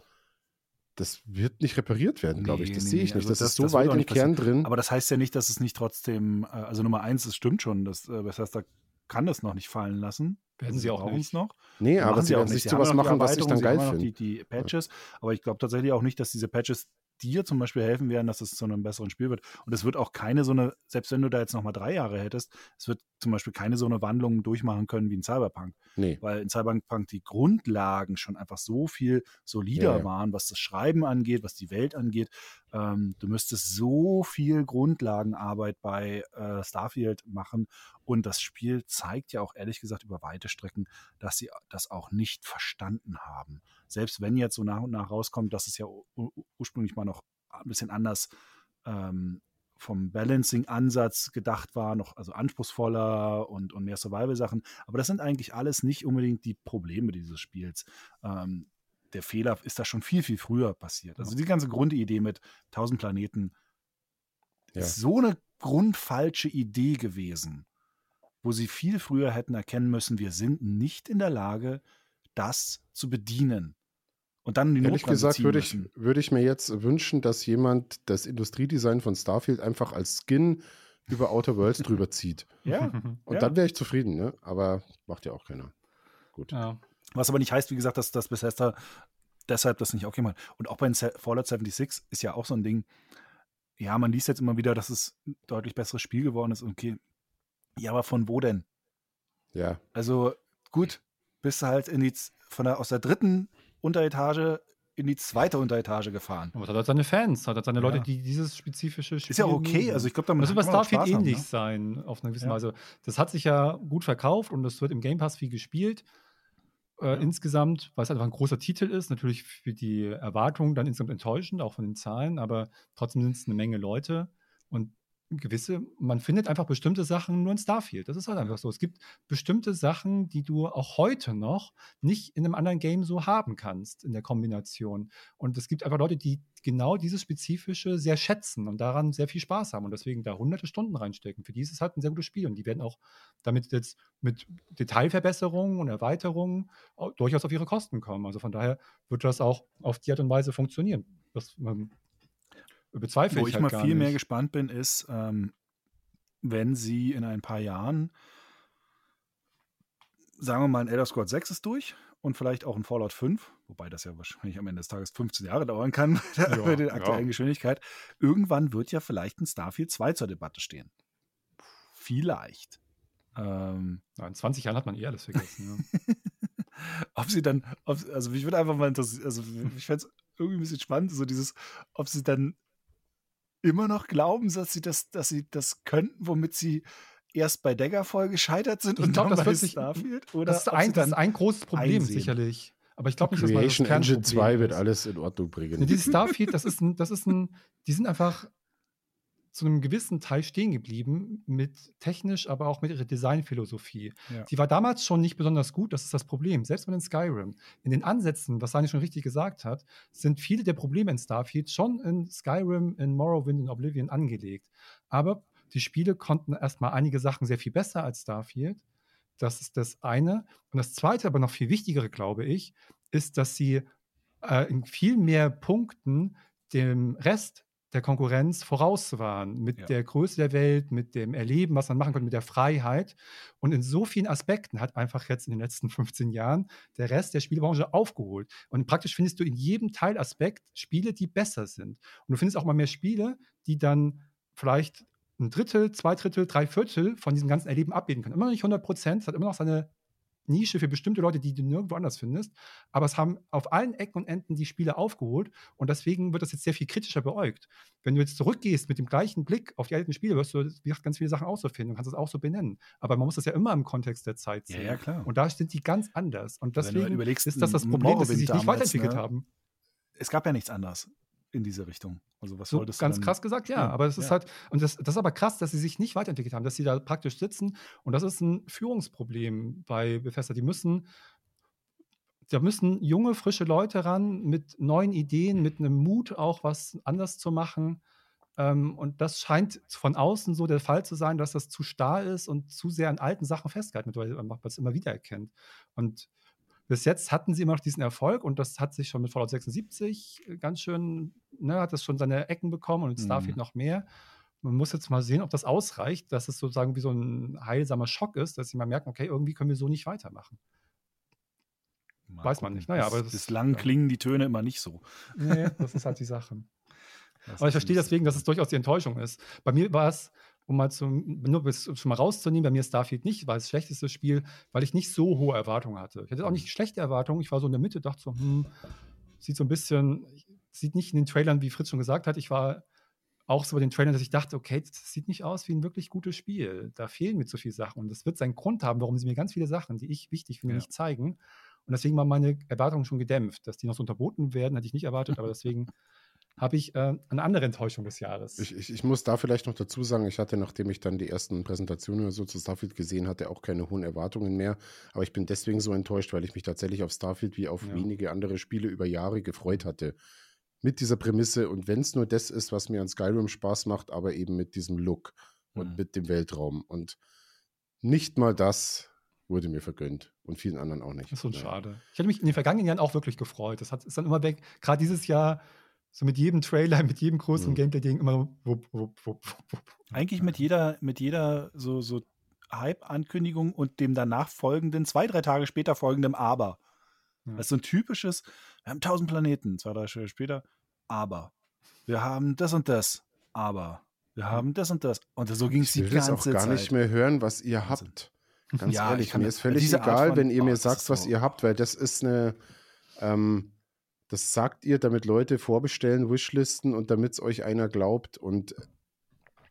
Speaker 1: das wird nicht repariert werden, glaube ich.
Speaker 3: Nee,
Speaker 1: Das
Speaker 3: nee,
Speaker 1: sehe ich
Speaker 3: nee.
Speaker 1: nicht.
Speaker 3: Also
Speaker 1: das,
Speaker 3: das-
Speaker 1: ist so
Speaker 3: das
Speaker 1: weit im Kern drin.
Speaker 3: Aber das heißt ja nicht, dass es nicht trotzdem, äh, also Nummer eins, es stimmt schon, dass äh, Bethesda kann das noch nicht fallen lassen.
Speaker 2: Werden sie auch nicht.
Speaker 3: noch.
Speaker 1: nee, aber sie
Speaker 3: auch
Speaker 1: werden
Speaker 3: nicht.
Speaker 1: sich sowas machen, was ich dann geil finde.
Speaker 3: Die, die Patches, aber ich glaube tatsächlich auch nicht, dass diese Patches dir zum Beispiel helfen werden, dass es zu einem besseren Spiel wird. Und es wird auch keine so eine, selbst wenn du da jetzt nochmal drei Jahre hättest, es wird zum Beispiel keine so eine Wandlung durchmachen können wie in Cyberpunk.
Speaker 1: Nee.
Speaker 3: Weil in Cyberpunk die Grundlagen schon einfach so viel solider
Speaker 1: Ja, ja.
Speaker 3: waren, was das Schreiben angeht, was die Welt angeht. Ähm, du müsstest so viel Grundlagenarbeit bei äh, Starfield machen und das Spiel zeigt ja auch ehrlich gesagt über weite Strecken, dass sie das auch nicht verstanden haben. Selbst wenn jetzt so nach und nach rauskommt, dass es ja ursprünglich mal noch ein bisschen anders ähm, vom Balancing-Ansatz gedacht war, noch also anspruchsvoller und, und mehr Survival-Sachen. Aber das sind eigentlich alles nicht unbedingt die Probleme dieses Spiels. Ähm, der Fehler ist da schon viel, viel früher passiert. Also die ganze Grundidee mit 1000 Planeten
Speaker 1: Ja.
Speaker 3: ist so eine grundfalsche Idee gewesen, wo sie viel früher hätten erkennen müssen, wir sind nicht in der Lage, das zu bedienen. Und dann die
Speaker 1: Ehrlich
Speaker 3: Notbremse
Speaker 1: gesagt würde ich, würde ich mir jetzt wünschen, dass jemand das Industriedesign von Starfield einfach als Skin über Outer Worlds drüber zieht.
Speaker 3: Ja,
Speaker 1: Und
Speaker 3: Ja.
Speaker 1: dann wäre ich zufrieden, ne? Aber macht ja auch keiner. Gut.
Speaker 2: ja.
Speaker 3: Was aber nicht heißt, wie gesagt, dass, dass Bethesda deshalb das nicht auch jemand. Und auch bei Fallout 76 ist ja auch so ein Ding. Ja, man liest jetzt immer wieder, dass es ein deutlich besseres Spiel geworden ist. Okay. Ja, aber von wo denn?
Speaker 1: Ja.
Speaker 3: Also gut, bist du halt in die, von der, aus der dritten Unteretage in die zweite Unteretage gefahren.
Speaker 2: Aber das hat halt seine Fans, hat halt seine Leute,
Speaker 3: Ja.
Speaker 2: die dieses spezifische Spiel
Speaker 3: Ist ja okay. Also ich glaube, damit
Speaker 2: das wird bei Starfield
Speaker 3: Spaß haben,
Speaker 2: ähnlich
Speaker 3: ne?
Speaker 2: sein, auf eine gewisse
Speaker 3: Ja.
Speaker 2: Weise. Das hat sich ja gut verkauft und es wird im Game Pass viel gespielt. Äh,
Speaker 3: Ja.
Speaker 2: Insgesamt, weil es einfach ein großer Titel ist, natürlich für die Erwartungen dann insgesamt enttäuschend, auch von den Zahlen, aber trotzdem sind es eine Menge Leute und gewisse, man findet einfach bestimmte Sachen nur in Starfield. Das ist halt einfach so. Es gibt bestimmte Sachen, die du auch heute noch nicht in einem anderen Game so haben kannst in der Kombination. Und es gibt einfach Leute, die genau dieses Spezifische sehr schätzen und daran sehr viel Spaß haben und deswegen da hunderte Stunden reinstecken. Für die ist es halt ein sehr gutes Spiel und die werden auch damit jetzt mit Detailverbesserungen und Erweiterungen au- durchaus auf ihre Kosten kommen. Also von daher wird das auch auf die Art und Weise funktionieren. Das ähm, bezweifle
Speaker 3: Wo
Speaker 2: ich
Speaker 3: ich
Speaker 2: halt
Speaker 3: mal viel mehr
Speaker 2: nicht.
Speaker 3: gespannt bin, ist, ähm, wenn sie in ein paar Jahren, sagen wir mal, ein Elder Scrolls 6 ist durch und vielleicht auch ein Fallout 5, wobei das ja wahrscheinlich am Ende des Tages 15 Jahre dauern kann
Speaker 2: Ja,
Speaker 3: bei der
Speaker 2: ja.
Speaker 3: aktuellen Geschwindigkeit. Irgendwann wird ja vielleicht ein Starfield 2 zur Debatte stehen. Vielleicht. Ähm,
Speaker 2: Ja, in 20 Jahren hat man eh alles vergessen. ja.
Speaker 3: ob sie dann, ob, also mich würde einfach mal interessieren, also ich fände es irgendwie ein bisschen spannend, so dieses, ob sie dann immer noch glauben, dass sie das, dass sie das könnten, womit sie erst bei Daggerfall gescheitert sind
Speaker 2: Ich
Speaker 3: und
Speaker 2: glaub,
Speaker 3: dann
Speaker 2: das
Speaker 3: bei
Speaker 2: sich-
Speaker 3: Starfield? Oder
Speaker 2: Das ist, ein, das ist ein großes Problem,
Speaker 3: einsehen.
Speaker 2: sicherlich. Aber ich glaube nicht, dass man das
Speaker 1: Creation Engine
Speaker 2: Kernproblem
Speaker 1: 2 wird alles in Ordnung bringen.
Speaker 2: Ja, dieses Starfield, das ist ein, das ist ein, die sind einfach zu einem gewissen Teil stehen geblieben mit technisch, aber auch mit ihrer Designphilosophie.
Speaker 3: Ja.
Speaker 2: Die war damals schon nicht besonders gut, das ist das Problem. Selbst mit den Skyrim. In den Ansätzen, was Sani schon richtig gesagt hat, sind viele der Probleme in Starfield schon in Skyrim, in Morrowind, in Oblivion angelegt. Aber die Spiele konnten erstmal einige Sachen sehr viel besser als Starfield. Das ist das eine. Und das zweite, aber noch viel wichtigere, glaube ich, ist, dass sie äh, in viel mehr Punkten dem Rest der Konkurrenz voraus waren, mit
Speaker 3: Ja.
Speaker 2: der Größe der Welt, mit dem Erleben, was man machen konnte, mit der Freiheit. Und in so vielen Aspekten hat einfach jetzt in den letzten 15 Jahren der Rest der Spielebranche aufgeholt. Und praktisch findest du in jedem Teilaspekt Spiele, die besser sind. Und du findest auch mal mehr Spiele, die dann vielleicht ein Drittel, zwei Drittel, drei Viertel von diesem ganzen Erleben abbilden können. Immer noch nicht 100 Prozent, es hat immer noch seine Nische für bestimmte Leute, die du nirgendwo anders findest. Aber es haben auf allen Ecken und Enden die Spiele aufgeholt und deswegen wird das jetzt sehr viel kritischer beäugt. Wenn du jetzt zurückgehst mit dem gleichen Blick auf die alten Spiele, wirst du, wie gesagt, ganz viele Sachen auch so finden und kannst es auch so benennen. Aber man muss das ja immer im Kontext der Zeit
Speaker 3: ja,
Speaker 2: sehen.
Speaker 3: ja, klar.
Speaker 2: Und da sind die ganz anders. Und
Speaker 3: du
Speaker 2: deswegen
Speaker 3: überlegst,
Speaker 2: ist das das Problem, dass sie sich nicht weiterentwickelt
Speaker 3: ne?
Speaker 2: haben.
Speaker 3: es gab ja nichts anderes in diese Richtung. Also was
Speaker 2: So
Speaker 3: solltest
Speaker 2: ganz krass gesagt, ja. Aber es ist
Speaker 3: ja.
Speaker 2: halt, und das, das ist aber krass, dass sie sich nicht weiterentwickelt haben, dass sie da praktisch sitzen. Und das ist ein Führungsproblem bei Bethesda. Die müssen, da müssen junge, frische Leute ran mit neuen Ideen, mit einem Mut auch was anders zu machen. Ähm, und das scheint von außen so der Fall zu sein, dass das zu starr ist und zu sehr an alten Sachen festgehalten wird, weil man es immer wieder erkennt. Und bis jetzt hatten sie immer noch diesen Erfolg und das hat sich schon mit Fallout 76 ganz schön, ne, hat das schon seine Ecken bekommen und Starfield
Speaker 3: Mhm.
Speaker 2: noch mehr. Man muss jetzt mal sehen, ob das ausreicht, dass es sozusagen wie so ein heilsamer Schock ist, dass sie mal merken, okay, irgendwie können wir so nicht weitermachen.
Speaker 3: Mal
Speaker 2: Weiß man
Speaker 3: gucken.
Speaker 2: nicht. Naja, aber das-
Speaker 3: bislang
Speaker 2: ja.
Speaker 3: klingen die Töne immer nicht so.
Speaker 2: Nee, das ist halt die Sache.
Speaker 3: Das
Speaker 2: Aber ich verstehe deswegen, dass es durchaus die Enttäuschung ist. Bei mir war es, um mal zum, nur bis, schon mal rauszunehmen, bei mir ist Starfield nicht, war das schlechteste Spiel, weil ich nicht so hohe Erwartungen hatte. Ich hatte auch nicht schlechte Erwartungen, ich war so in der Mitte, dachte so, hm, sieht so ein bisschen, sieht nicht in den Trailern, wie Fritz schon gesagt hat, ich war auch so bei den Trailern, dass ich dachte, okay, das sieht nicht aus wie ein wirklich gutes Spiel. Da fehlen mir zu viele Sachen. Und das wird seinen Grund haben, warum sie mir ganz viele Sachen, die ich wichtig finde,
Speaker 3: Ja.
Speaker 2: nicht zeigen. Und deswegen waren meine Erwartungen schon gedämpft. Dass die noch so unterboten werden, hätte ich nicht erwartet, aber deswegen habe ich äh, eine andere Enttäuschung des Jahres.
Speaker 1: Ich, ich, ich muss da vielleicht noch dazu sagen, ich hatte, nachdem ich dann die ersten Präsentationen oder so zu Starfield gesehen hatte, auch keine hohen Erwartungen mehr. Aber ich bin deswegen so enttäuscht, weil ich mich tatsächlich auf Starfield wie auf
Speaker 2: Ja.
Speaker 1: wenige andere Spiele über Jahre gefreut hatte. Mit dieser Prämisse und wenn es nur das ist, was mir an Skyrim Spaß macht, aber eben mit diesem Look und
Speaker 3: Mhm.
Speaker 1: mit dem Weltraum. Und nicht mal das wurde mir vergönnt und vielen anderen auch nicht.
Speaker 2: Das ist so
Speaker 1: Naja.
Speaker 2: schade. Ich hätte mich in den vergangenen Jahren auch wirklich gefreut. Das hat, ist dann immer weg. Gerade dieses Jahr, so mit jedem Trailer, mit jedem größeren
Speaker 1: Mhm.
Speaker 2: Gameplay-Ding immer wupp, wupp, wupp, wupp.
Speaker 3: Eigentlich mit jeder, mit jeder so, so Hype-Ankündigung und dem danach folgenden, zwei, drei Tage später folgendem Aber.
Speaker 2: Ja.
Speaker 3: Das ist so ein typisches, wir haben tausend Planeten, zwei, drei Tage später, aber. Wir haben das und das, aber. Wir haben das und das. Und so ging es
Speaker 1: Ich
Speaker 3: die
Speaker 1: will das
Speaker 3: ganze
Speaker 1: auch gar
Speaker 3: Zeit.
Speaker 1: nicht mehr hören, was ihr habt. Ganz
Speaker 3: Ja, ich
Speaker 1: ehrlich, mir ist völlig egal,
Speaker 3: von-
Speaker 1: wenn ihr
Speaker 3: oh,
Speaker 1: mir sagt, was ihr habt, weil das ist eine, ähm, das sagt ihr, damit Leute vorbestellen, Wishlisten und damit es euch einer glaubt. Und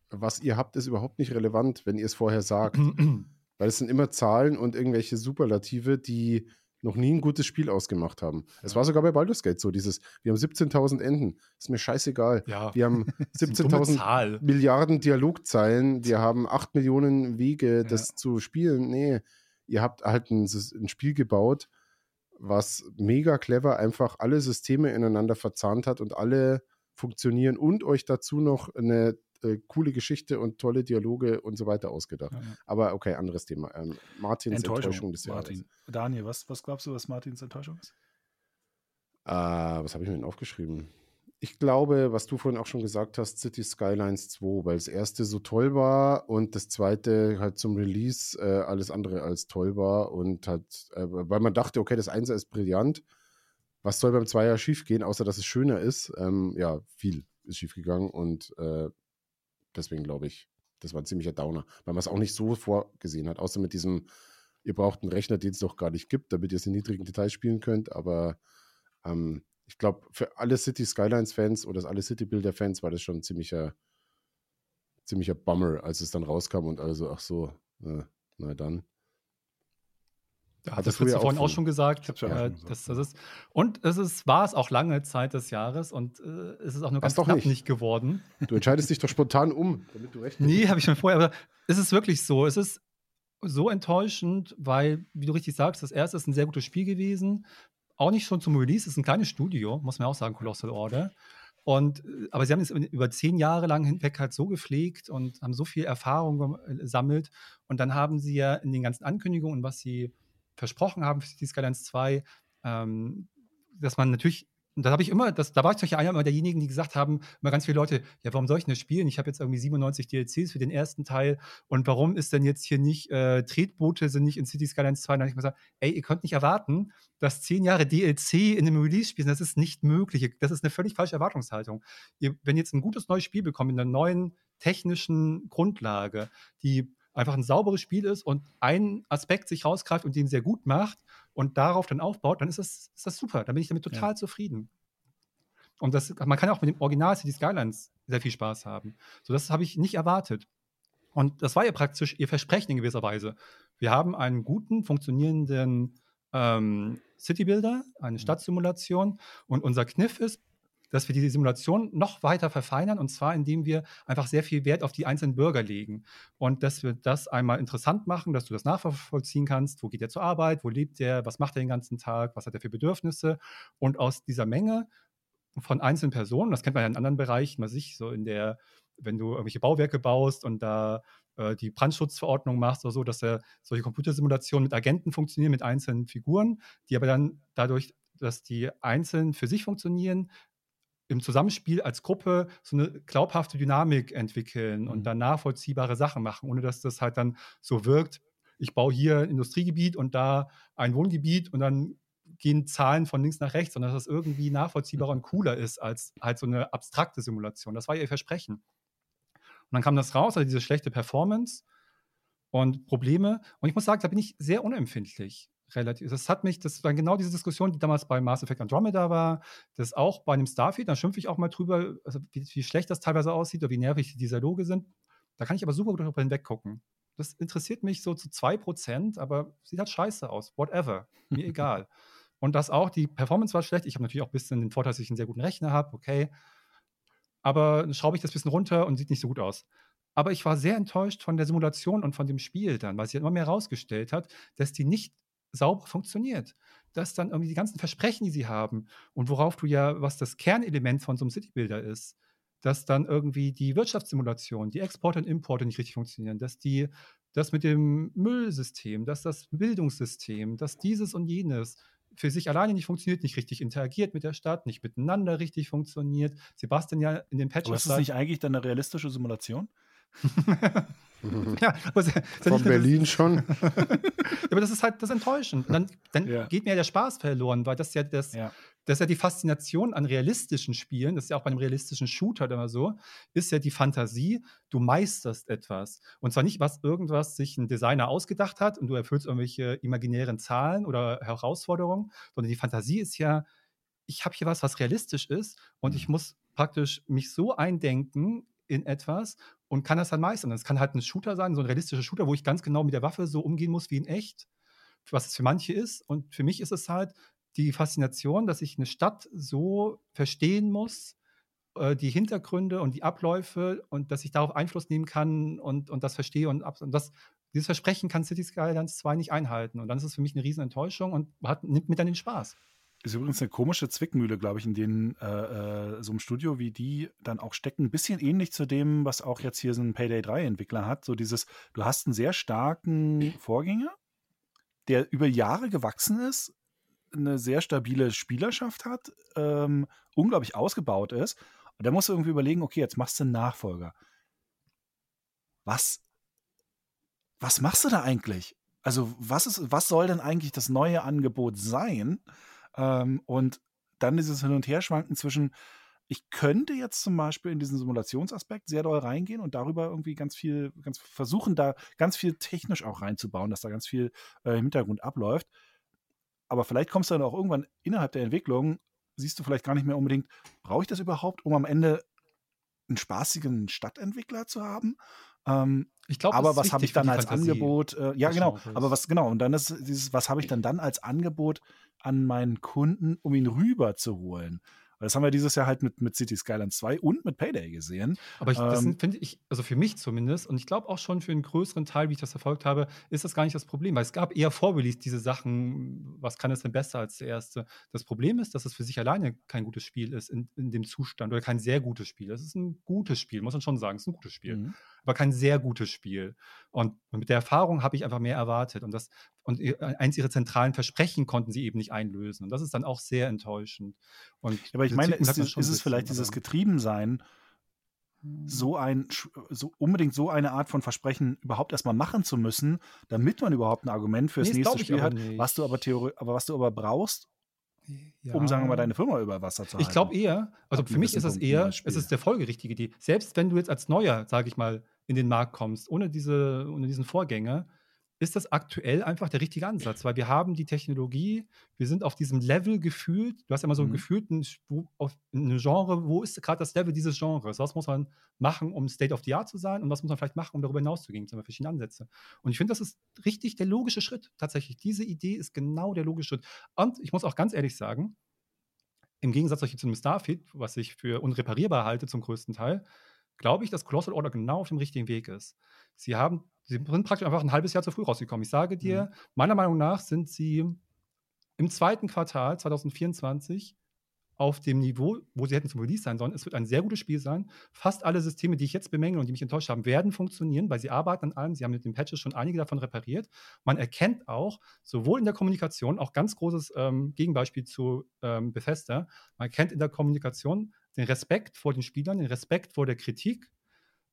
Speaker 1: was ihr habt, ist überhaupt nicht relevant, wenn ihr es vorher sagt. Weil es sind immer Zahlen und irgendwelche Superlative, die noch nie ein gutes Spiel ausgemacht haben. Es war sogar bei Baldur's Gate so, dieses, wir haben 17.000 Enden. Ist mir scheißegal.
Speaker 2: Ja,
Speaker 1: Wir haben
Speaker 2: das ist eine dumme
Speaker 1: 17.000
Speaker 2: Zahl.
Speaker 1: Milliarden Dialogzeilen, wir haben 8 Millionen Wege, das
Speaker 3: Ja.
Speaker 1: zu spielen. Nee, ihr habt halt ein, ein Spiel gebaut, was mega clever einfach alle Systeme ineinander verzahnt hat und alle funktionieren und euch dazu noch eine äh, coole Geschichte und tolle Dialoge und so weiter ausgedacht.
Speaker 2: Ja, ja.
Speaker 1: Aber okay, anderes Thema. Ähm, Martins Enttäuschung,
Speaker 3: Enttäuschung,
Speaker 1: des Jahres.
Speaker 3: Martin. Daniel, was, was glaubst du, was Martins Enttäuschung ist?
Speaker 1: Äh, was habe ich mir denn aufgeschrieben? Ich glaube, was du vorhin auch schon gesagt hast, City Skylines 2, weil das erste so toll war und das zweite halt zum Release äh, alles andere als toll war und halt, äh, weil man dachte, okay, das Einser ist brillant. Was soll beim Zweier schiefgehen, außer dass es schöner ist? Ähm, ja, viel ist schiefgegangen und äh, deswegen glaube ich, das war ein ziemlicher Downer, weil man es auch nicht so vorgesehen hat, außer mit diesem, ihr braucht einen Rechner, den es noch gar nicht gibt, damit ihr es in niedrigen Details spielen könnt, aber ähm, ich glaube, für alle City Skylines-Fans oder alle City-Builder-Fans war das schon ein ziemlicher, ziemlicher Bummer, als es dann rauskam und also, ach so, äh, na dann.
Speaker 2: Da hat
Speaker 1: Hattest
Speaker 2: das
Speaker 1: du ja
Speaker 2: vorhin auch schon gesagt.
Speaker 3: Hab's ja
Speaker 2: äh, das,
Speaker 3: ja.
Speaker 2: das ist, und es ist, war es auch lange Zeit des Jahres und äh, es ist auch nur ganz
Speaker 1: doch
Speaker 2: knapp
Speaker 1: nicht.
Speaker 2: nicht. geworden.
Speaker 1: Du entscheidest dich doch spontan um, damit du recht
Speaker 2: Nee, habe ich schon vorher, aber es ist wirklich so. Es ist so enttäuschend, weil, wie du richtig sagst, das erste ist ein sehr gutes Spiel gewesen. Auch nicht schon zum Release, es ist ein kleines Studio, muss man auch sagen, Colossal Order. Und, äh, aber sie haben es über zehn Jahre lang hinweg halt so gepflegt und haben so viel Erfahrung gem- gesammelt. Und dann haben sie ja in den ganzen Ankündigungen, was sie versprochen haben für Cities Skylines 2, ähm, dass man natürlich, und da habe ich immer, das, da war ich ja einer derjenigen, die gesagt haben, immer ganz viele Leute, ja, warum soll ich denn das spielen? Ich habe jetzt irgendwie 97 DLCs für den ersten Teil und warum ist denn jetzt hier nicht, äh, Tretboote sind nicht in Cities Skylines 2? Und dann habe ich mir gesagt, ey, ihr könnt nicht erwarten, dass zehn Jahre DLC in einem Release-Spiel sind. Das ist nicht möglich. Das ist eine völlig falsche Erwartungshaltung. Ihr, wenn ihr jetzt ein gutes neues Spiel bekommt, in einer neuen technischen Grundlage, die einfach ein sauberes Spiel ist und ein Aspekt sich rausgreift und den sehr gut macht und darauf dann aufbaut, dann ist das, ist das super. Dann bin ich damit total zufrieden. Und das, man kann auch mit dem Original City Skylines sehr viel Spaß haben. So, das habe ich nicht erwartet. Und das war ja praktisch ihr Versprechen in gewisser Weise. Wir haben einen guten, funktionierenden ähm, City Builder, eine Stadtsimulation. Und unser Kniff ist, dass wir diese Simulation noch weiter verfeinern und zwar indem wir einfach sehr viel Wert auf die einzelnen Bürger legen. Und dass wir das einmal interessant machen, dass du das nachvollziehen kannst, wo geht er zur Arbeit, wo lebt er, was macht er den ganzen Tag, was hat er für Bedürfnisse? Und aus dieser Menge von einzelnen Personen, das kennt man ja in anderen Bereichen, was ich so in der, wenn du irgendwelche Bauwerke baust und da äh, die Brandschutzverordnung machst oder so, dass er solche Computersimulationen mit Agenten funktionieren, mit einzelnen Figuren, die aber dann dadurch, dass die einzeln für sich funktionieren, im Zusammenspiel als Gruppe so eine glaubhafte Dynamik entwickeln mhm. und dann nachvollziehbare Sachen machen, ohne dass das halt dann so wirkt, ich baue hier ein Industriegebiet und da ein Wohngebiet und dann gehen Zahlen von links nach rechts, sondern dass das irgendwie nachvollziehbarer und cooler ist als halt so eine abstrakte Simulation. Das war ihr Versprechen. Und dann kam das raus, also diese schlechte Performance und Probleme. Und ich muss sagen, da bin ich sehr unempfindlich. Relativ. Das hat mich, das war genau diese Diskussion, die damals bei Mass Effect Andromeda war, das auch bei einem Starfield, da schimpfe ich auch mal drüber, also wie, wie schlecht das teilweise aussieht oder wie nervig die Dialoge sind. Da kann ich aber super gut darüber hinweggucken. Das interessiert mich so zu 2%, aber sieht halt scheiße aus. Whatever. Mir egal. Und das auch, die Performance war schlecht. Ich habe natürlich auch ein bisschen den Vorteil, dass ich einen sehr guten Rechner habe, okay. Aber dann schraube ich das ein bisschen runter und sieht nicht so gut aus. Aber ich war sehr enttäuscht von der Simulation und von dem Spiel dann, weil sie immer mehr herausgestellt hat, dass die nicht sauber funktioniert. Dass dann irgendwie die ganzen Versprechen, die sie haben und worauf du ja, was das Kernelement von so einem Citybuilder ist, dass dann irgendwie die Wirtschaftssimulation, die Exporte und Importe nicht richtig funktionieren, dass die, das mit dem Müllsystem, dass das Bildungssystem, dass dieses und jenes für sich alleine nicht funktioniert, nicht richtig interagiert mit der Stadt, nicht miteinander richtig funktioniert. Sebastian ja in den Patches.
Speaker 3: Aber ist das nicht eigentlich dann eine realistische Simulation?
Speaker 1: ja, Von Berlin das, schon.
Speaker 2: ja, aber das ist halt das enttäuschend. dann, dann ja. geht mir ja der Spaß verloren, weil das ja das, ja. das ist ja die Faszination an realistischen Spielen, das ist ja auch bei einem realistischen Shooter immer so, ist ja die Fantasie, du meisterst etwas. Und zwar nicht, was irgendwas sich ein Designer ausgedacht hat und du erfüllst irgendwelche imaginären Zahlen oder Herausforderungen, sondern die Fantasie ist ja, ich habe hier was, was realistisch ist und mhm. ich muss praktisch mich so eindenken in etwas und kann das dann meistern. Es kann halt ein Shooter sein, so ein realistischer Shooter, wo ich ganz genau mit der Waffe so umgehen muss wie in echt, was es für manche ist. Und für mich ist es halt die Faszination, dass ich eine Stadt so verstehen muss, äh, die Hintergründe und die Abläufe und dass ich darauf Einfluss nehmen kann und, und das verstehe und, und das, dieses Versprechen kann City Skylines 2 nicht einhalten. Und dann ist es für mich eine riesen Enttäuschung und hat, nimmt mir dann den Spaß.
Speaker 3: Ist übrigens eine komische Zwickmühle, glaube ich, in denen äh, äh, so einem Studio wie die dann auch stecken. Ein bisschen ähnlich zu dem, was auch jetzt hier so ein Payday 3-Entwickler hat. So dieses, du hast einen sehr starken Vorgänger, der über Jahre gewachsen ist, eine sehr stabile Spielerschaft hat, ähm, unglaublich ausgebaut ist. Und da musst du irgendwie überlegen, okay, jetzt machst du einen Nachfolger. Was, was machst du da eigentlich? Also, was, ist, was soll denn eigentlich das neue Angebot sein? Ähm, und dann dieses Hin- und Herschwanken zwischen, ich könnte jetzt zum Beispiel in diesen Simulationsaspekt sehr doll reingehen und darüber irgendwie ganz viel, ganz versuchen, da ganz viel technisch auch reinzubauen, dass da ganz viel äh, im Hintergrund abläuft. Aber vielleicht kommst du dann auch irgendwann innerhalb der Entwicklung, siehst du vielleicht gar nicht mehr unbedingt, brauche ich das überhaupt, um am Ende einen spaßigen Stadtentwickler zu haben? Ähm, ich glaube, aber was habe ich dann als Fantasie Angebot? Äh, ja, genau. Aber was genau? Und dann ist dieses, was habe ich dann dann als Angebot an meinen Kunden, um ihn rüber zu holen? Das haben wir dieses Jahr halt mit, mit City Skylines 2 und mit Payday gesehen.
Speaker 2: Aber ich, das ähm, finde ich, also für mich zumindest, und ich glaube auch schon für einen größeren Teil, wie ich das verfolgt habe, ist das gar nicht das Problem, weil es gab eher Vorrelease diese Sachen, was kann es denn besser als der erste? Das Problem ist, dass es für sich alleine kein gutes Spiel ist in, in dem Zustand oder kein sehr gutes Spiel. Es ist ein gutes Spiel, muss man schon sagen, es ist ein gutes Spiel. Mhm. Aber kein sehr gutes Spiel. Und mit der Erfahrung habe ich einfach mehr erwartet. Und, das, und eins ihrer zentralen Versprechen konnten sie eben nicht einlösen. Und das ist dann auch sehr enttäuschend. Und
Speaker 3: aber ich meine, ist, ist es vielleicht dieses Getriebensein, so ein so unbedingt so eine Art von Versprechen überhaupt erstmal machen zu müssen, damit man überhaupt ein Argument fürs nee, nächste Spiel hat, was du aber Theorie, aber was du aber brauchst, ja. um sagen wir mal deine Firma über Wasser zu
Speaker 2: halten. Ich glaube eher, also Ab für mich ist es eher, es ist der folgerichtige Idee. Selbst wenn du jetzt als Neuer, sage ich mal, in den Markt kommst, ohne diese ohne diesen Vorgänger, ist das aktuell einfach der richtige Ansatz, weil wir haben die Technologie, wir sind auf diesem Level gefühlt, du hast ja immer so mhm. gefühlt ein, auf ein Genre, wo ist gerade das Level dieses Genres? Was muss man machen, um State of the Art zu sein und was muss man vielleicht machen, um darüber hinauszugehen? Das sind verschiedene Ansätze. Und ich finde, das ist richtig der logische Schritt, tatsächlich. Diese Idee ist genau der logische Schritt. Und ich muss auch ganz ehrlich sagen, im Gegensatz zu einem Starfield, was ich für unreparierbar halte zum größten Teil, glaube ich, dass Colossal Order genau auf dem richtigen Weg ist. Sie haben Sie sind praktisch einfach ein halbes Jahr zu früh rausgekommen. Ich sage dir, mhm. meiner Meinung nach sind sie im zweiten Quartal 2024 auf dem Niveau, wo sie hätten zum Release sein sollen. Es wird ein sehr gutes Spiel sein. Fast alle Systeme, die ich jetzt bemängle und die mich enttäuscht haben, werden funktionieren, weil sie arbeiten an allem. Sie haben mit den Patches schon einige davon repariert. Man erkennt auch, sowohl in der Kommunikation, auch ganz großes ähm, Gegenbeispiel zu ähm, Bethesda, man erkennt in der Kommunikation den Respekt vor den Spielern, den Respekt vor der Kritik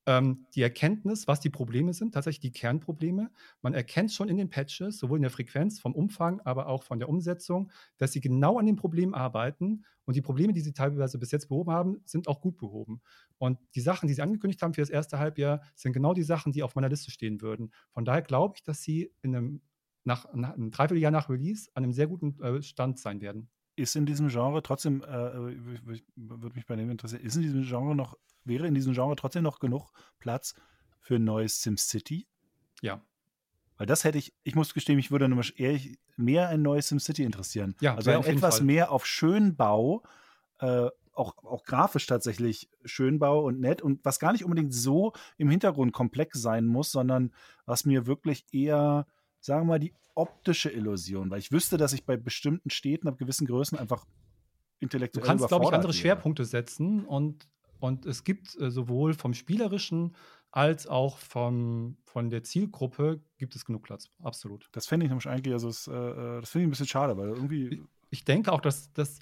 Speaker 2: ähm, die Erkenntnis, was die Probleme sind, tatsächlich die Kernprobleme. Man erkennt schon in den Patches, sowohl in der Frequenz, vom Umfang, aber auch von der Umsetzung, dass sie genau an den Problemen arbeiten. Und die Probleme, die sie teilweise bis jetzt behoben haben, sind auch gut behoben. Und die Sachen, die sie angekündigt haben für das erste Halbjahr, sind genau die Sachen, die auf meiner Liste stehen würden. Von daher glaube ich, dass sie in einem, nach, nach einem Dreivierteljahr nach Release an einem sehr guten äh, Stand sein werden
Speaker 3: ist in diesem Genre trotzdem, äh, würde mich bei dem interessieren, ist in diesem Genre noch, wäre in diesem Genre trotzdem noch genug Platz für ein neues SimCity?
Speaker 2: Ja.
Speaker 3: Weil das hätte ich, ich muss gestehen, mich würde eher mehr ein neues SimCity interessieren.
Speaker 2: Ja,
Speaker 3: also etwas mehr auf Schönbau, äh, auch, auch grafisch tatsächlich Schönbau und nett und was gar nicht unbedingt so im Hintergrund komplex sein muss, sondern was mir wirklich eher sagen wir mal, die optische Illusion, weil ich wüsste, dass ich bei bestimmten Städten ab gewissen Größen einfach intellektuell
Speaker 2: Du kannst, glaube ich, andere wäre. Schwerpunkte setzen und, und es gibt äh, sowohl vom Spielerischen als auch vom, von der Zielgruppe gibt es genug Platz, absolut.
Speaker 3: Das fände ich nämlich eigentlich, also es, äh, äh das finde ich ein bisschen schade, weil irgendwie.
Speaker 2: Ich, ich denke auch, dass das,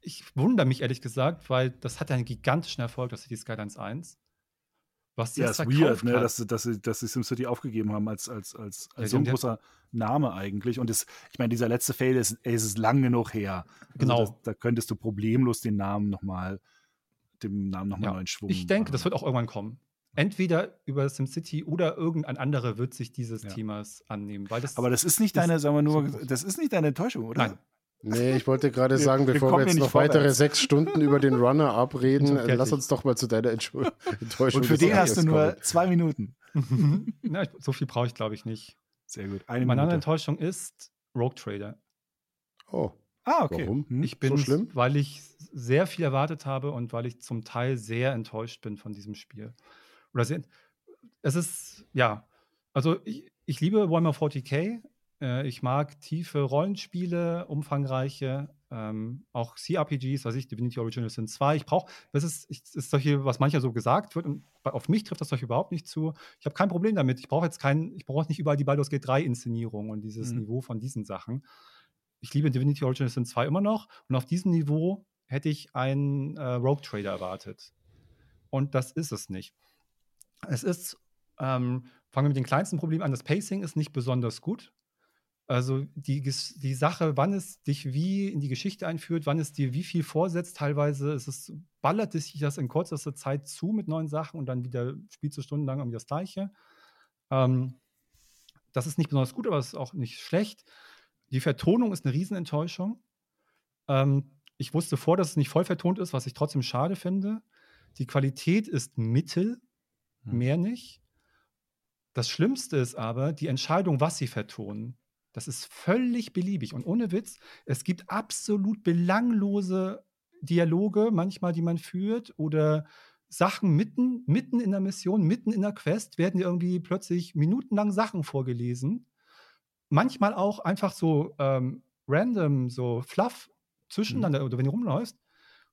Speaker 2: ich wundere mich ehrlich gesagt, weil das hat einen gigantischen Erfolg, das City Skylines 1
Speaker 3: was ja, ist weird, ne, dass, dass, sie, dass sie SimCity aufgegeben haben als, als, als, als ja, so ein großer Name eigentlich. Und das, ich meine, dieser letzte Fail ist, ist es lang genug her.
Speaker 2: Also genau.
Speaker 3: Das, da könntest du problemlos den Namen nochmal, dem Namen nochmal ja, neuen Schwung.
Speaker 2: Ich denke, das wird auch irgendwann kommen. Entweder über SimCity oder irgendein anderer wird sich dieses ja. Themas annehmen. Weil das
Speaker 3: Aber das ist nicht deine, sagen wir nur, das ist nicht deine Enttäuschung, oder?
Speaker 2: Nein.
Speaker 1: Nee, ich wollte gerade sagen, bevor wir, wir jetzt noch vorwärts. weitere sechs Stunden über den Runner abreden, lass uns doch mal zu deiner Enttäuschung.
Speaker 3: Und für den hast du nur zwei Minuten.
Speaker 2: Na, so viel brauche ich, glaube ich, nicht.
Speaker 3: Sehr gut.
Speaker 2: Eine Meine andere Enttäuschung ist Rogue Trader.
Speaker 1: Oh.
Speaker 3: Ah, okay.
Speaker 2: Warum? Hm, ich bin, so schlimm? weil ich sehr viel erwartet habe und weil ich zum Teil sehr enttäuscht bin von diesem Spiel. Oder sehr, es ist, ja, also ich, ich liebe Warhammer 40k, äh, ich mag tiefe Rollenspiele, umfangreiche, ähm, auch CRPGs, was ich, Divinity Original Sin 2. Ich brauche, das ist, ich, ist solche, was mancher so gesagt wird, und auf mich trifft das solche überhaupt nicht zu. Ich habe kein Problem damit. Ich brauche jetzt keinen, ich brauche nicht überall die Baldur's Gate 3 Inszenierung und dieses mhm. Niveau von diesen Sachen. Ich liebe Divinity Original Sin 2 immer noch und auf diesem Niveau hätte ich einen äh, Rogue Trader erwartet. Und das ist es nicht. Es ist, ähm, fangen wir mit den kleinsten Problemen an. Das Pacing ist nicht besonders gut. Also die, die Sache, wann es dich wie in die Geschichte einführt, wann es dir wie viel vorsetzt, teilweise ist es, ballert es sich das in kürzester Zeit zu mit neuen Sachen und dann wieder spielst du stundenlang irgendwie das Gleiche. Ähm, das ist nicht besonders gut, aber es ist auch nicht schlecht. Die Vertonung ist eine Riesenenttäuschung. Ähm, ich wusste vor, dass es nicht voll vertont ist, was ich trotzdem schade finde. Die Qualität ist mittel, hm. mehr nicht. Das Schlimmste ist aber die Entscheidung, was sie vertonen. Das ist völlig beliebig. Und ohne Witz, es gibt absolut belanglose Dialoge, manchmal, die man führt, oder Sachen mitten, mitten in der Mission, mitten in der Quest, werden dir irgendwie plötzlich minutenlang Sachen vorgelesen. Manchmal auch einfach so ähm, random, so fluff zwischeneinander, mhm. oder wenn du rumläufst.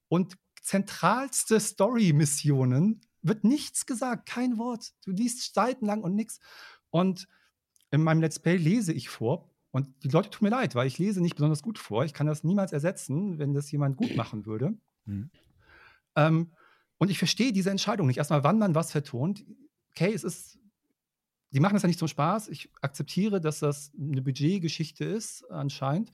Speaker 2: Und zentralste Story-Missionen wird nichts gesagt, kein Wort. Du liest seitenlang und nichts. Und in meinem Let's Play lese ich vor, und die Leute tun mir leid, weil ich lese nicht besonders gut vor. Ich kann das niemals ersetzen, wenn das jemand gut machen würde. Mhm. Ähm, und ich verstehe diese Entscheidung nicht. Erstmal, wann man was vertont. Okay, es ist, die machen das ja nicht zum Spaß. Ich akzeptiere, dass das eine Budgetgeschichte ist, anscheinend.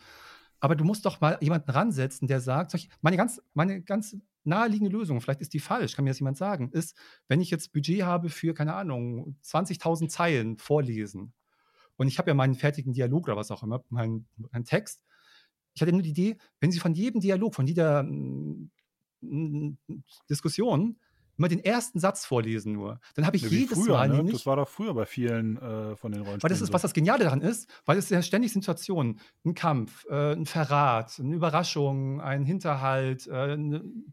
Speaker 2: Aber du musst doch mal jemanden ransetzen, der sagt, meine ganz, meine ganz naheliegende Lösung, vielleicht ist die falsch, kann mir das jemand sagen, ist, wenn ich jetzt Budget habe für, keine Ahnung, 20.000 Zeilen vorlesen, und ich habe ja meinen fertigen Dialog oder was auch immer, meinen, meinen Text. Ich hatte nur die Idee, wenn Sie von jedem Dialog, von jeder mm, mm, Diskussion immer den ersten Satz vorlesen nur. Dann habe ich ja, jedes
Speaker 3: früher,
Speaker 2: Mal
Speaker 3: ne?
Speaker 2: nämlich.
Speaker 3: Das war doch früher bei vielen äh, von den Rollenspielen.
Speaker 2: Weil das ist, was das Geniale daran ist, weil es ja ständig Situationen, ein Kampf, äh, ein Verrat, eine Überraschung, ein Hinterhalt, äh,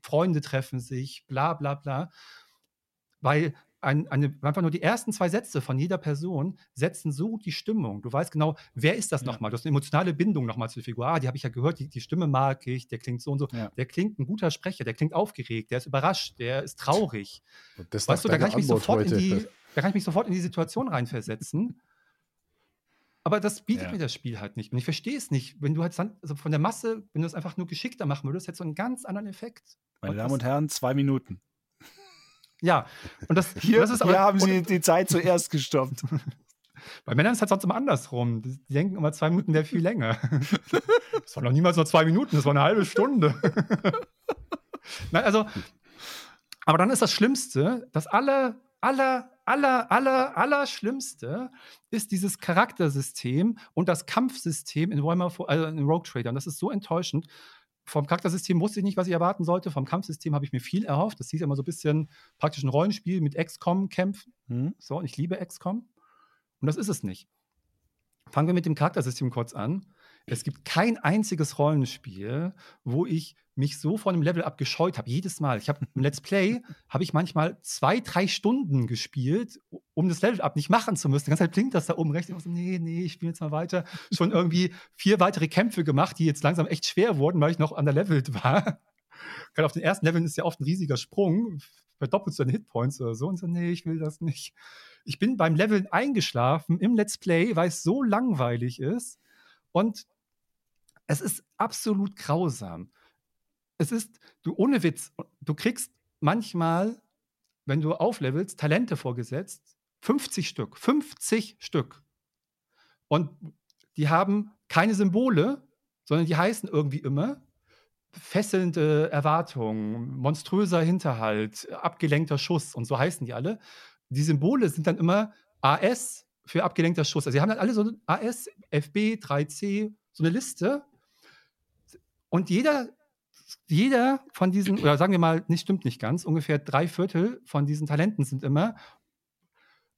Speaker 2: Freunde treffen sich, bla bla bla. Weil ein, eine, einfach nur die ersten zwei Sätze von jeder Person setzen so die Stimmung. Du weißt genau, wer ist das
Speaker 3: Ja.
Speaker 2: nochmal? Du hast eine emotionale Bindung nochmal zur Figur. Ah, die habe ich ja gehört, die, die Stimme mag ich, der klingt so und so.
Speaker 3: Ja.
Speaker 2: Der klingt ein guter Sprecher, der klingt aufgeregt, der ist überrascht, der ist traurig.
Speaker 1: Und das
Speaker 2: Weißt du, da kann, ich mich sofort in die, da kann ich mich sofort in die Situation reinversetzen. Aber das bietet
Speaker 3: Ja.
Speaker 2: mir das Spiel halt nicht. Und ich verstehe es nicht. Wenn du halt san- also von der Masse, wenn du es einfach nur geschickter machen würdest, hättest du einen ganz anderen Effekt.
Speaker 3: Meine
Speaker 2: Und
Speaker 3: Damen und Herren, zwei Minuten.
Speaker 2: Ja, und das,
Speaker 3: Hier,
Speaker 2: das ist
Speaker 3: hier
Speaker 2: aber,
Speaker 3: haben
Speaker 2: und
Speaker 3: Sie die Zeit zuerst gestoppt.
Speaker 2: Bei Männern ist es halt sonst immer andersrum. Die denken immer, zwei Minuten wäre viel länger. Das war noch niemals nur zwei Minuten, das war eine halbe Stunde. Nein, also, aber dann ist das Schlimmste, das aller, aller, aller, aller, aller Schlimmste ist dieses Charaktersystem und das Kampfsystem in Warhammer, also in Rogue Trader. Und das ist so enttäuschend. Vom Charaktersystem wusste ich nicht, was ich erwarten sollte. Vom Kampfsystem habe ich mir viel erhofft. Das hieß immer so ein bisschen praktisch ein Rollenspiel mit XCOM-Kämpfen.
Speaker 3: Hm?
Speaker 2: So, und ich liebe XCOM. Und das ist es nicht. Fangen wir mit dem Charaktersystem kurz an. Es gibt kein einziges Rollenspiel, wo ich mich so von einem Level up gescheut habe. Jedes Mal. Ich habe im Let's Play habe ich manchmal zwei, drei Stunden gespielt, um das Level up nicht machen zu müssen. Die ganze Zeit blinkt das da oben rechts. Ich so, nee, nee, ich spiele jetzt mal weiter. Schon irgendwie vier weitere Kämpfe gemacht, die jetzt langsam echt schwer wurden, weil ich noch underlevelt war. Gerade auf den ersten Leveln ist ja oft ein riesiger Sprung. Verdoppelst du deine Hitpoints oder so. Und so, nee, ich will das nicht. Ich bin beim Leveln eingeschlafen im Let's Play, weil es so langweilig ist. Und es ist absolut grausam. Es ist, du ohne Witz, du kriegst manchmal, wenn du auflevelst, Talente vorgesetzt. 50 Stück. 50 Stück. Und die haben keine Symbole, sondern die heißen irgendwie immer fesselnde Erwartung, monströser Hinterhalt, abgelenkter Schuss und so heißen die alle. Die Symbole sind dann immer AS für abgelenkter Schuss. Also sie haben dann alle so ein AS, FB, 3C, so eine Liste. Und jeder, jeder von diesen, oder sagen wir mal, nicht stimmt nicht ganz, ungefähr drei Viertel von diesen Talenten sind immer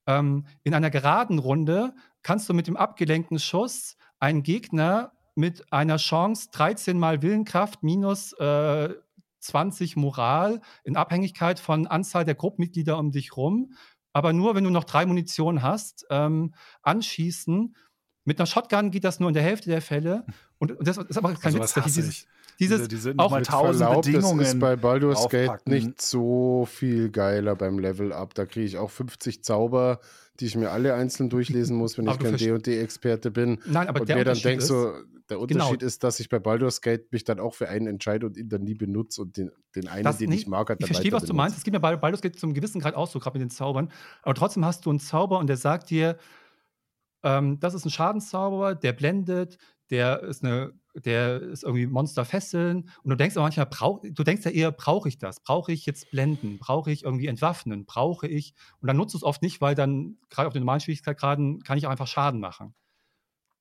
Speaker 2: ähm, in einer geraden Runde kannst du mit dem abgelenkten Schuss einen Gegner mit einer Chance 13 mal Willenkraft minus äh, 20 Moral in Abhängigkeit von Anzahl der Gruppenmitglieder um dich rum, aber nur wenn du noch drei Munition hast, ähm, anschießen. Mit einer Shotgun geht das nur in der Hälfte der Fälle. Und das ist aber kein
Speaker 3: Sowas
Speaker 2: Witz. Dieses. Dieses,
Speaker 3: diese, diese
Speaker 2: auch
Speaker 3: tausend
Speaker 1: Verlaub,
Speaker 3: Bedingungen.
Speaker 1: Das ist bei Baldur's Gate nicht so viel geiler beim Level Up. Da kriege ich auch 50 Zauber, die ich mir alle einzeln durchlesen muss, wenn
Speaker 2: Aber
Speaker 1: ich
Speaker 2: du
Speaker 1: kein D&D-Experte bin.
Speaker 2: nein, aber
Speaker 1: und
Speaker 2: der
Speaker 1: mir dann
Speaker 2: Unterschied
Speaker 1: denkt
Speaker 2: ist, Genau.
Speaker 1: so, der Unterschied ist, dass ich bei Baldur's Gate mich dann auch für einen entscheide und ihn dann nie benutze und den, den einen,
Speaker 2: Das-
Speaker 1: den
Speaker 2: nee,
Speaker 1: ich mag, hat
Speaker 2: Ich
Speaker 1: dann
Speaker 2: verstehe,
Speaker 1: weiter
Speaker 2: was du
Speaker 1: benutze.
Speaker 2: meinst. Es geht mir bei Baldur's Gate zum gewissen Grad auch so, gerade mit den Zaubern. Aber trotzdem hast du einen Zauber und der sagt dir, ähm, das ist ein Schadenszauber, der blendet, der ist eine, der ist irgendwie Monster fesseln. Und du denkst aber manchmal, brauch, du denkst ja eher, brauche ich das? Brauche ich jetzt blenden? Brauche ich irgendwie entwaffnen? Brauche ich? Und dann nutzt du es oft nicht, weil dann gerade auf den normalen Schwierigkeitsgraden kann ich auch einfach Schaden machen.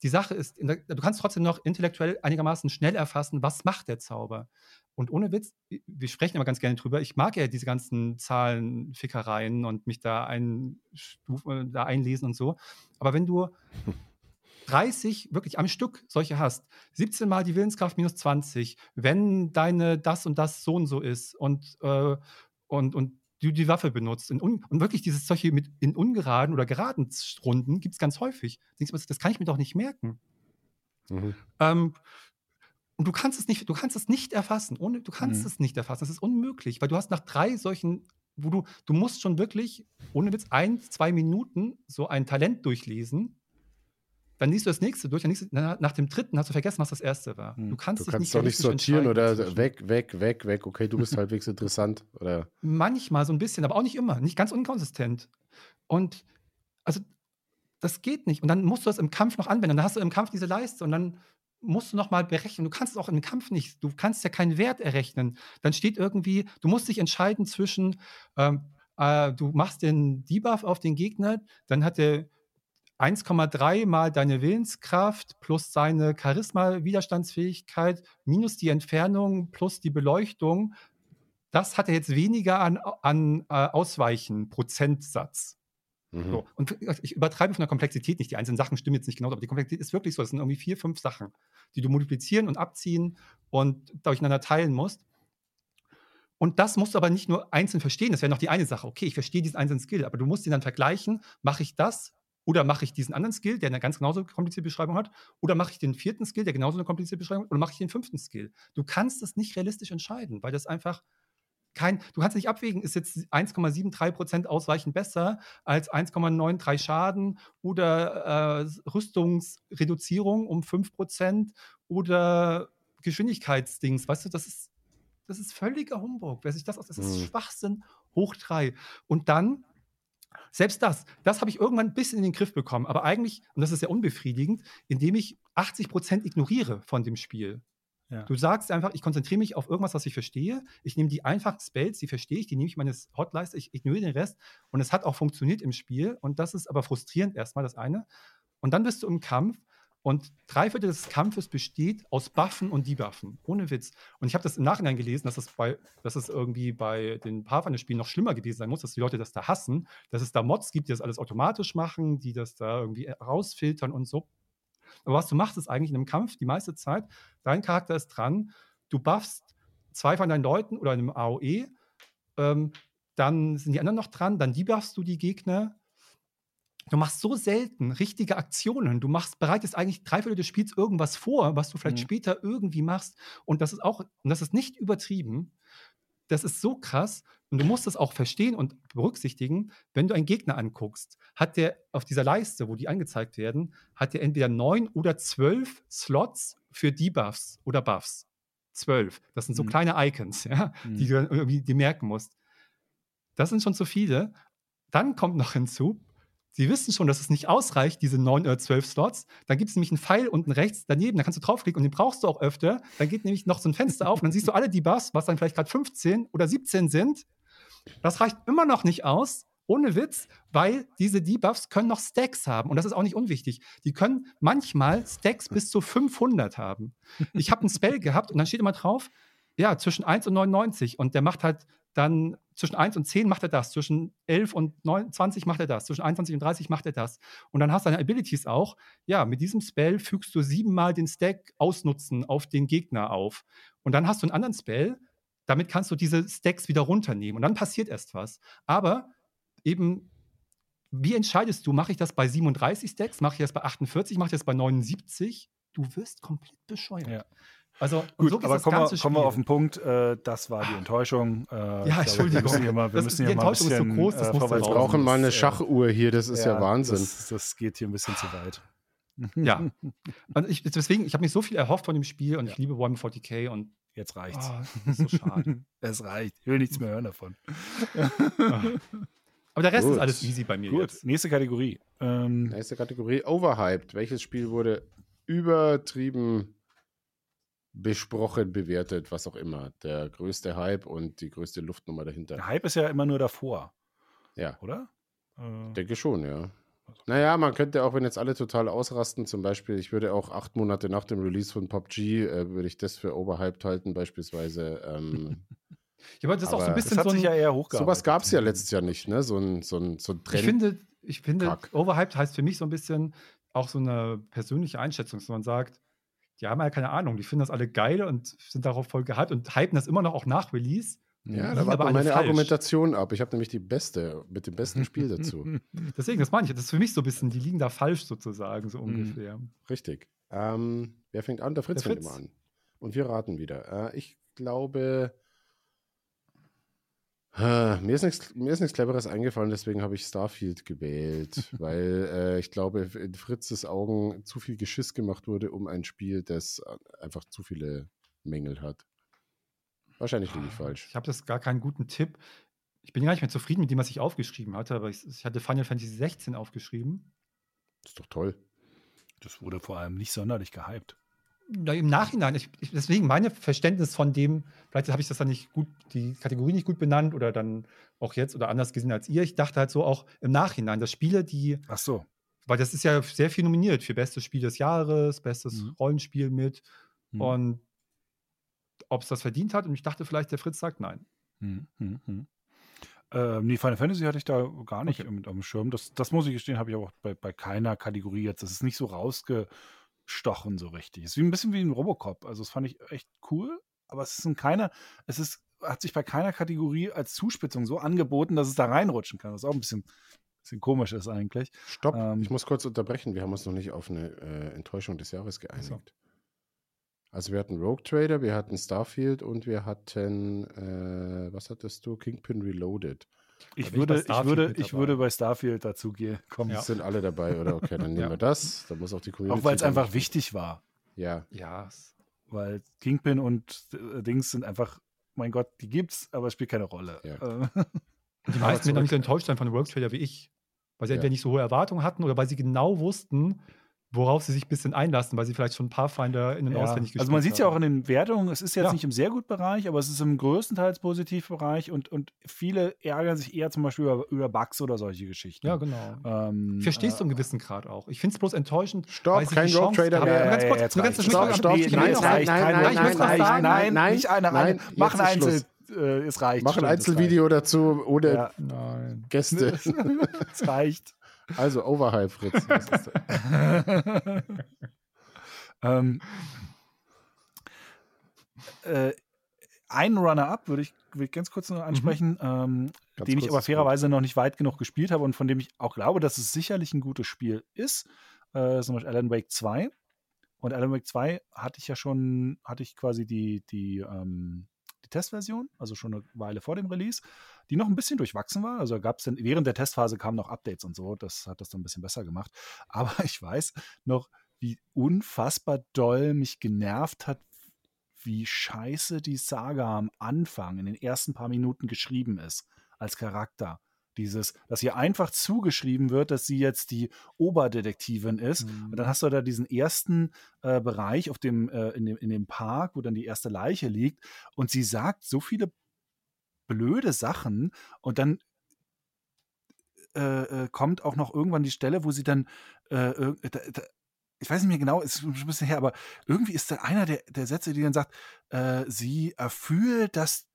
Speaker 2: Die Sache ist, der, du kannst trotzdem noch intellektuell einigermaßen schnell erfassen, was macht der Zauber. Und ohne Witz, wir sprechen immer ganz gerne drüber. Ich mag ja diese ganzen Zahlenfickereien und mich da, einstufen, da einlesen und so. Aber wenn du 30 wirklich am Stück solche hast, 17 mal die Willenskraft minus 20, wenn deine das und das so und so ist und, äh, und, und du die Waffe benutzt und wirklich dieses solche mit in ungeraden oder geraden Runden gibt es ganz häufig. Das kann ich mir doch nicht merken.
Speaker 1: Mhm.
Speaker 2: Ähm, und du kannst es nicht, du kannst es nicht erfassen. Ohne, du kannst
Speaker 3: Mhm.
Speaker 2: es nicht erfassen. Das ist unmöglich, weil du hast nach drei solchen, wo du, du musst schon wirklich, ohne Witz, ein, zwei Minuten so ein Talent durchlesen. Dann liest du das nächste durch, dann liest du, na, nach dem dritten hast du vergessen, was das erste war.
Speaker 3: Mhm.
Speaker 2: Du kannst,
Speaker 1: Du
Speaker 2: dich
Speaker 1: kannst
Speaker 2: nicht
Speaker 1: doch nicht sortieren oder weg, weg, weg, weg. Okay, du bist halbwegs interessant. Oder
Speaker 2: Manchmal so ein bisschen, aber auch nicht immer. Nicht ganz unkonsistent. Und also, das geht nicht. Und dann musst du das im Kampf noch anwenden. Dann hast du im Kampf diese Leiste und dann musst du noch mal berechnen. Du kannst es auch im Kampf nicht. Du kannst ja keinen Wert errechnen. Dann steht irgendwie, du musst dich entscheiden zwischen, ähm, äh, du machst den Debuff auf den Gegner, dann hat er 1,3 mal deine Willenskraft plus seine Charisma-Widerstandsfähigkeit minus die Entfernung plus die Beleuchtung. Das hat er jetzt weniger an, an äh, Ausweichen, Prozentsatz.
Speaker 1: mhm.
Speaker 2: So. Und ich übertreibe von der Komplexität nicht. Die einzelnen Sachen stimmen jetzt nicht genau, aber die Komplexität ist wirklich so. Es sind irgendwie vier, fünf Sachen, die du multiplizieren und abziehen und durcheinander teilen musst. Und das musst du aber nicht nur einzeln verstehen. Das wäre noch die eine Sache. Okay, ich verstehe diesen einzelnen Skill, aber du musst ihn dann vergleichen. Mache ich das oder mache ich diesen anderen Skill, der eine ganz genauso komplizierte Beschreibung hat? Oder mache ich den vierten Skill, der genauso eine komplizierte Beschreibung hat? Oder mache ich den fünften Skill? Du kannst das nicht realistisch entscheiden, weil das einfach kein, du kannst nicht abwägen, ist jetzt 1,73% ausweichend besser als 1,93 Schaden oder äh, Rüstungsreduzierung um 5% oder Geschwindigkeitsdings. Weißt du, das ist das ist völliger Humbug. Wer sich das aus, das ist mhm. Schwachsinn hoch drei. Und dann, selbst das, das habe ich irgendwann ein bisschen in den Griff bekommen, aber eigentlich, und das ist sehr unbefriedigend, indem ich 80 Prozent ignoriere von dem Spiel. Ja. Du sagst einfach, ich konzentriere mich auf irgendwas, was ich verstehe. Ich nehme die einfachen Spells, die verstehe ich, die nehme ich meines Hotleiste, ich ignoriere den Rest. Und es hat auch funktioniert im Spiel. Und das ist aber frustrierend erstmal, das eine. Und dann bist du im Kampf und drei Viertel des Kampfes besteht aus Buffen und Debuffen. Ohne Witz. Und ich habe das im Nachhinein gelesen, dass es, bei, dass es irgendwie bei den Pathfinder-Spielen noch schlimmer gewesen sein muss, dass die Leute das da hassen, dass es da Mods gibt, die das alles automatisch machen, die das da irgendwie rausfiltern und so. Aber was du machst, ist eigentlich in einem Kampf die meiste Zeit, dein Charakter ist dran, du buffst zwei von deinen Leuten oder in einem AOE, ähm, dann sind die anderen noch dran, dann debuffst du die Gegner, Du machst so selten richtige Aktionen. Du machst, bereitest eigentlich drei Viertel des Spiels irgendwas vor, was du vielleicht mhm. später irgendwie machst. Und das ist auch, und das ist nicht übertrieben. Das ist so krass. Und du musst es auch verstehen und berücksichtigen, wenn du einen Gegner anguckst, hat der auf dieser Leiste, wo die angezeigt werden, hat der entweder neun oder zwölf Slots für Debuffs oder Buffs. Zwölf. Das sind so mhm. kleine Icons, ja, mhm. die du irgendwie die merken musst. Das sind schon zu viele. Dann kommt noch hinzu, Sie wissen schon, dass es nicht ausreicht, diese 9 oder 12 Slots. Dann gibt es nämlich einen Pfeil unten rechts daneben, da kannst du draufklicken und den brauchst du auch öfter. Dann geht nämlich noch so ein Fenster auf und dann siehst du alle die Buffs, was dann vielleicht gerade 15 oder 17 sind. Das reicht immer noch nicht aus, ohne Witz, weil diese Debuffs können noch Stacks haben und das ist auch nicht unwichtig. Die können manchmal Stacks bis zu 500 haben. Ich habe einen Spell gehabt und dann steht immer drauf, ja, zwischen 1 und 99 und der macht halt dann zwischen 1 und 10 macht er das, zwischen 11 und 9, 20 macht er das, zwischen 21 und 30 macht er das. Und dann hast du deine Abilities auch. Ja, mit diesem Spell fügst du siebenmal den Stack ausnutzen auf den Gegner auf. Und dann hast du einen anderen Spell, damit kannst du diese Stacks wieder runternehmen. Und dann passiert erst was. Aber eben, wie entscheidest du, mache ich das bei 37 Stacks, mache ich das bei 48, mache ich das bei 79? Du wirst komplett bescheuert. Ja.
Speaker 3: Also, Gut, so aber kommen wir, kommen wir, auf den Punkt. Äh, das war die Enttäuschung.
Speaker 2: Äh, ja, Entschuldigung. Wir müssen hier mal, wir müssen hier
Speaker 1: die Enttäuschung mal bisschen, ist so groß, das äh, muss Wir brauchen mal eine Schachuhr hier, das ist ja, ja Wahnsinn.
Speaker 3: Das, das, geht hier ein bisschen zu weit.
Speaker 2: Ja. Und ich, deswegen, ich habe mir so viel erhofft von dem Spiel und ja. ich liebe Warhammer 40k und
Speaker 3: Jetzt reicht's. Oh, das ist so schade. es reicht. Ich will nichts mehr hören davon.
Speaker 2: Aber der Rest Gut. ist alles easy bei mir. Gut, jetzt.
Speaker 3: nächste Kategorie.
Speaker 1: Ähm, nächste Kategorie: Overhyped. Welches Spiel wurde übertrieben besprochen, bewertet, was auch immer. Der größte Hype und die größte Luftnummer dahinter.
Speaker 3: Der Hype ist ja immer nur davor.
Speaker 1: Ja.
Speaker 3: Oder?
Speaker 1: Äh, Denke schon, ja. Also naja, man könnte auch, wenn jetzt alle total ausrasten, zum Beispiel, ich würde auch acht Monate nach dem Release von PUBG, äh, würde ich das für overhyped halten, beispielsweise. Ähm,
Speaker 2: ja, aber das ist auch so ein bisschen
Speaker 3: das hat
Speaker 2: so
Speaker 3: ein, sich ja eher
Speaker 1: Sowas gab es ja letztes Jahr nicht, ne? So ein, so ein, so ein
Speaker 2: Trend. Ich finde, ich finde overhyped heißt für mich so ein bisschen auch so eine persönliche Einschätzung, dass man sagt, die haben ja keine Ahnung, die finden das alle geil und sind darauf voll gehypt und hypen das immer noch auch nach Release.
Speaker 1: Ja, da war aber meine falsch. Argumentation ab. Ich habe nämlich die beste, mit dem besten Spiel dazu.
Speaker 2: Deswegen, das meine ich. Das ist für mich so ein bisschen, die liegen da falsch sozusagen, so mhm. ungefähr.
Speaker 1: Richtig. Ähm, wer fängt an? Der Fritz, Der Fritz. fängt immer an. Und wir raten wieder. Äh, ich glaube, mir ist, nichts, mir ist nichts Cleveres eingefallen, deswegen habe ich Starfield gewählt, weil äh, ich glaube, in Fritzes Augen zu viel Geschiss gemacht wurde um ein Spiel, das einfach zu viele Mängel hat. Wahrscheinlich liege ich ah, falsch.
Speaker 2: Ich habe das gar keinen guten Tipp. Ich bin gar nicht mehr zufrieden mit dem, was ich aufgeschrieben hatte, aber ich, ich hatte Final Fantasy 16 aufgeschrieben.
Speaker 1: Das ist doch toll.
Speaker 3: Das wurde vor allem nicht sonderlich gehypt
Speaker 2: im Nachhinein, ich, ich, deswegen meine Verständnis von dem, vielleicht habe ich das dann nicht gut, die Kategorie nicht gut benannt oder dann auch jetzt oder anders gesehen als ihr. Ich dachte halt so auch im Nachhinein, dass Spiele, die.
Speaker 3: Ach so.
Speaker 2: Weil das ist ja sehr viel nominiert für bestes Spiel des Jahres, bestes mhm. Rollenspiel mit. Mhm. Und ob es das verdient hat. Und ich dachte vielleicht, der Fritz sagt nein.
Speaker 3: Mhm. mhm, mhm. Ähm, nee, Final Fantasy hatte ich da gar nicht okay. mit auf dem Schirm. Das, das muss ich gestehen, habe ich auch bei, bei keiner Kategorie jetzt. Das ist nicht so rausge stochen so richtig. Es ist wie ein bisschen wie ein Robocop. Also das fand ich echt cool, aber es sind keine, es ist hat sich bei keiner Kategorie als Zuspitzung so angeboten, dass es da reinrutschen kann. Was auch ein bisschen, bisschen komisch ist eigentlich.
Speaker 1: Stopp,
Speaker 3: Ähm,
Speaker 1: ich muss kurz unterbrechen. Wir haben uns noch nicht auf eine äh, Enttäuschung des Jahres geeinigt. Also wir hatten Rogue Trader, wir hatten Starfield und wir hatten, äh, was hattest du? Kingpin Reloaded.
Speaker 3: Ich
Speaker 2: ich
Speaker 3: würde,
Speaker 2: bei
Speaker 3: ich,
Speaker 2: Starfield
Speaker 3: würde, ich
Speaker 2: dabei.
Speaker 3: würde bei Starfield dazu gehen. Kommen.
Speaker 2: Ja.
Speaker 1: Sind alle dabei, oder? Okay, dann nehmen
Speaker 2: Ja.
Speaker 1: wir das. Da muss auch die Community.
Speaker 3: Auch weil es
Speaker 1: dann-
Speaker 3: einfach wichtig war.
Speaker 1: Ja,
Speaker 2: Ja,
Speaker 3: Weil Kingpin und äh, Dings sind einfach, mein Gott, die gibt's, aber es spielt keine Rolle.
Speaker 1: Ja.
Speaker 3: Äh,
Speaker 2: die meisten werden auch nicht so enttäuscht sein von Work Trader wie ich. Weil sie
Speaker 1: Ja.
Speaker 2: entweder nicht so hohe Erwartungen hatten oder weil sie genau wussten, worauf sie sich ein bisschen einlassen, weil sie vielleicht schon Pathfinder in den
Speaker 3: Ja.
Speaker 2: auswendig gespielt
Speaker 3: Also man sieht es ja auch in den Wertungen, es ist jetzt
Speaker 2: Ja.
Speaker 3: nicht im sehr gut Bereich, aber es ist im größtenteils Positivbereich und, und viele ärgern sich eher zum Beispiel über, über Bugs oder solche Geschichten.
Speaker 2: Ja, genau.
Speaker 3: Ähm,
Speaker 2: Ich verstehe es zu einem
Speaker 3: äh,
Speaker 2: gewissen Grad auch. Ich finde es bloß enttäuschend.
Speaker 1: Stopp, kein
Speaker 2: Chance
Speaker 1: Trader
Speaker 2: haben-
Speaker 1: mehr.
Speaker 2: Ganz kurz, ganz
Speaker 3: reicht's.
Speaker 2: schnell,
Speaker 3: Stopp, stopp, nee,
Speaker 1: nein, nein,
Speaker 3: Rogue
Speaker 2: nein,
Speaker 3: Trader.
Speaker 2: nein,
Speaker 3: nein,
Speaker 1: nein,
Speaker 3: nicht einer
Speaker 1: nein,
Speaker 3: rein. Mach ein Einzel, äh, es reicht.
Speaker 1: Mach ein Einzelvideo dazu
Speaker 3: Ja.
Speaker 2: Nein.
Speaker 1: Gäste.
Speaker 3: Es reicht.
Speaker 1: Also Overhype, Fritz.
Speaker 3: Ähm, äh, einen Runner-Up würde ich, würde ich ganz kurz noch ansprechen, ähm,
Speaker 1: Ganz
Speaker 3: den ich aber fairerweise noch nicht weit genug gespielt habe und von dem ich auch glaube, dass es sicherlich ein gutes Spiel ist. Äh, zum Beispiel Alan Wake 2. Und Alan Wake 2 hatte ich ja schon, hatte ich quasi die, die, ähm, die Testversion, also schon eine Weile vor dem Release, die noch ein bisschen durchwachsen war. Also gab es während der Testphase kamen noch Updates und so, das hat das dann ein bisschen besser gemacht. Aber ich weiß noch, wie unfassbar doll mich genervt hat, wie scheiße die Saga am Anfang in den ersten paar Minuten geschrieben ist als Charakter. Dieses, dass ihr einfach zugeschrieben wird, dass sie jetzt die Oberdetektivin ist.
Speaker 2: Mhm.
Speaker 3: Und dann hast du da diesen ersten äh, Bereich auf dem, äh, in, dem, in dem Park, wo dann die erste Leiche liegt. Und sie sagt so viele blöde Sachen und dann äh, äh, kommt auch noch irgendwann die Stelle, wo sie dann äh, irg- da, da, ich weiß nicht mehr genau, ist ein bisschen her, aber irgendwie ist da einer der, der Sätze, die dann sagt, äh, sie erfühlt, dass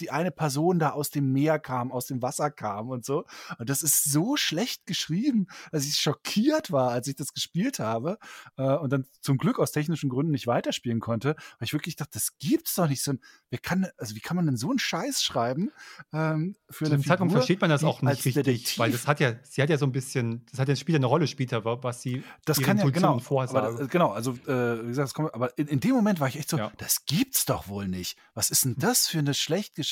Speaker 3: die eine Person da aus dem Meer kam, aus dem Wasser kam und so. Und das ist so schlecht geschrieben, dass ich schockiert war, als ich das gespielt habe äh, und dann zum Glück aus technischen Gründen nicht weiterspielen konnte, weil ich wirklich dachte, das gibt's doch nicht. So ein, wer kann, also wie kann man denn so einen Scheiß schreiben ähm, für
Speaker 2: Zu
Speaker 3: eine
Speaker 2: dem Zeitpunkt versteht man das auch nicht richtig,
Speaker 3: Detektiv-
Speaker 2: weil das hat ja, sie hat ja so ein bisschen, das hat ja spielt ja eine Rolle später, wa- was sie
Speaker 3: Das kann ja, genau. Aber, das- genau, also, äh, wie gesagt, das kommt, aber in, in dem Moment war ich echt so,
Speaker 2: Ja.
Speaker 3: das gibt's doch wohl nicht. Was ist denn das für eine schlecht geschriebene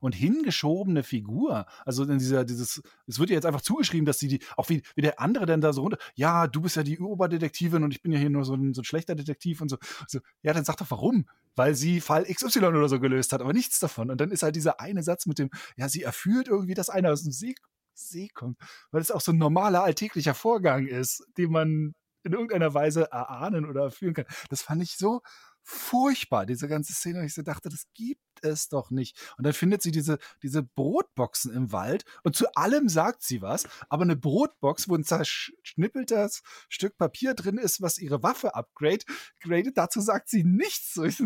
Speaker 3: und hingeschobene Figur? Also in dieser, dieses, es wird ihr jetzt einfach zugeschrieben, dass sie die, auch wie, wie der andere denn da so runter, ja, du bist ja die Oberdetektivin und ich bin ja hier nur so ein, so ein schlechter Detektiv und so. so. Ja, dann sag doch warum. Weil sie Fall XY oder so gelöst hat, aber nichts davon. Und dann ist halt dieser eine Satz mit dem, ja, sie erfühlt irgendwie, dass einer aus dem See, See kommt, weil es auch so ein normaler alltäglicher Vorgang ist, den man in irgendeiner Weise erahnen oder erfüllen kann. Das fand ich so furchtbar, diese ganze Szene. Und ich so dachte, das gibt es doch nicht. Und dann findet sie diese, diese Brotboxen im Wald und zu allem sagt sie was, aber eine Brotbox, wo ein zerschnippeltes Stück Papier drin ist, was ihre Waffe upgrade, gradet, dazu sagt sie nichts. Das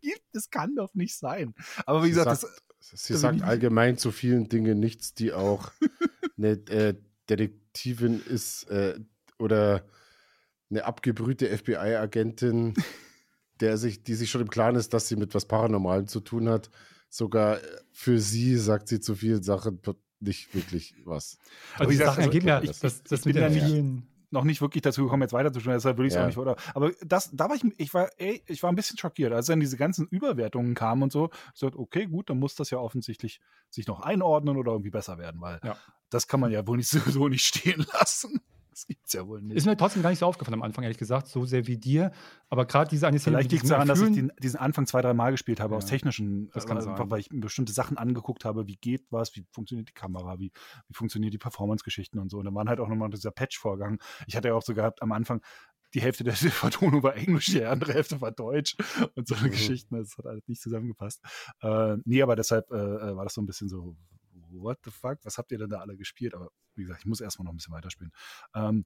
Speaker 3: gibt, das kann doch nicht sein. Aber wie
Speaker 1: Sie
Speaker 3: gesagt,
Speaker 1: sagt,
Speaker 3: das,
Speaker 1: sie
Speaker 3: also
Speaker 1: sagt
Speaker 3: wie-
Speaker 1: allgemein zu vielen Dingen nichts, die auch eine äh, Detektivin ist äh, oder eine abgebrühte FBI-Agentin, der sich, die sich schon im Klaren ist, dass sie mit was Paranormalem zu tun hat. Sogar äh, für sie sagt sie zu vielen Sachen nicht wirklich was.
Speaker 2: also die Sachen ergeben ja,
Speaker 1: ich-
Speaker 2: das, das,
Speaker 3: ich
Speaker 2: das
Speaker 3: bin
Speaker 2: mit den
Speaker 3: ja nicht-
Speaker 2: vielen.
Speaker 3: noch nicht wirklich dazu gekommen, jetzt weiterzuschauen, deshalb würde ich es
Speaker 1: Ja.
Speaker 3: auch nicht oder. Aber das, da war ich, ich war, ey, ich war ein bisschen schockiert, als dann diese ganzen Überwertungen kamen und so. Ich dachte, okay, gut, dann muss das ja offensichtlich sich noch einordnen oder irgendwie besser werden, weil
Speaker 2: Ja.
Speaker 3: das kann man ja wohl nicht so nicht stehen lassen. Das gibt's ja wohl nicht.
Speaker 2: Ist mir trotzdem gar nicht so aufgefallen am Anfang, ehrlich gesagt, so sehr wie dir. Aber gerade diese eine Szene
Speaker 3: Vielleicht liegt es daran, dass ich den, diesen Anfang zwei, drei Mal gespielt habe,
Speaker 2: Ja,
Speaker 3: aus technischen,
Speaker 2: das kann sein.
Speaker 3: einfach weil ich mir bestimmte Sachen angeguckt habe, wie geht was, wie funktioniert die Kamera, wie, wie funktionieren die Performance-Geschichten und so. Und dann waren halt auch nochmal dieser Patch-Vorgang. Ich hatte ja auch so gehabt am Anfang, die Hälfte der Vertonung war Englisch, die andere Hälfte war Deutsch und so eine
Speaker 1: Mhm.
Speaker 3: Geschichten. Das hat alles nicht zusammengepasst. Äh, nee, aber deshalb äh, äh, war das so ein bisschen so, what the fuck, was habt ihr denn da alle gespielt? Aber wie gesagt, ich muss erstmal noch ein bisschen weiterspielen. Ähm,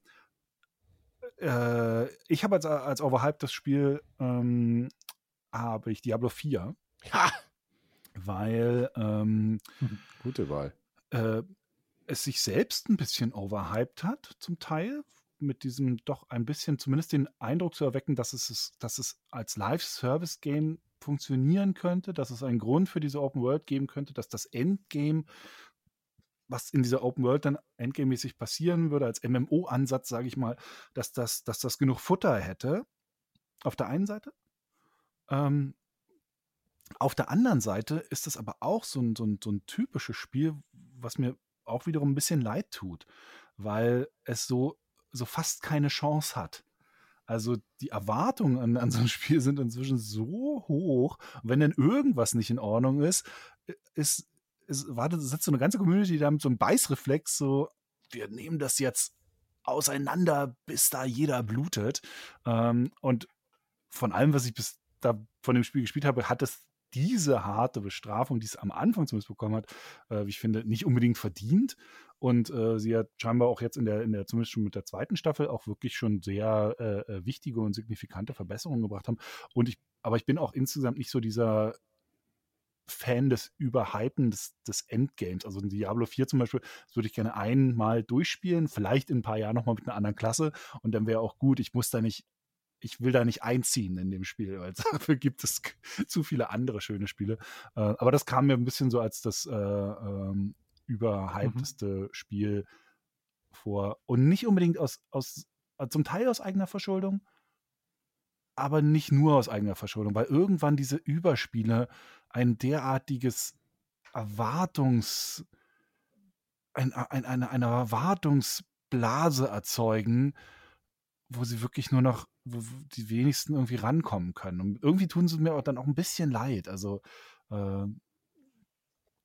Speaker 3: äh, ich habe als, als overhyped das Spiel, ähm, habe ich Diablo 4,
Speaker 1: Ja,
Speaker 3: weil ähm,
Speaker 1: gute Wahl.
Speaker 3: äh, es sich selbst ein bisschen overhyped hat, zum Teil, mit diesem doch ein bisschen, zumindest den Eindruck zu erwecken, dass es, dass es als Live-Service-Game funktionieren könnte, dass es einen Grund für diese Open World geben könnte, dass das Endgame, was in dieser Open World dann endgame-mäßig passieren würde, als MMO-Ansatz, sage ich mal, dass das, dass das genug Futter hätte. Auf der einen Seite. Ähm, auf der anderen Seite ist es aber auch so ein, so, ein, so ein typisches Spiel, was mir auch wiederum ein bisschen leid tut, weil es so, so fast keine Chance hat. Also die Erwartungen an, an so ein Spiel sind inzwischen so hoch. Und wenn denn irgendwas nicht in Ordnung ist, ist, ist wartet, sitzt so eine ganze Community da mit so einem Beißreflex, so, wir nehmen das jetzt auseinander, bis da jeder blutet. Ähm, und von allem, was ich bis da von dem Spiel gespielt habe, hat es diese harte Bestrafung, die es am Anfang zumindest bekommen hat, äh, wie ich finde, nicht unbedingt verdient. Und äh, sie hat scheinbar auch jetzt in der, in der, zumindest schon mit der zweiten Staffel, auch wirklich schon sehr äh, äh wichtige und signifikante Verbesserungen gebracht haben. Und ich, aber ich bin auch insgesamt nicht so dieser Fan des Überhypen des, des Endgames. Also in Diablo 4 zum Beispiel, das würde ich gerne einmal durchspielen, vielleicht in ein paar Jahren nochmal mit einer anderen Klasse und dann wäre auch gut. Ich muss da nicht ich will da nicht einziehen in dem Spiel, weil dafür gibt es zu viele andere schöne Spiele. Äh, aber das kam mir ein bisschen so als das äh, ähm, überhypteste mhm. Spiel vor. Und nicht unbedingt aus, aus, äh, zum Teil aus eigener Verschuldung, aber nicht nur aus eigener Verschuldung, weil irgendwann diese Überspiele ein derartiges Erwartungs, ein, ein, eine, eine Erwartungsblase erzeugen, wo sie wirklich nur noch, wo die wenigsten irgendwie rankommen können. Und irgendwie tun sie mir auch dann auch ein bisschen leid. Also, äh,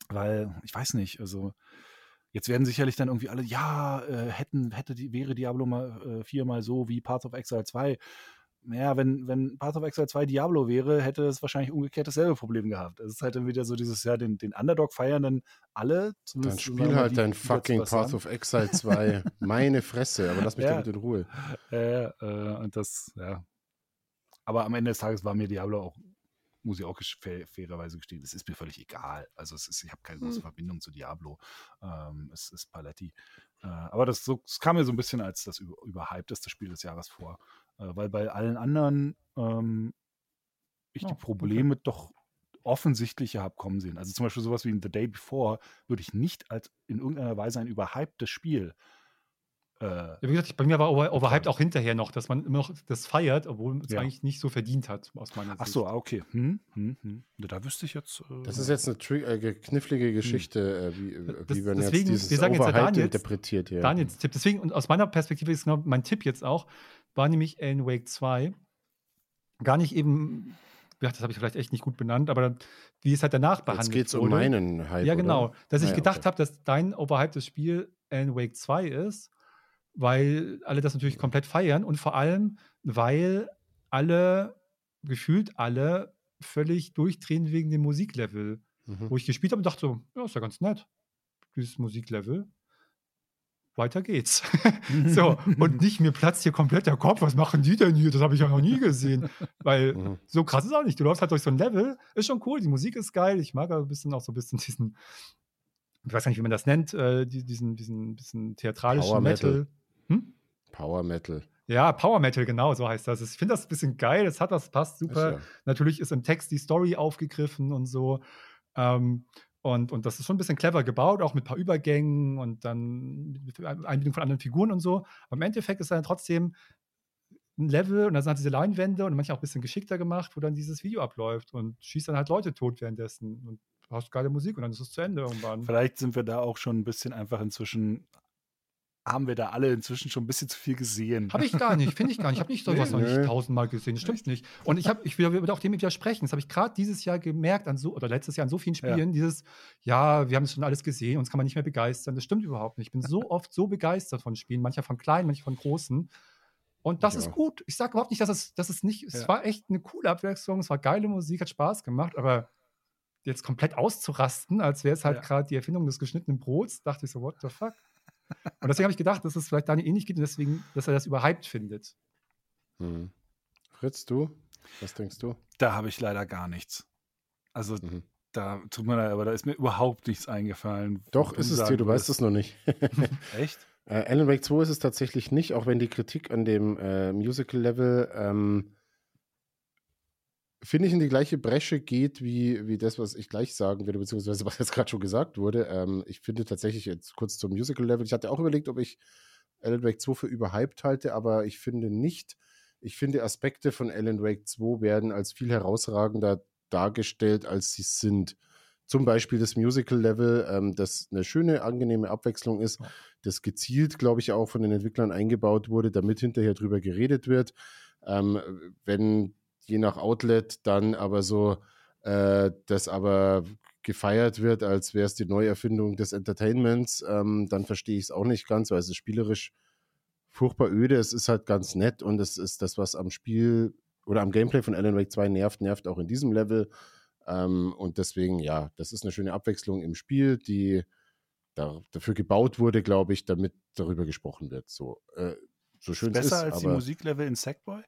Speaker 3: weil, ich weiß nicht, also jetzt werden sicherlich dann irgendwie alle, ja, äh, hätten, hätte die, wäre Diablo mal äh, viermal so wie Path of Exile 2 naja, wenn, wenn Path of Exile 2 Diablo wäre, hätte es wahrscheinlich umgekehrt dasselbe Problem gehabt. Es ist halt dann wieder so dieses Jahr, den, den Underdog feiern dann alle.
Speaker 1: Dann spiel halt dein fucking Path of Exile 2. Meine Fresse, aber lass mich ja. damit in Ruhe.
Speaker 3: Äh, äh, und das, ja. Aber am Ende des Tages war mir Diablo auch, muss ich auch fair, fairerweise gestehen, es ist mir völlig egal. Also es ist, ich habe keine große hm. Verbindung zu Diablo. Ähm, es ist Paletti. Äh, aber das, so, das kam mir so ein bisschen als das über, überhypteste Spiel des Jahres vor. Äh, weil bei allen anderen ähm, ich oh, die Probleme okay. doch offensichtlicher habe kommen sehen. Also zum Beispiel sowas wie in The Day Before würde ich nicht als in irgendeiner Weise ein überhyptes Spiel
Speaker 2: äh, ja, wie gesagt, bei mir war over, overhyped auch hinterher noch, dass man immer noch das feiert, obwohl es ja. eigentlich nicht so verdient hat, aus meiner Sicht.
Speaker 3: Ach so, ah, okay. Hm, hm, hm. Da wüsste ich jetzt.
Speaker 1: Äh, das ist jetzt eine äh, knifflige hm. Geschichte, äh, wie, äh,
Speaker 2: das,
Speaker 1: wie man
Speaker 2: deswegen,
Speaker 1: jetzt dieses
Speaker 2: wir sagen jetzt ja Daniels,
Speaker 1: interpretiert hier.
Speaker 2: Daniels Tipp. Deswegen, und aus meiner Perspektive ist genau mein Tipp jetzt auch, war nämlich Alan Wake 2. Gar nicht eben, ja, das habe ich vielleicht echt nicht gut benannt, aber wie es halt danach behandelt
Speaker 1: Jetzt geht es um meinen
Speaker 2: Hype. Ja, genau. Oder? Dass ich ah, ja, gedacht okay. habe, dass dein overhypedes Spiel Alan Wake 2 ist, weil alle das natürlich komplett feiern und vor allem, weil alle, gefühlt alle, völlig durchdrehen wegen dem Musiklevel. Mhm. Wo ich gespielt habe und dachte so, ja, ist ja ganz nett, dieses Musiklevel weiter geht's. so, und nicht mir platzt hier komplett der Kopf, was machen die denn hier? Das habe ich ja noch nie gesehen. Weil mhm. so krass ist auch nicht. Du läufst halt durch so ein Level, ist schon cool, die Musik ist geil. Ich mag aber ein bisschen auch so ein bisschen diesen, ich weiß gar nicht, wie man das nennt, äh, diesen, diesen bisschen theatralischen Power Metal. Metal.
Speaker 1: Hm? Power Metal.
Speaker 2: Ja, Power Metal, genau, so heißt das. Ich finde das ein bisschen geil, es hat das, passt super. Ja. Natürlich ist im Text die Story aufgegriffen und so. Ähm, und, und das ist schon ein bisschen clever gebaut, auch mit ein paar Übergängen und dann Einbindung von anderen Figuren und so. Aber im Endeffekt ist dann trotzdem ein Level und dann sind halt diese Leinwände und manchmal auch ein bisschen geschickter gemacht, wo dann dieses Video abläuft und schießt dann halt Leute tot währenddessen. Und hast geile Musik und dann ist es zu Ende irgendwann.
Speaker 3: Vielleicht sind wir da auch schon ein bisschen einfach inzwischen haben wir da alle inzwischen schon ein bisschen zu viel gesehen.
Speaker 2: Habe ich gar nicht, finde ich gar nicht. Ich habe nicht sowas nee, noch nicht tausendmal gesehen. Das stimmt nicht. Und ich, hab, ich will auch dem widersprechen. Das habe ich gerade dieses Jahr gemerkt, an so, oder letztes Jahr an so vielen Spielen, ja. dieses, ja, wir haben es schon alles gesehen, uns kann man nicht mehr begeistern. Das stimmt überhaupt nicht. Ich bin so oft so begeistert von Spielen, mancher von kleinen, manche von großen. Und das ja. ist gut. Ich sage überhaupt nicht, dass es, dass es nicht, ja. es war echt eine coole Abwechslung, es war geile Musik, hat Spaß gemacht, aber jetzt komplett auszurasten, als wäre es halt gerade die Erfindung des geschnittenen Brots, dachte ich so, what the fuck? Und deswegen habe ich gedacht, dass es vielleicht Daniel ähnlich geht und deswegen, dass er das überhyped findet.
Speaker 1: Hm. Fritz, du? Was denkst du?
Speaker 3: Da habe ich leider gar nichts. Also mhm. da tut mir leid, aber da ist mir überhaupt nichts eingefallen.
Speaker 1: Doch, ist es dir, du weißt es noch nicht.
Speaker 3: Echt?
Speaker 1: Äh, Alan Wake 2 ist es tatsächlich nicht, auch wenn die Kritik an dem äh, Musical-Level ähm, finde ich, in die gleiche Bresche geht, wie, wie das, was ich gleich sagen werde, beziehungsweise was jetzt gerade schon gesagt wurde. Ähm, ich finde tatsächlich jetzt kurz zum Musical-Level, ich hatte auch überlegt, ob ich Alan Wake 2 für überhyped halte, aber ich finde nicht. Ich finde, Aspekte von Alan Wake 2 werden als viel herausragender dargestellt, als sie sind. Zum Beispiel das Musical-Level, ähm, das eine schöne, angenehme Abwechslung ist, das gezielt, glaube ich, auch von den Entwicklern eingebaut wurde, damit hinterher drüber geredet wird. Ähm, wenn je nach Outlet dann aber so äh, das aber gefeiert wird, als wäre es die Neuerfindung des Entertainments, ähm, dann verstehe ich es auch nicht ganz, weil es ist spielerisch furchtbar öde. Es ist halt ganz nett und es ist das, was am Spiel oder am Gameplay von Alan Wake 2 nervt, nervt auch in diesem Level. Ähm, und deswegen, ja, das ist eine schöne Abwechslung im Spiel, die da, dafür gebaut wurde, glaube ich, damit darüber gesprochen wird. So, äh, so schön
Speaker 3: ist besser
Speaker 1: ist,
Speaker 3: als die Musiklevel in Sackboy?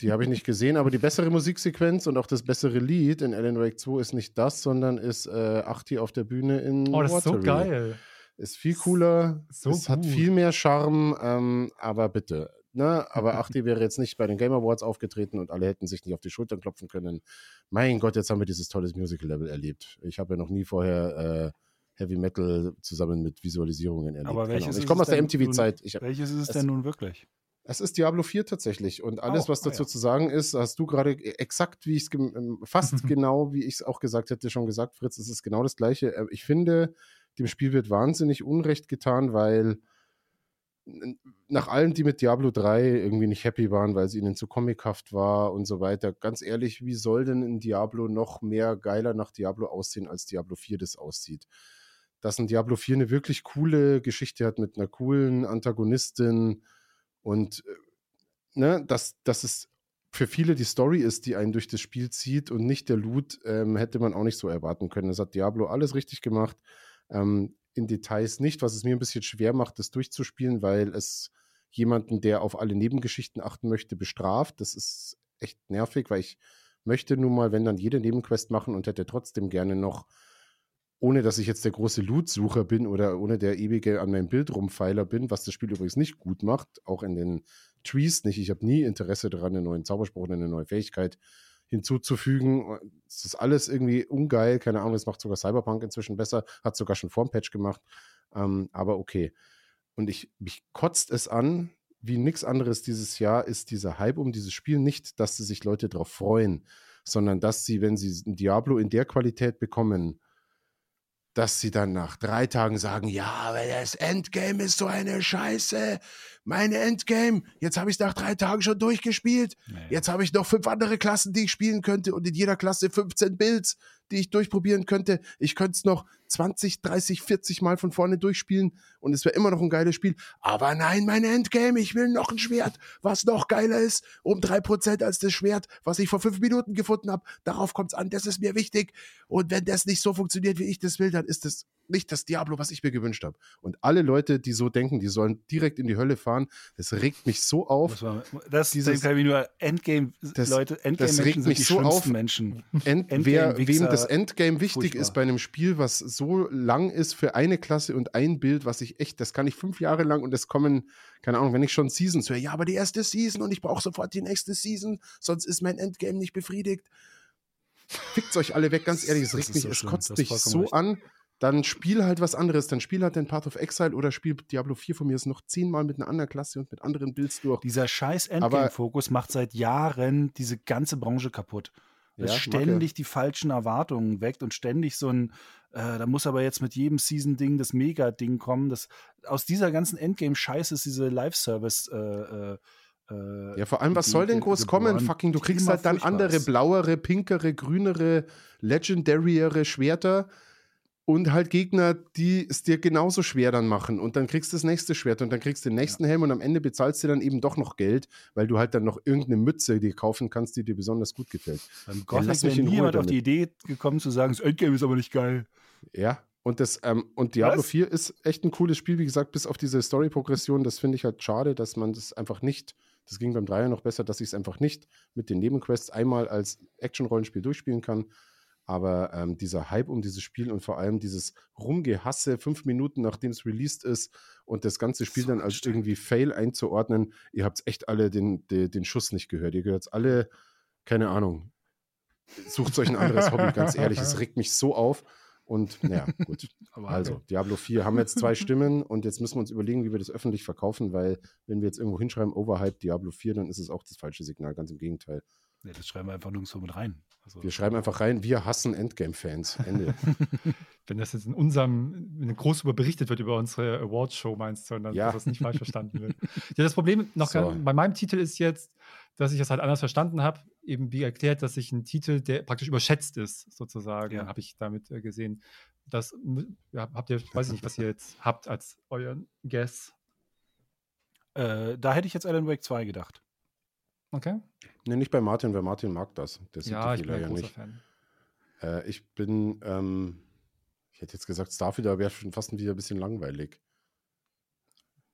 Speaker 1: Die habe ich nicht gesehen, aber die bessere Musiksequenz und auch das bessere Lied in Alan Wake 2 ist nicht das, sondern ist äh, Achti auf der Bühne in
Speaker 2: Oh, das
Speaker 1: Watery.
Speaker 2: ist so geil.
Speaker 1: Ist viel cooler,
Speaker 2: So
Speaker 1: es hat
Speaker 2: gut.
Speaker 1: viel mehr Charme, ähm, aber bitte. Ne? Aber Achti wäre jetzt nicht bei den Game Awards aufgetreten und alle hätten sich nicht auf die Schultern klopfen können. Mein Gott, jetzt haben wir dieses tolles Musical-Level erlebt. Ich habe ja noch nie vorher äh, Heavy Metal zusammen mit Visualisierungen erlebt.
Speaker 3: Aber welches
Speaker 1: Ich komme aus der MTV-Zeit.
Speaker 3: Welches ist es
Speaker 1: es-
Speaker 3: denn nun wirklich?
Speaker 1: Es ist Diablo 4 tatsächlich. Und alles,
Speaker 3: Oh,
Speaker 1: was
Speaker 3: ah
Speaker 1: dazu
Speaker 3: ja.
Speaker 1: zu sagen ist, hast du gerade exakt, wie ich es, ähm, fast genau, wie ich es auch gesagt hätte, schon gesagt, Fritz, es ist genau das Gleiche. Äh, Ich finde, dem Spiel wird wahnsinnig Unrecht getan, weil nach allen, die mit Diablo 3 irgendwie nicht happy waren, weil es ihnen zu comichaft war und so weiter, ganz ehrlich, wie soll denn ein Diablo noch mehr geiler nach Diablo aussehen, als Diablo 4 das aussieht? Dass ein Diablo 4 eine wirklich coole Geschichte hat mit einer coolen Antagonistin und äh, ne, dass, dass es für viele die Story ist, die einen durch das Spiel zieht und nicht der Loot, ähm, hätte man auch nicht so erwarten können. Das hat Diablo alles richtig gemacht. Ähm, in Details nicht, was es mir ein bisschen schwer macht, das durchzuspielen, weil es jemanden, der auf alle Nebengeschichten achten möchte, bestraft. Das ist echt nervig, weil ich möchte nun mal, wenn dann jede Nebenquest machen und hätte trotzdem gerne noch, ohne dass ich jetzt der große Loot-Sucher bin oder ohne der ewige an meinem Bild rumpfeiler bin, was das Spiel übrigens nicht gut macht, auch in den Trees nicht. Ich habe nie Interesse daran, einen neuen Zauberspruch oder eine neue Fähigkeit hinzuzufügen. Es ist alles irgendwie ungeil. Keine Ahnung, das macht sogar Cyberpunk inzwischen besser. Hat sogar schon vorm Patch gemacht. Ähm, aber okay. Und ich, mich kotzt es an, wie nichts anderes dieses Jahr ist dieser Hype um dieses Spiel nicht, dass sich Leute darauf freuen, sondern dass sie, wenn sie ein Diablo in der Qualität bekommen, dass sie dann nach drei Tagen sagen, ja, aber das Endgame ist so eine Scheiße. Meine Endgame, jetzt habe ich es nach drei Tagen schon durchgespielt. Jetzt habe ich noch fünf andere Klassen, die ich spielen könnte und in jeder Klasse 15 Builds, die ich durchprobieren könnte. Ich könnte es noch 20, 30, 40 Mal von vorne durchspielen und es wäre immer noch ein geiles Spiel. Aber nein, mein Endgame, ich will noch ein Schwert, was noch geiler ist, um 3% als das Schwert, was ich vor fünf Minuten gefunden habe. Darauf kommt es an, das ist mir wichtig. Und wenn das nicht so funktioniert, wie ich das will, dann ist das nicht das Diablo, was ich mir gewünscht habe. Und alle Leute, die so denken, die sollen direkt in die Hölle fahren. Das regt mich so auf.
Speaker 3: Das,
Speaker 1: Dieses-
Speaker 3: kann ich nur Endgame,
Speaker 1: Das-
Speaker 3: Leute,
Speaker 1: das
Speaker 3: Endgame-Menschen
Speaker 1: regt mich
Speaker 3: die
Speaker 1: so auf.
Speaker 3: Menschen.
Speaker 1: End,
Speaker 3: Endgame,
Speaker 1: wer, wem das Endgame wichtig
Speaker 3: furchtbar.
Speaker 1: ist bei einem Spiel, was so lang ist für eine Klasse und ein Bild, was ich echt, das kann ich fünf Jahre lang und es kommen, keine Ahnung, wenn ich schon Seasons höre, ja, aber die erste Season und ich brauche sofort die nächste Season, sonst ist mein Endgame nicht befriedigt. Fickt's euch alle weg, ganz ehrlich, es regt mich,
Speaker 3: so
Speaker 1: es kotzt mich so
Speaker 3: recht.
Speaker 1: an. Dann spiel halt was anderes, dann spiel halt den Path of Exile oder spiel Diablo 4 von mir ist noch zehnmal mit einer anderen Klasse und mit anderen Builds durch.
Speaker 3: Dieser scheiß Endgame-Fokus macht seit Jahren diese ganze Branche kaputt.
Speaker 1: Ja,
Speaker 3: ständig die falschen Erwartungen weckt und ständig so ein, äh, da muss aber jetzt mit jedem Season-Ding das Mega-Ding kommen. Das, aus dieser ganzen Endgame-Scheiße ist diese Live-Service äh, äh, äh,
Speaker 1: Ja, vor allem, was soll denn groß kommen?
Speaker 3: geboren,
Speaker 1: Fucking, du kriegst halt dann andere, blauere, pinkere, grünere, legendaryere Schwerter und halt Gegner, die es dir genauso schwer dann machen. Und dann kriegst du das nächste Schwert und dann kriegst du den nächsten Helm und am Ende bezahlst du dann eben doch noch Geld, weil du halt dann noch irgendeine Mütze dir kaufen kannst, die dir besonders gut gefällt.
Speaker 3: Beim
Speaker 1: lass
Speaker 3: Gothic
Speaker 1: mich
Speaker 3: wäre
Speaker 1: in
Speaker 3: nie
Speaker 1: Ruhe
Speaker 3: jemand auf die Idee gekommen zu sagen, das Endgame ist aber nicht geil.
Speaker 1: Ja. Und, das, ähm, und Diablo
Speaker 3: Was?
Speaker 1: 4 ist echt ein cooles Spiel, wie gesagt, bis auf diese Story-Progression. Das finde ich halt schade, dass man das einfach nicht, das ging beim Dreier noch besser, dass ich es einfach nicht mit den Nebenquests einmal als Action-Rollenspiel durchspielen kann. Aber ähm, dieser Hype um dieses Spiel und vor allem dieses Rumgehasse fünf Minuten nachdem es released ist und das ganze Spiel
Speaker 3: So
Speaker 1: dann als irgendwie Fail einzuordnen, ihr habt echt alle den, den, den Schuss nicht gehört. Ihr gehört alle, keine Ahnung, sucht euch ein anderes Hobby, ganz ehrlich. Es regt mich so auf. Und naja, gut. also, Diablo 4 haben jetzt zwei Stimmen und jetzt müssen wir uns überlegen, wie wir das öffentlich verkaufen, weil wenn wir jetzt irgendwo hinschreiben, Overhype Diablo 4, dann ist es auch das falsche Signal, ganz im Gegenteil.
Speaker 3: Nee, das schreiben wir einfach nirgendwo mit rein.
Speaker 1: Also wir schreiben einfach rein, wir hassen Endgame-Fans. Ende.
Speaker 2: Wenn das jetzt in unserem, wenn groß über berichtet wird über unsere Awards-Show, meinst du, dann ja. dass das nicht falsch verstanden wird. Ja, das Problem noch so. bei meinem Titel ist jetzt, dass ich das halt anders verstanden habe, eben wie erklärt, dass ich ein Titel, der praktisch überschätzt ist, sozusagen, ja. habe ich damit äh, gesehen. Das ja, habt ihr, weiß ich nicht, was ihr jetzt habt als euren Guess.
Speaker 3: Äh, da hätte ich jetzt Alan Wake 2 gedacht.
Speaker 2: Okay.
Speaker 1: Nee, nicht bei Martin, weil Martin mag das.
Speaker 2: Der ja, ich bin ein ja nicht.
Speaker 1: Äh, ich bin, ähm, ich hätte jetzt gesagt, Starfield, aber wäre schon fast wieder ein bisschen langweilig.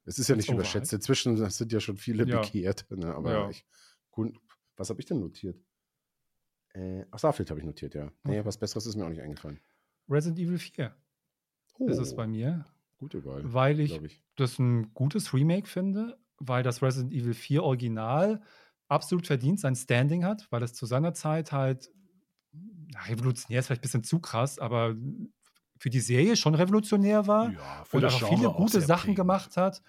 Speaker 1: Es ist ja nicht überschätzt. Inzwischen sind ja schon viele ja. bekehrt. Ne? Aber ja. ich, gut, was habe ich denn notiert? Äh, ach, Starfield habe ich notiert, ja. Nee, okay. was Besseres ist mir auch nicht eingefallen.
Speaker 2: Resident Evil 4 oh. ist es bei mir.
Speaker 1: Gute Wahl.
Speaker 2: Weil ich, ich, das ein gutes Remake finde, weil das Resident Evil 4 Original absolut verdient sein Standing hat, weil es zu seiner Zeit halt revolutionär ist vielleicht ein bisschen zu krass, aber für die Serie schon revolutionär war ja, und auch viele gute auch Sachen prägend. gemacht hat.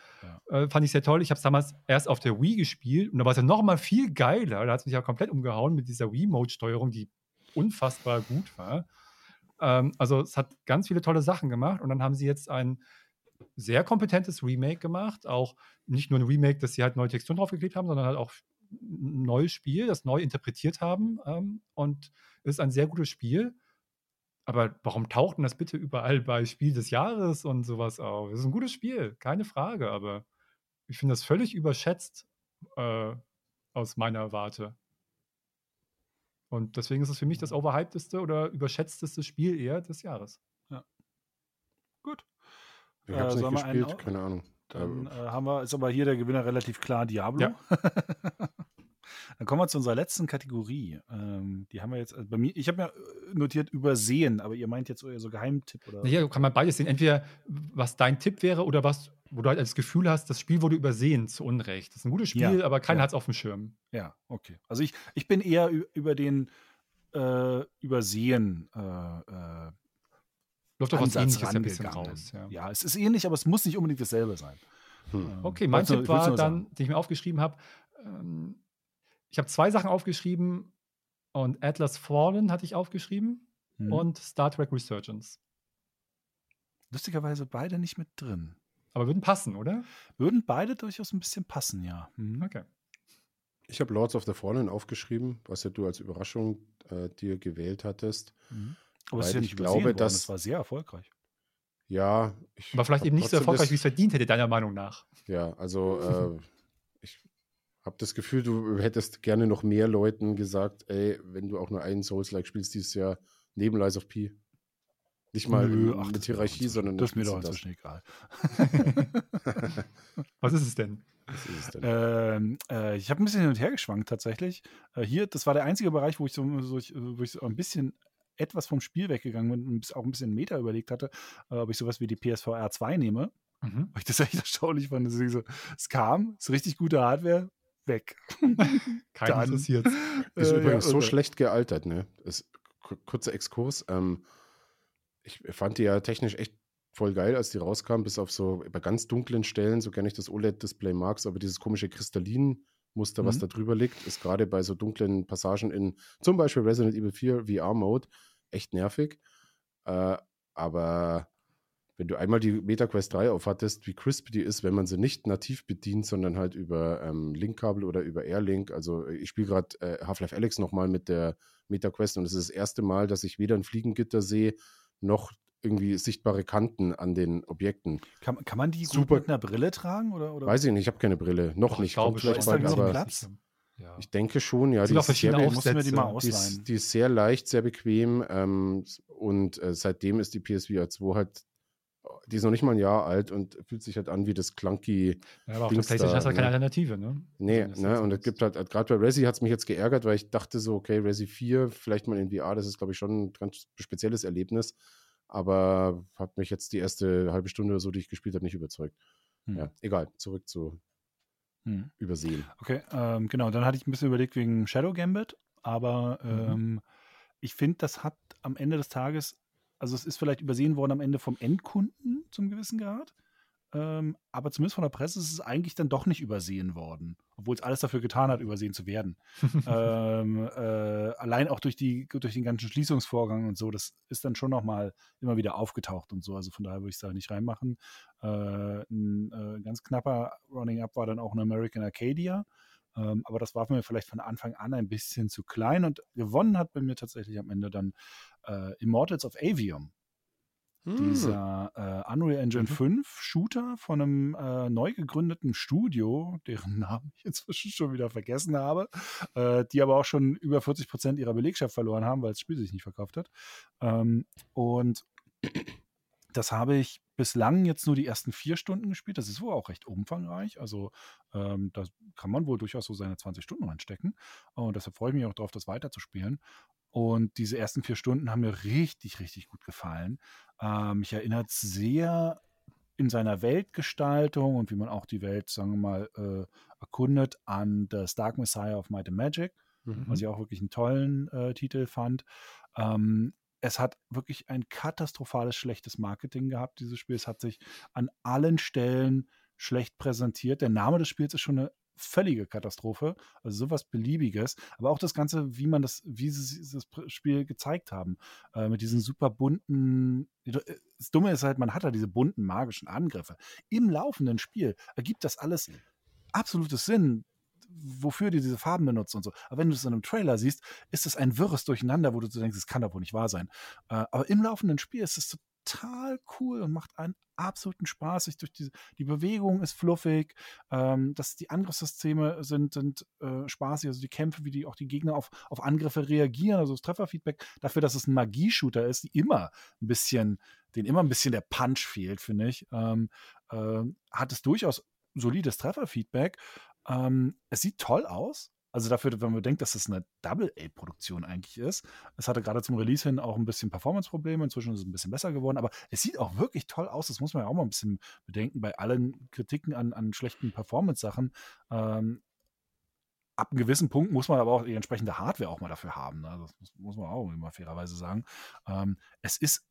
Speaker 2: Ja. Äh, fand ich sehr toll. Ich habe es damals erst auf der Wii gespielt und da war es ja noch mal viel geiler. Da hat es mich ja komplett umgehauen mit dieser Wii-Mode-Steuerung, die unfassbar gut war. Ähm, also es hat ganz viele tolle Sachen gemacht und dann haben sie jetzt ein sehr kompetentes Remake gemacht. Auch nicht nur ein Remake, dass sie halt neue Texturen draufgeklebt haben, sondern halt auch neues Spiel, das neu interpretiert haben. Ähm, und es ist ein sehr gutes Spiel. Aber warum taucht denn das bitte überall bei Spiel des Jahres und sowas auf? Es ist ein gutes Spiel, keine Frage, aber ich finde das völlig überschätzt äh, aus meiner Warte. Und deswegen ist es für mich das overhypedeste oder überschätzteste Spiel eher des Jahres. Ja.
Speaker 3: Gut.
Speaker 1: Ich habe es äh, nicht gespielt, keine Ahnung.
Speaker 3: Dann äh, haben wir, ist aber hier der Gewinner relativ klar Diablo. Ja. Dann kommen wir zu unserer letzten Kategorie. Ähm, die haben wir jetzt, also bei mir, ich habe mir äh, notiert übersehen, aber ihr meint jetzt eher so Geheimtipp oder?
Speaker 2: Ja, kann man beides sehen. Entweder was dein Tipp wäre oder was, wo du halt das Gefühl hast, das Spiel wurde übersehen zu Unrecht. Das ist ein gutes Spiel, ja, aber keiner ja. hat es auf dem Schirm.
Speaker 3: Ja, okay. Also ich, ich bin eher über den äh, Übersehen äh, äh,
Speaker 2: Läuft doch was ähnliches ein bisschen raus.
Speaker 3: Ja. ja. es ist ähnlich, aber es muss nicht unbedingt dasselbe sein.
Speaker 2: Hm. Ähm, okay, mein Tipp war dann, den ich mir aufgeschrieben habe, ähm, ich habe zwei Sachen aufgeschrieben und Atlas Fallen hatte ich aufgeschrieben hm. und Star Trek Resurgence.
Speaker 3: Lustigerweise beide nicht mit drin.
Speaker 2: Aber würden passen, oder?
Speaker 3: Würden beide durchaus ein bisschen passen, ja.
Speaker 2: Mhm. Okay.
Speaker 1: Ich habe Lords of the Fallen aufgeschrieben, was ja du als Überraschung äh, dir gewählt hattest.
Speaker 3: Mhm. Aber es ist ja nicht ich glaube, dass das war sehr erfolgreich.
Speaker 1: Ja.
Speaker 2: Aber vielleicht eben nicht so erfolgreich, wie es verdient hätte, deiner Meinung nach.
Speaker 1: Ja, also äh, ich habe das Gefühl, du hättest gerne noch mehr Leuten gesagt, ey, wenn du auch nur einen Souls-like spielst dieses Jahr, neben Lies of P. Nicht mal Nö, ach, mit Hierarchie, sondern
Speaker 3: das ist mir doch inzwischen egal.
Speaker 2: Was ist es denn?
Speaker 3: Was ist es denn? Ähm, äh, ich habe ein bisschen hin und her geschwankt tatsächlich. Äh, hier, das war der einzige Bereich, wo ich so, so wo ich so ein bisschen etwas vom Spiel weggegangen bin und auch ein bisschen Meta überlegt hatte, äh, ob ich sowas wie die PSVR 2 nehme. Mhm. Weil ich das echt erstaunlich fand. Dass so, es kam, ist richtig gute Hardware, weg.
Speaker 2: Kein interessiert.
Speaker 1: Ist äh, übrigens ja, so schlecht gealtert, ne? Ist, kurzer Exkurs. Ähm, ich fand die ja technisch echt voll geil, als die rauskam, bis auf so bei ganz dunklen Stellen, so gerne ich das OLED-Display mag, aber dieses komische Kristallin Muster, mhm. was da drüber liegt, ist gerade bei so dunklen Passagen in zum Beispiel Resident Evil 4 VR-Mode echt nervig. Äh, aber wenn du einmal die MetaQuest 3 aufhattest, wie crisp die ist, wenn man sie nicht nativ bedient, sondern halt über ähm, Linkkabel oder über Airlink. Also ich spiele gerade äh, Half-Life Alex nochmal mit der MetaQuest und es ist das erste Mal, dass ich weder ein Fliegengitter sehe, noch irgendwie sichtbare Kanten an den Objekten.
Speaker 3: Kann, kann man die Super. mit einer Brille tragen? Oder, oder?
Speaker 1: Weiß ich nicht, ich habe keine Brille. Noch Och, nicht. Ich glaube, vielleicht bald, aber Platz? Ja. Ich denke schon, ja.
Speaker 2: Die ist, sehr,
Speaker 3: die,
Speaker 1: die, ist, die ist, sehr leicht, sehr bequem ähm, und äh, seitdem ist die PSVR 2 halt, die ist noch nicht mal ein Jahr alt und fühlt sich halt an wie das clunky.
Speaker 2: Ja, aber auf der PlayStation hast du ne? keine Alternative, ne?
Speaker 1: Nee, also ne? Und es gibt halt, gerade bei Resi hat es mich jetzt geärgert, weil ich dachte so, okay, Resi 4, vielleicht mal in VR, das ist glaube ich schon ein ganz spezielles Erlebnis aber hat mich jetzt die erste halbe Stunde oder so, die ich gespielt habe, nicht überzeugt. Hm. Ja, egal, zurück zu hm. Übersehen.
Speaker 3: Okay, ähm, genau, dann hatte ich ein bisschen überlegt wegen Shadow Gambit, aber mhm. ähm, ich finde, das hat am Ende des Tages, also es ist vielleicht übersehen worden am Ende vom Endkunden zum gewissen Grad. Ähm, aber zumindest von der Presse ist es eigentlich dann doch nicht übersehen worden, obwohl es alles dafür getan hat, übersehen zu werden. ähm, äh, allein auch durch, die, durch den ganzen Schließungsvorgang und so, das ist dann schon nochmal immer wieder aufgetaucht und so. Also von daher würde ich es da nicht reinmachen. Äh, ein äh, ganz knapper Running Up war dann auch ein American Arcadia. Ähm, aber das war mir vielleicht von Anfang an ein bisschen zu klein und gewonnen hat bei mir tatsächlich am Ende dann äh, Immortals of Avium. Hm. Dieser äh, Unreal Engine mhm. 5 Shooter von einem äh, neu gegründeten Studio, deren Namen ich inzwischen schon wieder vergessen habe, äh, die aber auch schon über 40 Prozent ihrer Belegschaft verloren haben, weil das Spiel sich nicht verkauft hat. Ähm, und das habe ich bislang jetzt nur die ersten vier Stunden gespielt. Das ist wohl auch recht umfangreich. Also ähm, da kann man wohl durchaus so seine 20 Stunden reinstecken. Und deshalb freue ich mich auch darauf, das weiterzuspielen. Und diese ersten vier Stunden haben mir richtig, richtig gut gefallen. Ähm, mich erinnert sehr in seiner Weltgestaltung und wie man auch die Welt, sagen wir mal, äh, erkundet an The Stark Messiah of Might and Magic, mhm. was ich auch wirklich einen tollen äh, Titel fand. Ähm, es hat wirklich ein katastrophales schlechtes Marketing gehabt, dieses Spiel. Es hat sich an allen Stellen schlecht präsentiert. Der Name des Spiels ist schon eine völlige Katastrophe, also sowas beliebiges, aber auch das Ganze, wie man das, wie sie das Spiel gezeigt haben, äh, mit diesen super bunten. Äh, das Dumme ist halt, man hat da diese bunten magischen Angriffe. Im laufenden Spiel ergibt das alles absolutes Sinn wofür die diese Farben benutzen und so. Aber wenn du es in einem Trailer siehst, ist es ein wirres Durcheinander, wo du denkst, es kann doch wohl nicht wahr sein. Äh, aber im laufenden Spiel ist es total cool und macht einen absoluten Spaß. Ich durch die, die Bewegung ist fluffig, ähm, dass die Angriffssysteme sind, sind äh, spaßig, also die Kämpfe, wie die auch die Gegner auf, auf Angriffe reagieren, also das Trefferfeedback, dafür, dass es ein Magieshooter ist, die immer ein bisschen, den immer ein bisschen der Punch fehlt, finde ich, ähm, äh, hat es durchaus solides Trefferfeedback ähm, es sieht toll aus. Also dafür, wenn man denkt, dass es eine Double-A-Produktion eigentlich ist. Es hatte gerade zum Release hin auch ein bisschen Performance-Probleme. Inzwischen ist es ein bisschen besser geworden. Aber es sieht auch wirklich toll aus. Das muss man ja auch mal ein bisschen bedenken bei allen Kritiken an, an schlechten Performance-Sachen. Ähm, ab einem gewissen Punkt muss man aber auch die entsprechende Hardware auch mal dafür haben. Ne? Das muss, muss, man auch immer fairerweise sagen. Ähm, es ist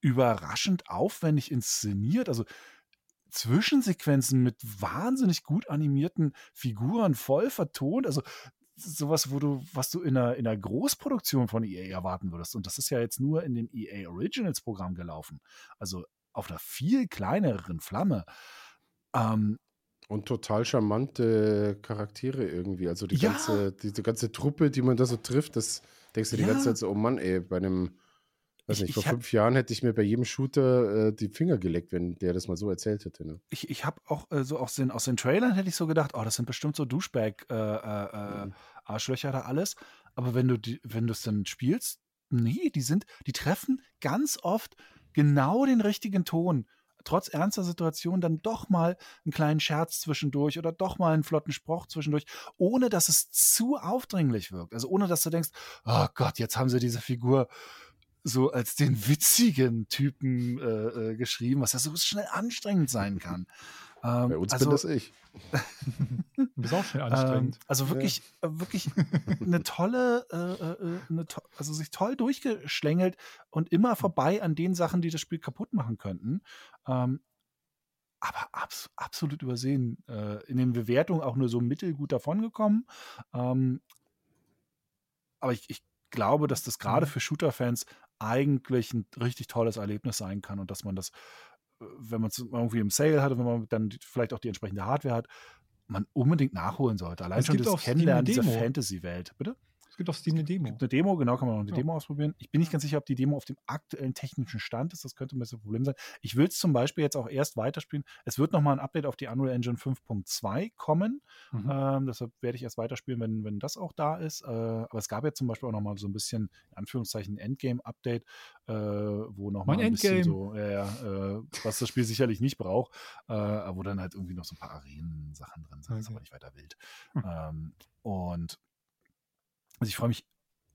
Speaker 3: überraschend aufwendig inszeniert. Also Zwischensequenzen mit wahnsinnig gut animierten Figuren voll vertont. Also sowas, wo du, was du in einer, in einer Großproduktion von EA erwarten würdest. Und das ist ja jetzt nur in dem EA Originals Programm gelaufen. Also auf einer viel kleineren Flamme. Ähm,
Speaker 1: und total charmante Charaktere irgendwie. Also die ja. ganze, diese ganze Truppe, die man da so trifft, das denkst du die ja. ganze Zeit so, oh Mann, ey, bei einem Weiß nicht, ich, vor ich fünf hab, Jahren hätte ich mir bei jedem Shooter äh, die Finger geleckt, wenn der das mal so erzählt hätte. Ne?
Speaker 3: Ich, ich habe auch äh, so aus den, aus den Trailern hätte ich so gedacht, oh, das sind bestimmt so Duschbag-Arschlöcher äh, äh, mhm. da alles. Aber wenn du die, wenn du es dann spielst, nee, die sind, die treffen ganz oft genau den richtigen Ton trotz ernster Situation dann doch mal einen kleinen Scherz zwischendurch oder doch mal einen flotten Spruch zwischendurch, ohne dass es zu aufdringlich wirkt. Also ohne dass du denkst, oh Gott, jetzt haben sie diese Figur so als den witzigen Typen äh, äh, geschrieben, was ja so schnell anstrengend sein kann.
Speaker 1: Ähm, Bei uns also, bin das ich.
Speaker 2: du bist auch schnell anstrengend.
Speaker 3: Ähm, also wirklich, ja. Äh, wirklich eine tolle, äh, äh, eine to also sich toll durchgeschlängelt und immer vorbei an den Sachen, die das Spiel kaputt machen könnten. Ähm, aber abs absolut übersehen. Äh, in den Bewertungen auch nur so mittelgut davongekommen. Ähm, aber ich, ich glaube, dass das gerade mhm. für Shooter-Fans eigentlich ein richtig tolles Erlebnis sein kann und dass man das, äh, wenn man es irgendwie im Sale hat und wenn man dann vielleicht auch die entsprechende Hardware hat, man unbedingt nachholen sollte. Allein es schon das Kennenlernen dieser Fantasy-Welt. Bitte?
Speaker 2: Es gibt auf Steam eine Demo.
Speaker 3: Es gibt eine Demo, genau, kann man auch eine ja. Demo ausprobieren. Ich bin nicht ganz sicher, ob die Demo auf dem aktuellen technischen Stand ist. Das könnte ein bisschen ein Problem sein. Ich will es zum Beispiel jetzt auch erst weiterspielen. Es wird nochmal ein Update auf die Unreal Engine 5.2 kommen. Mhm. Ähm, deshalb werde ich erst weiterspielen, wenn, wenn das auch da ist. Äh, aber es gab jetzt zum Beispiel auch nochmal so ein bisschen, in Anführungszeichen, Endgame-Update, äh, wo nochmal ein
Speaker 2: Endgame.
Speaker 3: bisschen so, äh, was das Spiel sicherlich nicht braucht, äh, wo dann halt irgendwie noch so ein paar Arenen-Sachen drin sind. Okay. Das ist aber nicht weiter wild. Mhm. Ähm, und also ich freue mich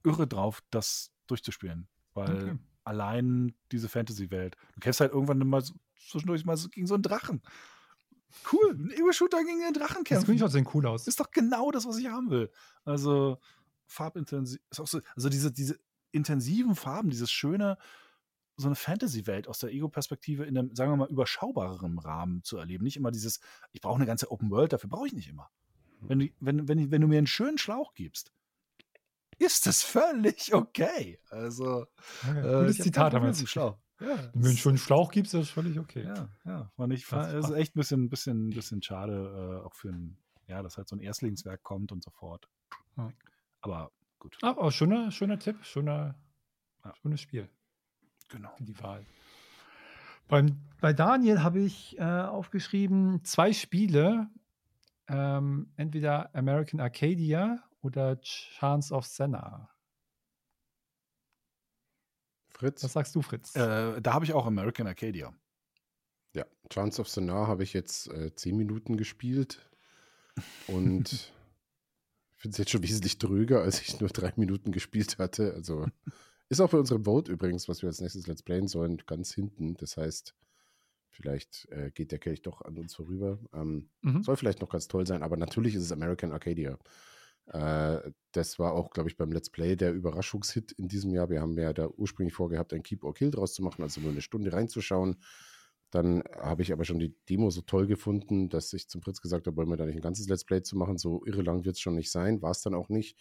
Speaker 3: irre drauf, das durchzuspielen. Weil okay. allein diese Fantasy-Welt. Du kämpfst halt irgendwann mal zwischendurch mal gegen so einen Drachen. Cool, ein Ego-Shooter gegen einen Drachen kämpfen. Das
Speaker 2: finde ich auch sehr cool aus.
Speaker 3: Ist doch genau das, was ich haben will. Also farbintensiv, ist auch so, also diese, diese intensiven Farben, dieses schöne, so eine Fantasy-Welt aus der Ego-Perspektive in einem, sagen wir mal, überschaubareren Rahmen zu erleben. Nicht immer dieses, ich brauche eine ganze Open World, dafür brauche ich nicht immer. Wenn, du- wenn, wenn, wenn du mir einen schönen Schlauch gibst, ist das völlig okay. Also,
Speaker 2: Okay,
Speaker 3: äh,
Speaker 2: Gutes
Speaker 3: hab
Speaker 2: Zitat haben wir jetzt.
Speaker 3: Schlauch. Ja,
Speaker 2: Wenn du einen schönen Schlauch gibst, ist das völlig okay.
Speaker 3: Ja, ja. Und ich
Speaker 2: Das
Speaker 3: fand, es ist
Speaker 2: war-
Speaker 3: echt ein bisschen, bisschen, bisschen schade, äh, auch für ein, ja, dass halt so ein Erstlingswerk kommt und so fort.
Speaker 2: Ja.
Speaker 3: Aber gut,
Speaker 2: Aber schöner, schöner Tipp, schöner,
Speaker 3: Ja.
Speaker 2: schönes Spiel
Speaker 3: genau.
Speaker 2: für die Wahl. Beim, bei Daniel habe ich äh, aufgeschrieben zwei Spiele, ähm, entweder American Arcadia oder Chance of Senna.
Speaker 1: Fritz?
Speaker 2: Was sagst du, Fritz?
Speaker 3: Äh, da habe ich auch American Arcadia.
Speaker 1: Ja, Chance of Sonar habe ich jetzt äh, zehn Minuten gespielt und finde es jetzt schon wesentlich dröger, als ich nur drei Minuten gespielt hatte. Also ist auch bei unserem Vote übrigens, was wir als nächstes Let's Playen sollen, ganz hinten. Das heißt, vielleicht äh, geht der Kelch doch an uns vorüber. Ähm,
Speaker 2: Mhm.
Speaker 1: soll vielleicht noch ganz toll sein, aber natürlich ist es American Arcadia. Äh, das war auch, glaube ich, beim Let's Play der Überraschungshit in diesem Jahr. Wir haben ja da ursprünglich vorgehabt, ein Keep or Kill draus zu machen, also nur eine Stunde reinzuschauen. Dann habe ich aber schon die Demo so toll gefunden, dass ich zum Fritz gesagt habe, wollen wir da nicht ein ganzes Let's Play zu machen. So irre lang wird es schon nicht sein, war es dann auch nicht.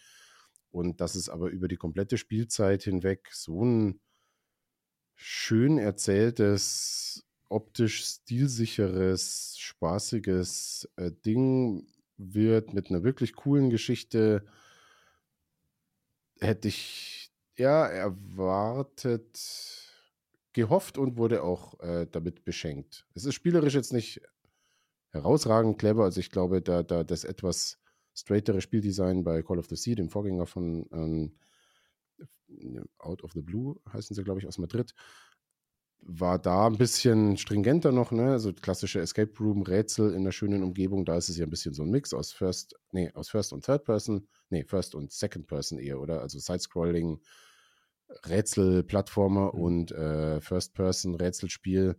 Speaker 1: Und das ist aber über die komplette Spielzeit hinweg so ein schön erzähltes, optisch stilsicheres, spaßiges äh, Ding wird mit einer wirklich coolen Geschichte. Hätte ich ja erwartet, gehofft und wurde auch äh, damit beschenkt. Es ist spielerisch jetzt nicht herausragend clever, also ich glaube, da, da das etwas straightere Spieldesign bei Call of the Sea, dem Vorgänger von ähm, Out of the Blue, heißen sie, glaube ich, aus Madrid, war da ein bisschen stringenter noch, ne? So klassische Escape Room Rätsel in einer schönen Umgebung. Da ist es ja ein bisschen so ein Mix aus First, nee, aus First und Third Person, nee, First und Second Person eher, oder? Also Side-Scrolling, Rätsel, Plattformer
Speaker 3: Mhm.
Speaker 1: und äh, First Person Rätselspiel.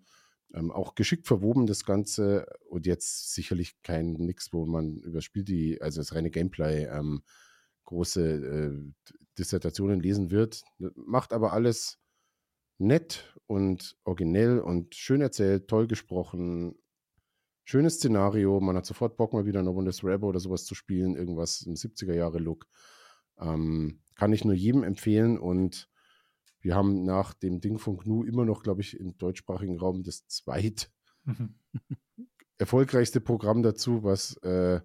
Speaker 1: Ähm, auch geschickt verwoben das Ganze und jetzt sicherlich kein nix, wo man über das Spiel die, also das reine Gameplay ähm, große äh, Dissertationen lesen wird. Macht aber alles nett und originell und schön erzählt, toll gesprochen, schönes Szenario. Man hat sofort Bock, mal wieder No Wonders Forever oder sowas zu spielen, irgendwas im 70er-Jahre-Look. Ähm, kann ich nur jedem empfehlen und wir haben nach dem Ding von GNU immer noch, glaube ich, im deutschsprachigen Raum das zweit erfolgreichste Programm dazu, was äh,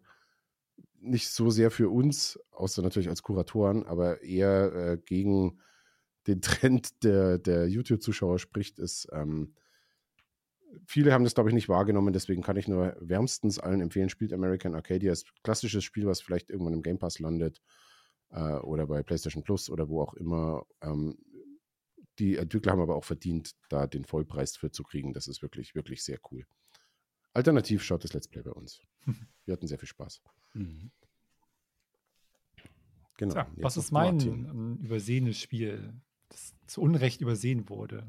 Speaker 1: nicht so sehr für uns, außer natürlich als Kuratoren, aber eher äh, gegen den Trend der, der YouTube-Zuschauer spricht, ist, ähm, viele haben das, glaube ich, nicht wahrgenommen, deswegen kann ich nur wärmstens allen empfehlen, spielt American Arcadia. Ist ein klassisches Spiel, was vielleicht irgendwann im Game Pass landet äh, oder bei PlayStation Plus oder wo auch immer. Ähm, die Entwickler haben aber auch verdient, da den Vollpreis für zu kriegen. Das ist wirklich, wirklich sehr cool. Alternativ schaut das Let's Play bei uns. Wir hatten sehr viel Spaß.
Speaker 3: Mhm.
Speaker 1: Genau.
Speaker 2: Tja, was ist mein
Speaker 1: Martin.
Speaker 2: ähm, übersehenes Spiel, das zu Unrecht übersehen wurde?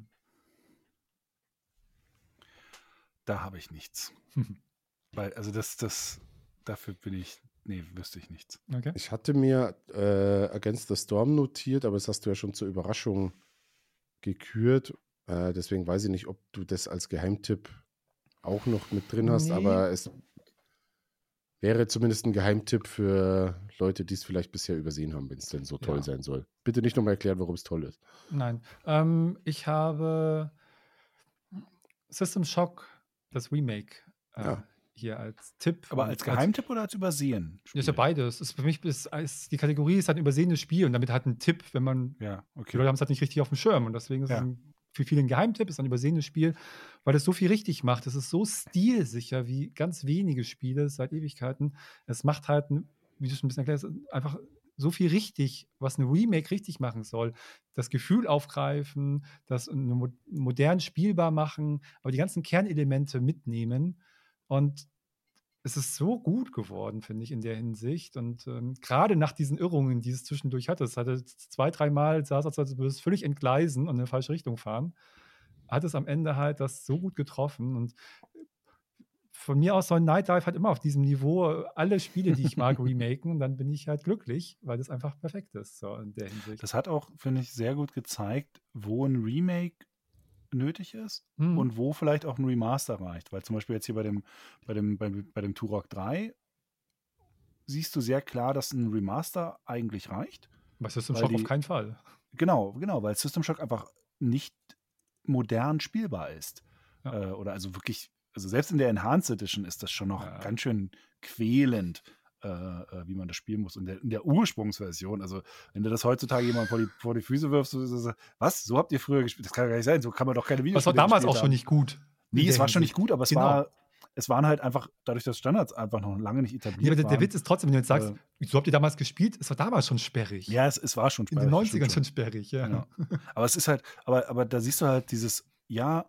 Speaker 3: Da habe ich nichts. Weil, also das, das, dafür bin ich, nee, wüsste ich nichts.
Speaker 2: Okay.
Speaker 1: Ich hatte mir äh, Against the Storm notiert, aber das hast du ja schon zur Überraschung gekürt. Äh, deswegen weiß ich nicht, ob du das als Geheimtipp auch noch mit drin hast,
Speaker 2: Nee.
Speaker 1: aber es wäre zumindest ein Geheimtipp für Leute, die es vielleicht bisher übersehen haben, wenn es denn so toll
Speaker 2: Ja.
Speaker 1: sein soll. Bitte nicht nochmal erklären, warum es toll ist.
Speaker 2: Nein. Ähm, ich habe System Shock, das Remake, äh,
Speaker 1: Ja.
Speaker 2: hier als Tipp.
Speaker 3: Aber als Geheimtipp oder als Übersehen?
Speaker 2: Das ist ja beides. Ist für mich ist, ist, die Kategorie ist halt ein übersehenes Spiel und damit halt ein Tipp, wenn man
Speaker 3: Ja,
Speaker 2: Die
Speaker 3: okay.
Speaker 2: Leute haben es halt nicht richtig auf dem Schirm und deswegen ist
Speaker 3: Ja.
Speaker 2: es ein, für viele ein Geheimtipp, ist ein übersehenes Spiel, weil es so viel richtig macht. Es ist so stilsicher wie ganz wenige Spiele seit Ewigkeiten. Es macht halt, wie du schon ein bisschen erklärst, einfach so viel richtig, was ein Remake richtig machen soll. Das Gefühl aufgreifen, das modern spielbar machen, aber die ganzen Kernelemente mitnehmen. Und es ist so gut geworden, finde ich, in der Hinsicht. Und ähm, gerade nach diesen Irrungen, die es zwischendurch hatte, es hatte zwei, dreimal es, als würde es völlig entgleisen und in eine falsche Richtung fahren, hat es am Ende halt das so gut getroffen. Und von mir aus soll Night Dive halt immer auf diesem Niveau alle Spiele, die ich mag, remaken und dann bin ich halt glücklich, weil das einfach perfekt ist, so in der Hinsicht.
Speaker 3: Das hat auch, finde ich, sehr gut gezeigt, wo ein Remake nötig ist
Speaker 2: Hm.
Speaker 3: und wo vielleicht auch ein Remaster reicht. Weil zum Beispiel jetzt hier bei dem, bei dem, bei, bei dem Turok 3 siehst du sehr klar, dass ein Remaster eigentlich reicht.
Speaker 2: bei System Shock auf
Speaker 3: die-
Speaker 2: keinen Fall.
Speaker 3: Genau, genau, weil System Shock einfach nicht modern spielbar ist.
Speaker 2: Ja.
Speaker 3: Äh, oder also wirklich, also selbst in der Enhanced Edition ist das schon noch
Speaker 2: Ja.
Speaker 3: ganz schön quälend, äh, äh, wie man das spielen muss. Und der, in der Ursprungsversion, also wenn du das heutzutage jemand vor die, vor die Füße wirfst, so, so, so, was, so habt ihr früher gespielt? Das kann ja gar nicht sein, so kann man doch keine Videos
Speaker 2: Das war damals auch schon nicht gut.
Speaker 3: Nee, es
Speaker 2: der
Speaker 3: war schon nicht gut, aber es
Speaker 2: Genau.
Speaker 3: war, es waren halt einfach, dadurch, dass Standards einfach noch lange nicht
Speaker 2: Ja,
Speaker 3: etabliert
Speaker 2: aber der, der
Speaker 3: waren.
Speaker 2: Witz ist trotzdem, wenn du jetzt sagst,
Speaker 3: Äh,
Speaker 2: so habt ihr damals gespielt, es war damals schon sperrig.
Speaker 3: ja, es, es war schon
Speaker 2: in den
Speaker 3: sperrig,
Speaker 2: 90ern
Speaker 3: stimmt
Speaker 2: schon sperrig, ja.
Speaker 3: Ja. Aber es ist halt, aber, aber da siehst du halt dieses, ja,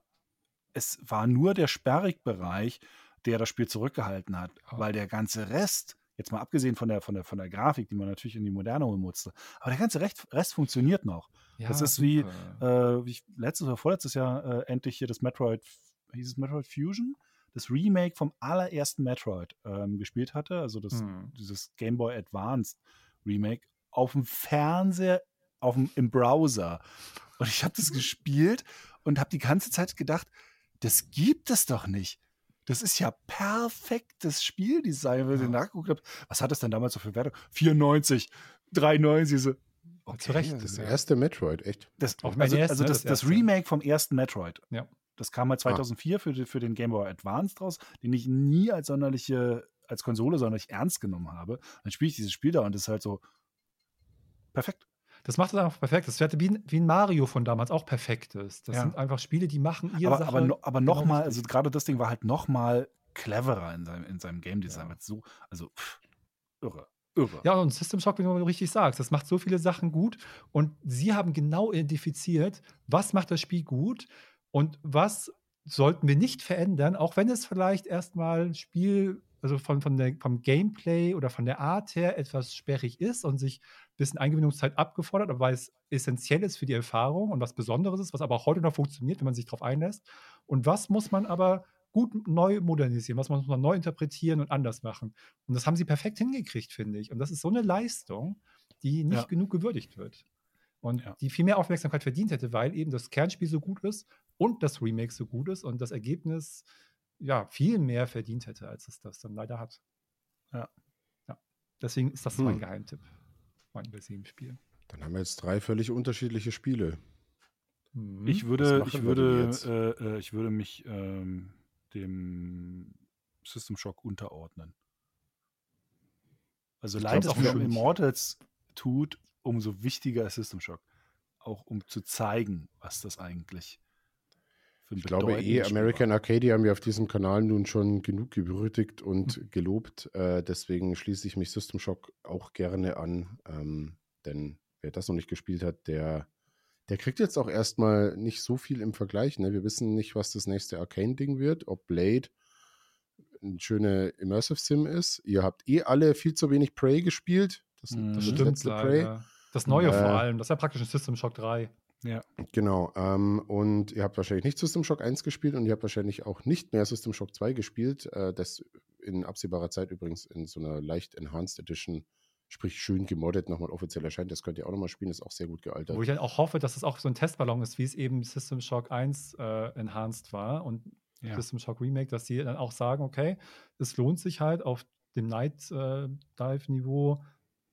Speaker 3: es war nur der Sperrigbereich, der das Spiel zurückgehalten hat,
Speaker 2: Ja.
Speaker 3: weil der ganze Rest, jetzt mal abgesehen von der, von der, von der Grafik, die man natürlich in die Moderne holen musste, aber der ganze Rest, Rest funktioniert noch.
Speaker 2: Ja,
Speaker 3: Das ist wie,
Speaker 2: super.
Speaker 3: Äh, wie ich letztes oder vorletztes Jahr äh, endlich hier das Metroid, hieß es Metroid Fusion? Das Remake vom allerersten Metroid ähm, gespielt hatte, also das,
Speaker 2: Hm.
Speaker 3: dieses Game Boy Advanced Remake auf dem Fernseher, auf dem, im Browser. Und ich habe das gespielt und habe die ganze Zeit gedacht, das gibt es doch nicht. Das ist ja perfektes Spieldesign, wenn ich
Speaker 2: Ja.
Speaker 3: nachgeguckt habe. Was hat das denn damals so für Wertung? 94, 93, so.
Speaker 2: Zu Recht.
Speaker 1: Das erste Metroid, echt.
Speaker 3: Das,
Speaker 2: dem
Speaker 3: also,
Speaker 2: NES,
Speaker 3: also
Speaker 2: ne,
Speaker 3: das,
Speaker 2: das
Speaker 3: das
Speaker 2: erste.
Speaker 3: Remake vom ersten Metroid.
Speaker 2: Ja.
Speaker 3: Das kam mal 2004 für, die- für den Game Boy Advance raus, den ich nie als sonderliche, als Konsole sonderlich ernst genommen habe. Dann spiele ich dieses Spiel da und das ist halt so perfekt.
Speaker 2: Das macht es einfach perfekt. Das wäre wie, ein- wie ein Mario von damals auch perfekt ist. Das
Speaker 3: Ja.
Speaker 2: sind einfach Spiele, die machen ihre
Speaker 3: Aber,
Speaker 2: Sache.
Speaker 3: aber, no, aber
Speaker 2: genau
Speaker 3: nochmal, also gerade das Ding war halt nochmal cleverer in seinem, in seinem Game Design.
Speaker 2: Ja.
Speaker 3: So, also pff, irre, irre.
Speaker 2: Ja, und System Shock, wie du richtig sagst, das macht so viele Sachen gut. Und sie haben genau identifiziert, was macht das Spiel gut und was sollten wir nicht verändern, auch wenn es vielleicht erstmal Spiel, also von, von der, vom Gameplay oder von der Art her etwas sperrig ist und sich ein bisschen Eingewöhnungszeit abgefordert, aber weil es essentiell ist für die Erfahrung und was Besonderes ist, was aber auch heute noch funktioniert, wenn man sich darauf einlässt. Und was muss man aber gut neu modernisieren, was muss man neu interpretieren und anders machen. Und das haben sie perfekt hingekriegt, finde ich. Und das ist so eine Leistung, die nicht
Speaker 3: Ja.
Speaker 2: genug gewürdigt wird. Und
Speaker 3: Ja.
Speaker 2: die viel mehr Aufmerksamkeit verdient hätte, weil eben das Kernspiel so gut ist und das Remake so gut ist und das Ergebnis ja viel mehr verdient hätte, als es das dann leider hat.
Speaker 3: Ja.
Speaker 2: ja. Deswegen ist das
Speaker 1: Hm.
Speaker 2: mein Geheimtipp. Mein Spiel.
Speaker 1: Dann haben wir jetzt drei völlig unterschiedliche Spiele.
Speaker 2: Mhm.
Speaker 3: Ich würde, ich würde, äh, äh, ich würde mich ähm, dem System Shock unterordnen. Also um
Speaker 1: mich.
Speaker 3: Immortals tut, umso wichtiger ist System Shock. Auch um zu zeigen, was das eigentlich ein
Speaker 1: Ich glaube eh, American. Arcadia haben wir auf diesem Kanal nun schon genug gewürdigt und gelobt. Äh, deswegen schließe ich mich System Shock auch gerne an. Ähm, denn wer das noch nicht gespielt hat, der, der kriegt jetzt auch erstmal nicht so viel im Vergleich. Ne? Wir wissen nicht, was das nächste Arcane-Ding wird, ob Blade ein schöne Immersive Sim ist. Ihr habt eh alle viel zu wenig Prey gespielt. Das,
Speaker 3: Mhm.
Speaker 2: das
Speaker 1: das
Speaker 2: stimmt
Speaker 1: letzte Prey.
Speaker 2: Das Neue
Speaker 1: Äh,
Speaker 2: vor allem, das ist ja praktisch ein System Shock 3.
Speaker 1: Genau. Ähm, und ihr habt wahrscheinlich nicht System Shock 1 gespielt und ihr habt wahrscheinlich auch nicht mehr System Shock 2 gespielt. Äh, das in absehbarer Zeit übrigens in so einer leicht Enhanced Edition, sprich schön gemoddet, nochmal offiziell erscheint. Das könnt ihr auch nochmal spielen, ist auch sehr gut gealtert.
Speaker 2: Wo ich dann auch hoffe, dass es auch so ein Testballon ist, wie es eben System Shock 1 äh, enhanced war und
Speaker 3: Ja.
Speaker 2: System Shock Remake, dass die dann auch sagen, okay, es lohnt sich halt auf dem Night äh, Dive Niveau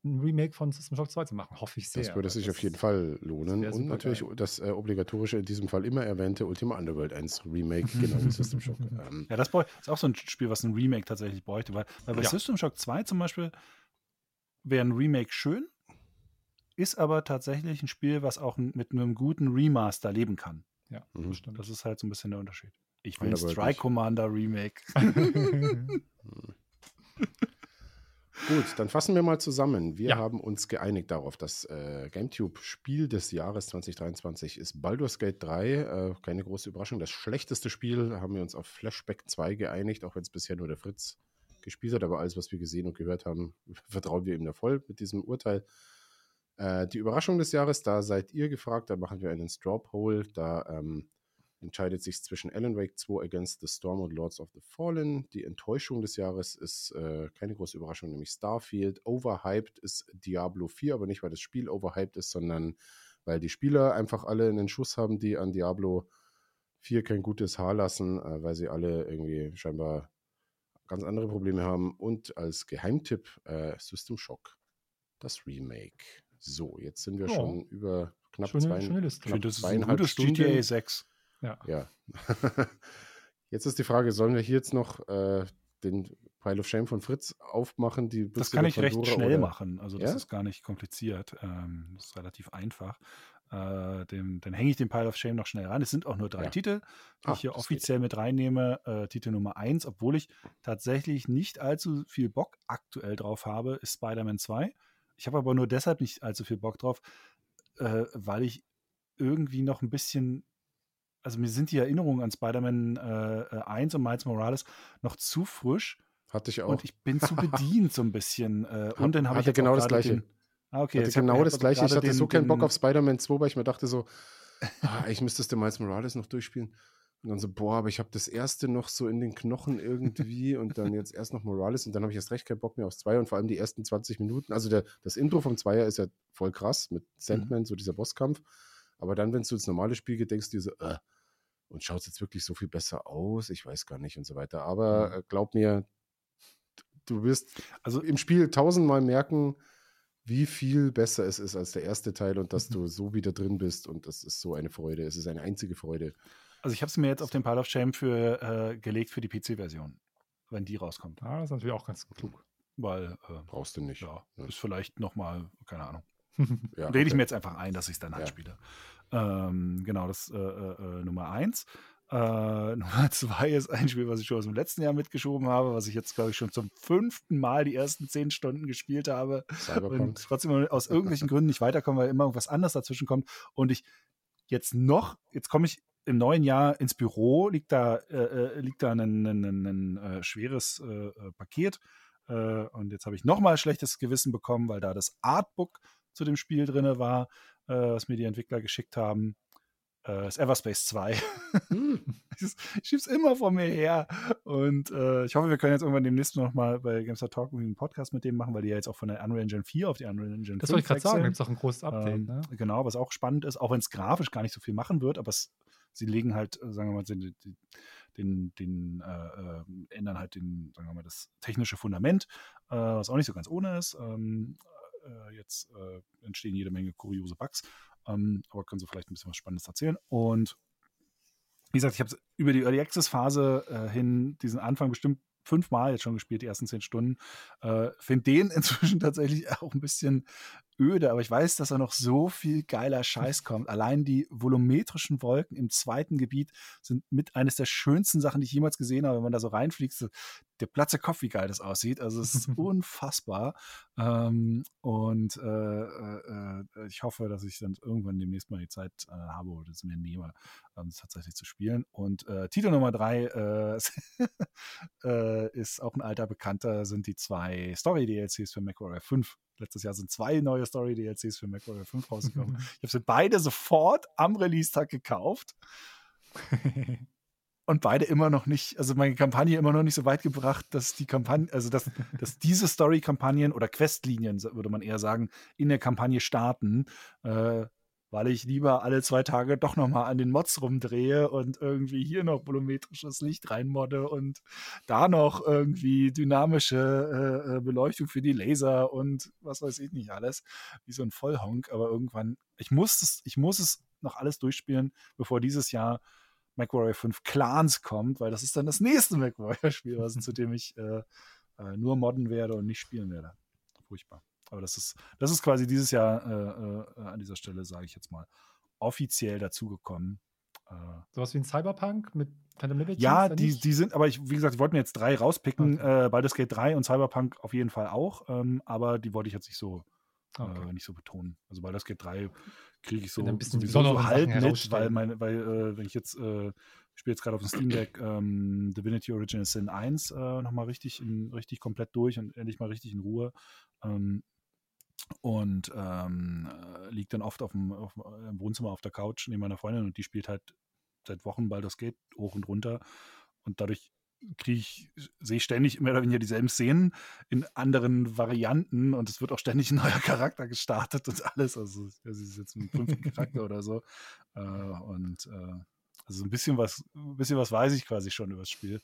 Speaker 2: ein Remake von System Shock 2 zu machen. Hoffe ich sehr.
Speaker 1: das würde sich
Speaker 2: das
Speaker 1: auf jeden Fall lohnen. Und natürlich
Speaker 2: geil.
Speaker 1: das äh, obligatorische, in diesem Fall immer erwähnte Ultima Underworld 1 Remake, genau wie System Shock. Ähm,
Speaker 3: Ja, das ist auch so ein Spiel, was ein Remake tatsächlich bräuchte. Weil, weil bei
Speaker 2: Ja.
Speaker 3: System Shock 2 zum Beispiel wäre ein Remake schön, ist aber tatsächlich ein Spiel, was auch mit einem guten Remaster leben kann.
Speaker 2: Ja,
Speaker 1: Mhm.
Speaker 2: bestimmt.
Speaker 3: Das ist halt so ein bisschen der Unterschied. Ich will ein
Speaker 1: Underworld
Speaker 3: Strike. Commander Remake.
Speaker 1: Gut, dann fassen wir mal zusammen. Wir
Speaker 2: Ja.
Speaker 1: haben uns geeinigt darauf, dass äh, GameTube-Spiel des Jahres 2023 ist Baldur's Gate 3. Äh, keine große Überraschung. Das schlechteste Spiel haben wir uns auf Flashback 2 geeinigt, auch wenn es bisher nur der Fritz gespielt hat. Aber alles, was wir gesehen und gehört haben, vertrauen wir ihm da voll mit diesem Urteil. Äh, die Überraschung des Jahres, da seid ihr gefragt. Da machen wir einen Straw Poll. Da ähm, entscheidet sich zwischen Alan Wake 2 Against the Storm und Lords of the Fallen. Die Enttäuschung des Jahres ist äh, keine große Überraschung, nämlich Starfield. Overhyped ist Diablo 4, aber nicht, weil das Spiel overhyped ist, sondern weil die Spieler einfach alle einen Schuss haben, die an Diablo 4 kein gutes Haar lassen, äh, weil sie alle irgendwie scheinbar ganz andere Probleme haben. Und als Geheimtipp äh, System Shock, das Remake. So, jetzt sind wir oh. schon über knapp
Speaker 2: schöne, zwei, schöne Liste.
Speaker 3: Knapp das ist ein gutes Stunden. GTA 6.
Speaker 1: Ja. ja. jetzt ist die Frage, sollen wir hier jetzt noch äh, den Pile of Shame von Fritz aufmachen? Die
Speaker 3: das kann ich recht schnell oder? machen. Also das ja? ist gar nicht kompliziert. Ähm, das ist relativ einfach. Äh, dem, dann hänge ich den Pile of Shame noch schnell ran. Es sind auch nur drei ja. Titel, die Ach, ich hier offiziell geht. mit reinnehme. Äh, Titel Nummer eins, obwohl ich tatsächlich nicht allzu viel Bock aktuell drauf habe, ist Spider-Man 2. Ich habe aber nur deshalb nicht allzu viel Bock drauf, äh, weil ich irgendwie noch ein bisschen also mir sind die Erinnerungen an Spider-Man äh, 1 und Miles Morales noch zu frisch.
Speaker 1: Hatte ich auch.
Speaker 3: Und ich bin zu bedient so ein bisschen. Äh, und dann habe ich
Speaker 1: jetzt genau das Gleiche. Den, ah, okay. Hatte genau das Gleiche. Ich hatte den, so keinen Bock auf Spider-Man 2, weil ich mir dachte so, ah, ich müsste den Miles Morales noch durchspielen. Und dann so, boah, aber ich habe das erste noch so in den Knochen irgendwie und dann jetzt erst noch Morales und dann habe ich erst recht keinen Bock mehr aufs Zweier und vor allem die ersten 20 Minuten. Also der, das Intro vom Zweier ist ja voll krass mit Sandman, mhm. so dieser Bosskampf. Aber dann, wenn du ins normale Spiel geht, denkst du dir so, äh, und schaut es jetzt wirklich so viel besser aus? Ich weiß gar nicht und so weiter. Aber mhm. äh, glaub mir, du wirst also im Spiel tausendmal merken, wie viel besser es ist als der erste Teil und dass mhm. du so wieder drin bist und das ist so eine Freude. Es ist eine einzige Freude.
Speaker 3: Also ich habe es mir jetzt auf den Pile of Shame für, äh, gelegt für die PC-Version, wenn die rauskommt.
Speaker 2: Ah, das ist natürlich auch ganz klug.
Speaker 3: Weil
Speaker 1: äh, brauchst du nicht.
Speaker 3: Ja, ja. ist vielleicht noch mal, keine Ahnung. ja, Rede okay. ich mir jetzt einfach ein, dass ich es dann ja. spiele. Ähm, genau, das äh, äh, äh Nummer eins. Äh, Nummer zwei ist ein Spiel, was ich schon aus dem letzten Jahr mitgeschoben habe, was ich jetzt, glaube ich, schon zum fünften Mal die ersten zehn Stunden gespielt habe. Cyberpunk. Und trotzdem aus irgendwelchen Gründen nicht weiterkomme, weil immer irgendwas anderes dazwischen kommt. Und ich jetzt noch, jetzt komme ich im neuen Jahr ins Büro, liegt da, äh, äh liegt da ein, ein, ein, ein äh, schweres äh, Paket. Und jetzt habe ich nochmal schlechtes Gewissen bekommen, weil da das Artbook zu dem Spiel drin war, was mir die Entwickler geschickt haben. Das Everspace 2. Hm. ich schieb's immer vor mir her. Und ich hoffe, wir können jetzt irgendwann demnächst nochmal bei Gamestar Talk einen Podcast mit dem machen, weil die ja jetzt auch von der Unreal Engine 4 auf die Unreal Engine 5
Speaker 2: Das wollte ich gerade sagen, da gibt es auch ein großes Update. Ähm,
Speaker 3: ne? Genau, was auch spannend ist, auch wenn es grafisch gar nicht so viel machen wird, aber es sie legen halt, äh, sagen wir mal, den, den, den äh, äh, ändern halt den, sagen wir mal, das technische Fundament, äh, was auch nicht so ganz ohne ist. Ähm, äh, jetzt äh, entstehen jede Menge kuriose Bugs, ähm, aber können Sie vielleicht ein bisschen was Spannendes erzählen. Und wie gesagt, ich habe über die Early Access Phase hin diesen Anfang bestimmt fünfmal jetzt schon gespielt, die ersten zehn Stunden. Äh, Finde den inzwischen tatsächlich auch ein bisschen öde, aber ich weiß, dass da noch so viel geiler Scheiß kommt. Allein die volumetrischen Wolken im zweiten Gebiet sind mit eines der schönsten Sachen, die ich jemals gesehen habe, wenn man da so reinfliegt. So, der Platz Kopf, wie geil das aussieht. Also es ist unfassbar. Ähm, und äh, äh, äh, ich hoffe, dass ich dann irgendwann demnächst mal die Zeit äh, habe oder es mir nehme, ähm, tatsächlich zu spielen. Und äh, Titel Nummer drei äh, ist auch ein alter Bekannter, sind die zwei Story-DLCs für MacWarrior 5 letztes Jahr sind zwei neue Story-DLCs für MacWarrior 5 rausgekommen. ich habe sie beide sofort am Release-Tag gekauft. und beide immer noch nicht, also meine Kampagne immer noch nicht so weit gebracht, dass die Kampagne, also dass, dass diese Story-Kampagnen oder Questlinien, würde man eher sagen, in der Kampagne starten. Äh, weil ich lieber alle zwei Tage doch nochmal an den Mods rumdrehe und irgendwie hier noch volumetrisches Licht reinmodde und da noch irgendwie dynamische äh, äh, Beleuchtung für die Laser und was weiß ich nicht alles, wie so ein Vollhonk. Aber irgendwann, ich muss es, ich muss es noch alles durchspielen, bevor dieses Jahr MacWarrior 5 Clans kommt, weil das ist dann das nächste MacWarrior-Spiel, zu dem ich äh, äh, nur modden werde und nicht spielen werde. Furchtbar. Aber das ist, das ist quasi dieses Jahr äh, äh, an dieser Stelle, sage ich jetzt mal, offiziell dazugekommen.
Speaker 2: Äh, Sowas wie ein Cyberpunk mit Phantom
Speaker 3: Liberty? Ja, die, die sind, aber ich, wie gesagt, ich wollte mir jetzt drei rauspicken. Okay. Äh, Baldur's Gate 3 und Cyberpunk auf jeden Fall auch. Ähm, aber die wollte ich jetzt nicht so, äh, okay. nicht so betonen. Also Baldur's Gate 3 kriege ich so,
Speaker 2: ein bisschen
Speaker 3: so, so halb mit, weil, meine, weil äh, wenn ich jetzt äh, ich spiele jetzt gerade auf dem Steam Deck ähm, Divinity Original Sin 1 äh, nochmal richtig, in, richtig komplett durch und endlich mal richtig in Ruhe. Ähm, und ähm, äh, liegt dann oft auf dem, auf, äh, im Wohnzimmer auf der Couch neben meiner Freundin und die spielt halt seit Wochen Baldur's Gate hoch und runter und dadurch kriege ich, sehe ich ständig oder weniger dieselben Szenen in anderen Varianten und es wird auch ständig ein neuer Charakter gestartet und alles. Also es ist jetzt ein fünften Charakter oder so. Äh, und äh, also ein bisschen was, ein bisschen was weiß ich quasi schon über das Spiel.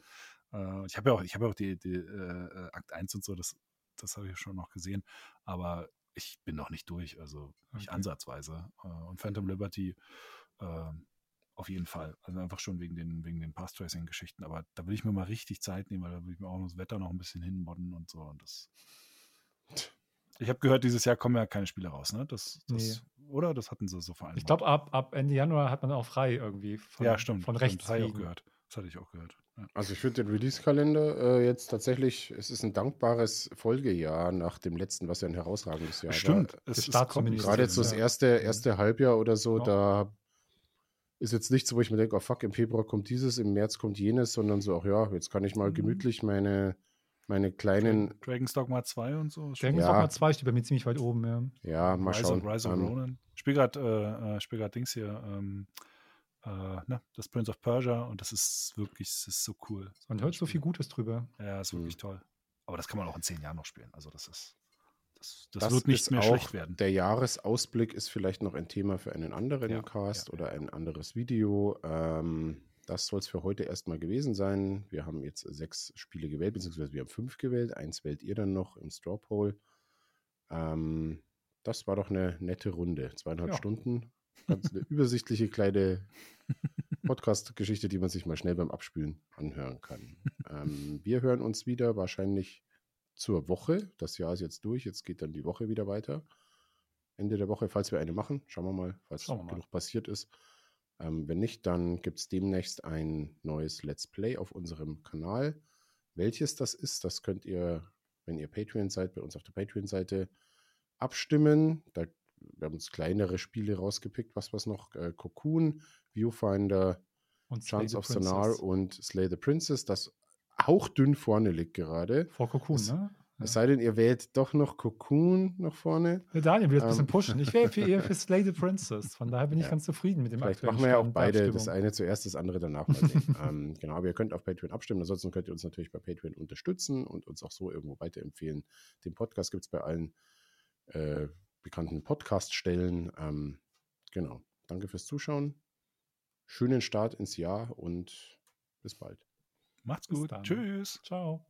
Speaker 3: Äh, ich habe ja auch, ich habe ja auch die, die äh, Akt 1 und so, das, das habe ich schon noch gesehen. Aber ich bin noch nicht durch, also nicht okay. ansatzweise. Äh, und Phantom Liberty ähm, auf jeden Fall. Also einfach schon wegen den, wegen den Path-Tracing-Geschichten. Aber da will ich mir mal richtig Zeit nehmen, weil da will ich mir auch noch das Wetter noch ein bisschen hinmodden und so. Und das. Ich habe gehört, dieses Jahr kommen ja keine Spiele raus, ne? Das, das nee. Oder? Das hatten sie so vereinbart.
Speaker 2: Ich glaube, ab, ab Ende Januar hat man auch frei irgendwie.
Speaker 3: Von, ja, stimmt.
Speaker 2: Von rechts.
Speaker 3: Das, ich auch gehört. das hatte ich auch gehört.
Speaker 1: Also ich finde den Release-Kalender äh, jetzt tatsächlich, es ist ein dankbares Folgejahr nach dem letzten, was ja ein herausragendes Jahr
Speaker 3: Stimmt.
Speaker 1: war. Stimmt. Gerade jetzt das erste, erste Halbjahr oder so, ja. da ist jetzt nichts, wo ich mir denke, oh fuck, im Februar kommt dieses, im März kommt jenes, sondern so, ach ja, jetzt kann ich mal mhm. gemütlich meine, meine kleinen.
Speaker 3: Dragon's Dogma 2 und so.
Speaker 2: Dragon's ja. Dogma 2 steht bei mir ziemlich weit oben, ja.
Speaker 1: Ja, mal
Speaker 3: Rise
Speaker 1: schauen.
Speaker 3: Of, Rise of um, ähm, Ronan. Ich spiele gerade äh, spiel Dings hier, ähm, äh, ne, das Prince of Persia und das ist wirklich, das ist so cool.
Speaker 2: Man hört so viel Gutes drüber.
Speaker 3: Ja, ist wirklich mhm. toll. Aber das kann man auch in zehn Jahren noch spielen. Also das ist. Das, das, das wird nicht mehr schlecht werden.
Speaker 1: Der Jahresausblick ist vielleicht noch ein Thema für einen anderen ja, Cast ja, oder ein anderes Video. Ähm, das soll es für heute erstmal gewesen sein. Wir haben jetzt sechs Spiele gewählt, beziehungsweise wir haben fünf gewählt. Eins wählt ihr dann noch im Straw Poll. Ähm, das war doch eine nette Runde. Zweieinhalb ja. Stunden. Ganz eine übersichtliche kleine Podcast-Geschichte, die man sich mal schnell beim Abspülen anhören kann. Ähm, wir hören uns wieder wahrscheinlich zur Woche. Das Jahr ist jetzt durch, jetzt geht dann die Woche wieder weiter. Ende der Woche, falls wir eine machen. Schauen wir mal, falls wir genug mal. passiert ist. Ähm, wenn nicht, dann gibt es demnächst ein neues Let's Play auf unserem Kanal. Welches das ist, das könnt ihr, wenn ihr Patreon seid, bei uns auf der Patreon-Seite abstimmen. Da, wir haben uns kleinere Spiele rausgepickt, was was noch? Äh, Cocoon, Viewfinder, und Chance of Sonar und Slay the Princess. Das hauchdünn vorne liegt gerade.
Speaker 2: Vor Cocoon,
Speaker 1: es,
Speaker 2: ne?
Speaker 1: Es sei denn, ihr wählt doch noch Cocoon nach vorne.
Speaker 2: Der Daniel das ein bisschen ähm. pushen. Ich wäre für eher für Slay the Princess. Von daher bin ich ja. ganz zufrieden mit dem
Speaker 1: Vielleicht machen wir ja auch beide, das eine zuerst, das andere danach. ähm, genau, aber ihr könnt auf Patreon abstimmen. Ansonsten könnt ihr uns natürlich bei Patreon unterstützen und uns auch so irgendwo weiterempfehlen. Den Podcast gibt es bei allen äh, bekannten Podcast-Stellen. Ähm, genau. Danke fürs Zuschauen. Schönen Start ins Jahr und bis bald.
Speaker 3: Macht's gut. Tschüss.
Speaker 2: Ciao.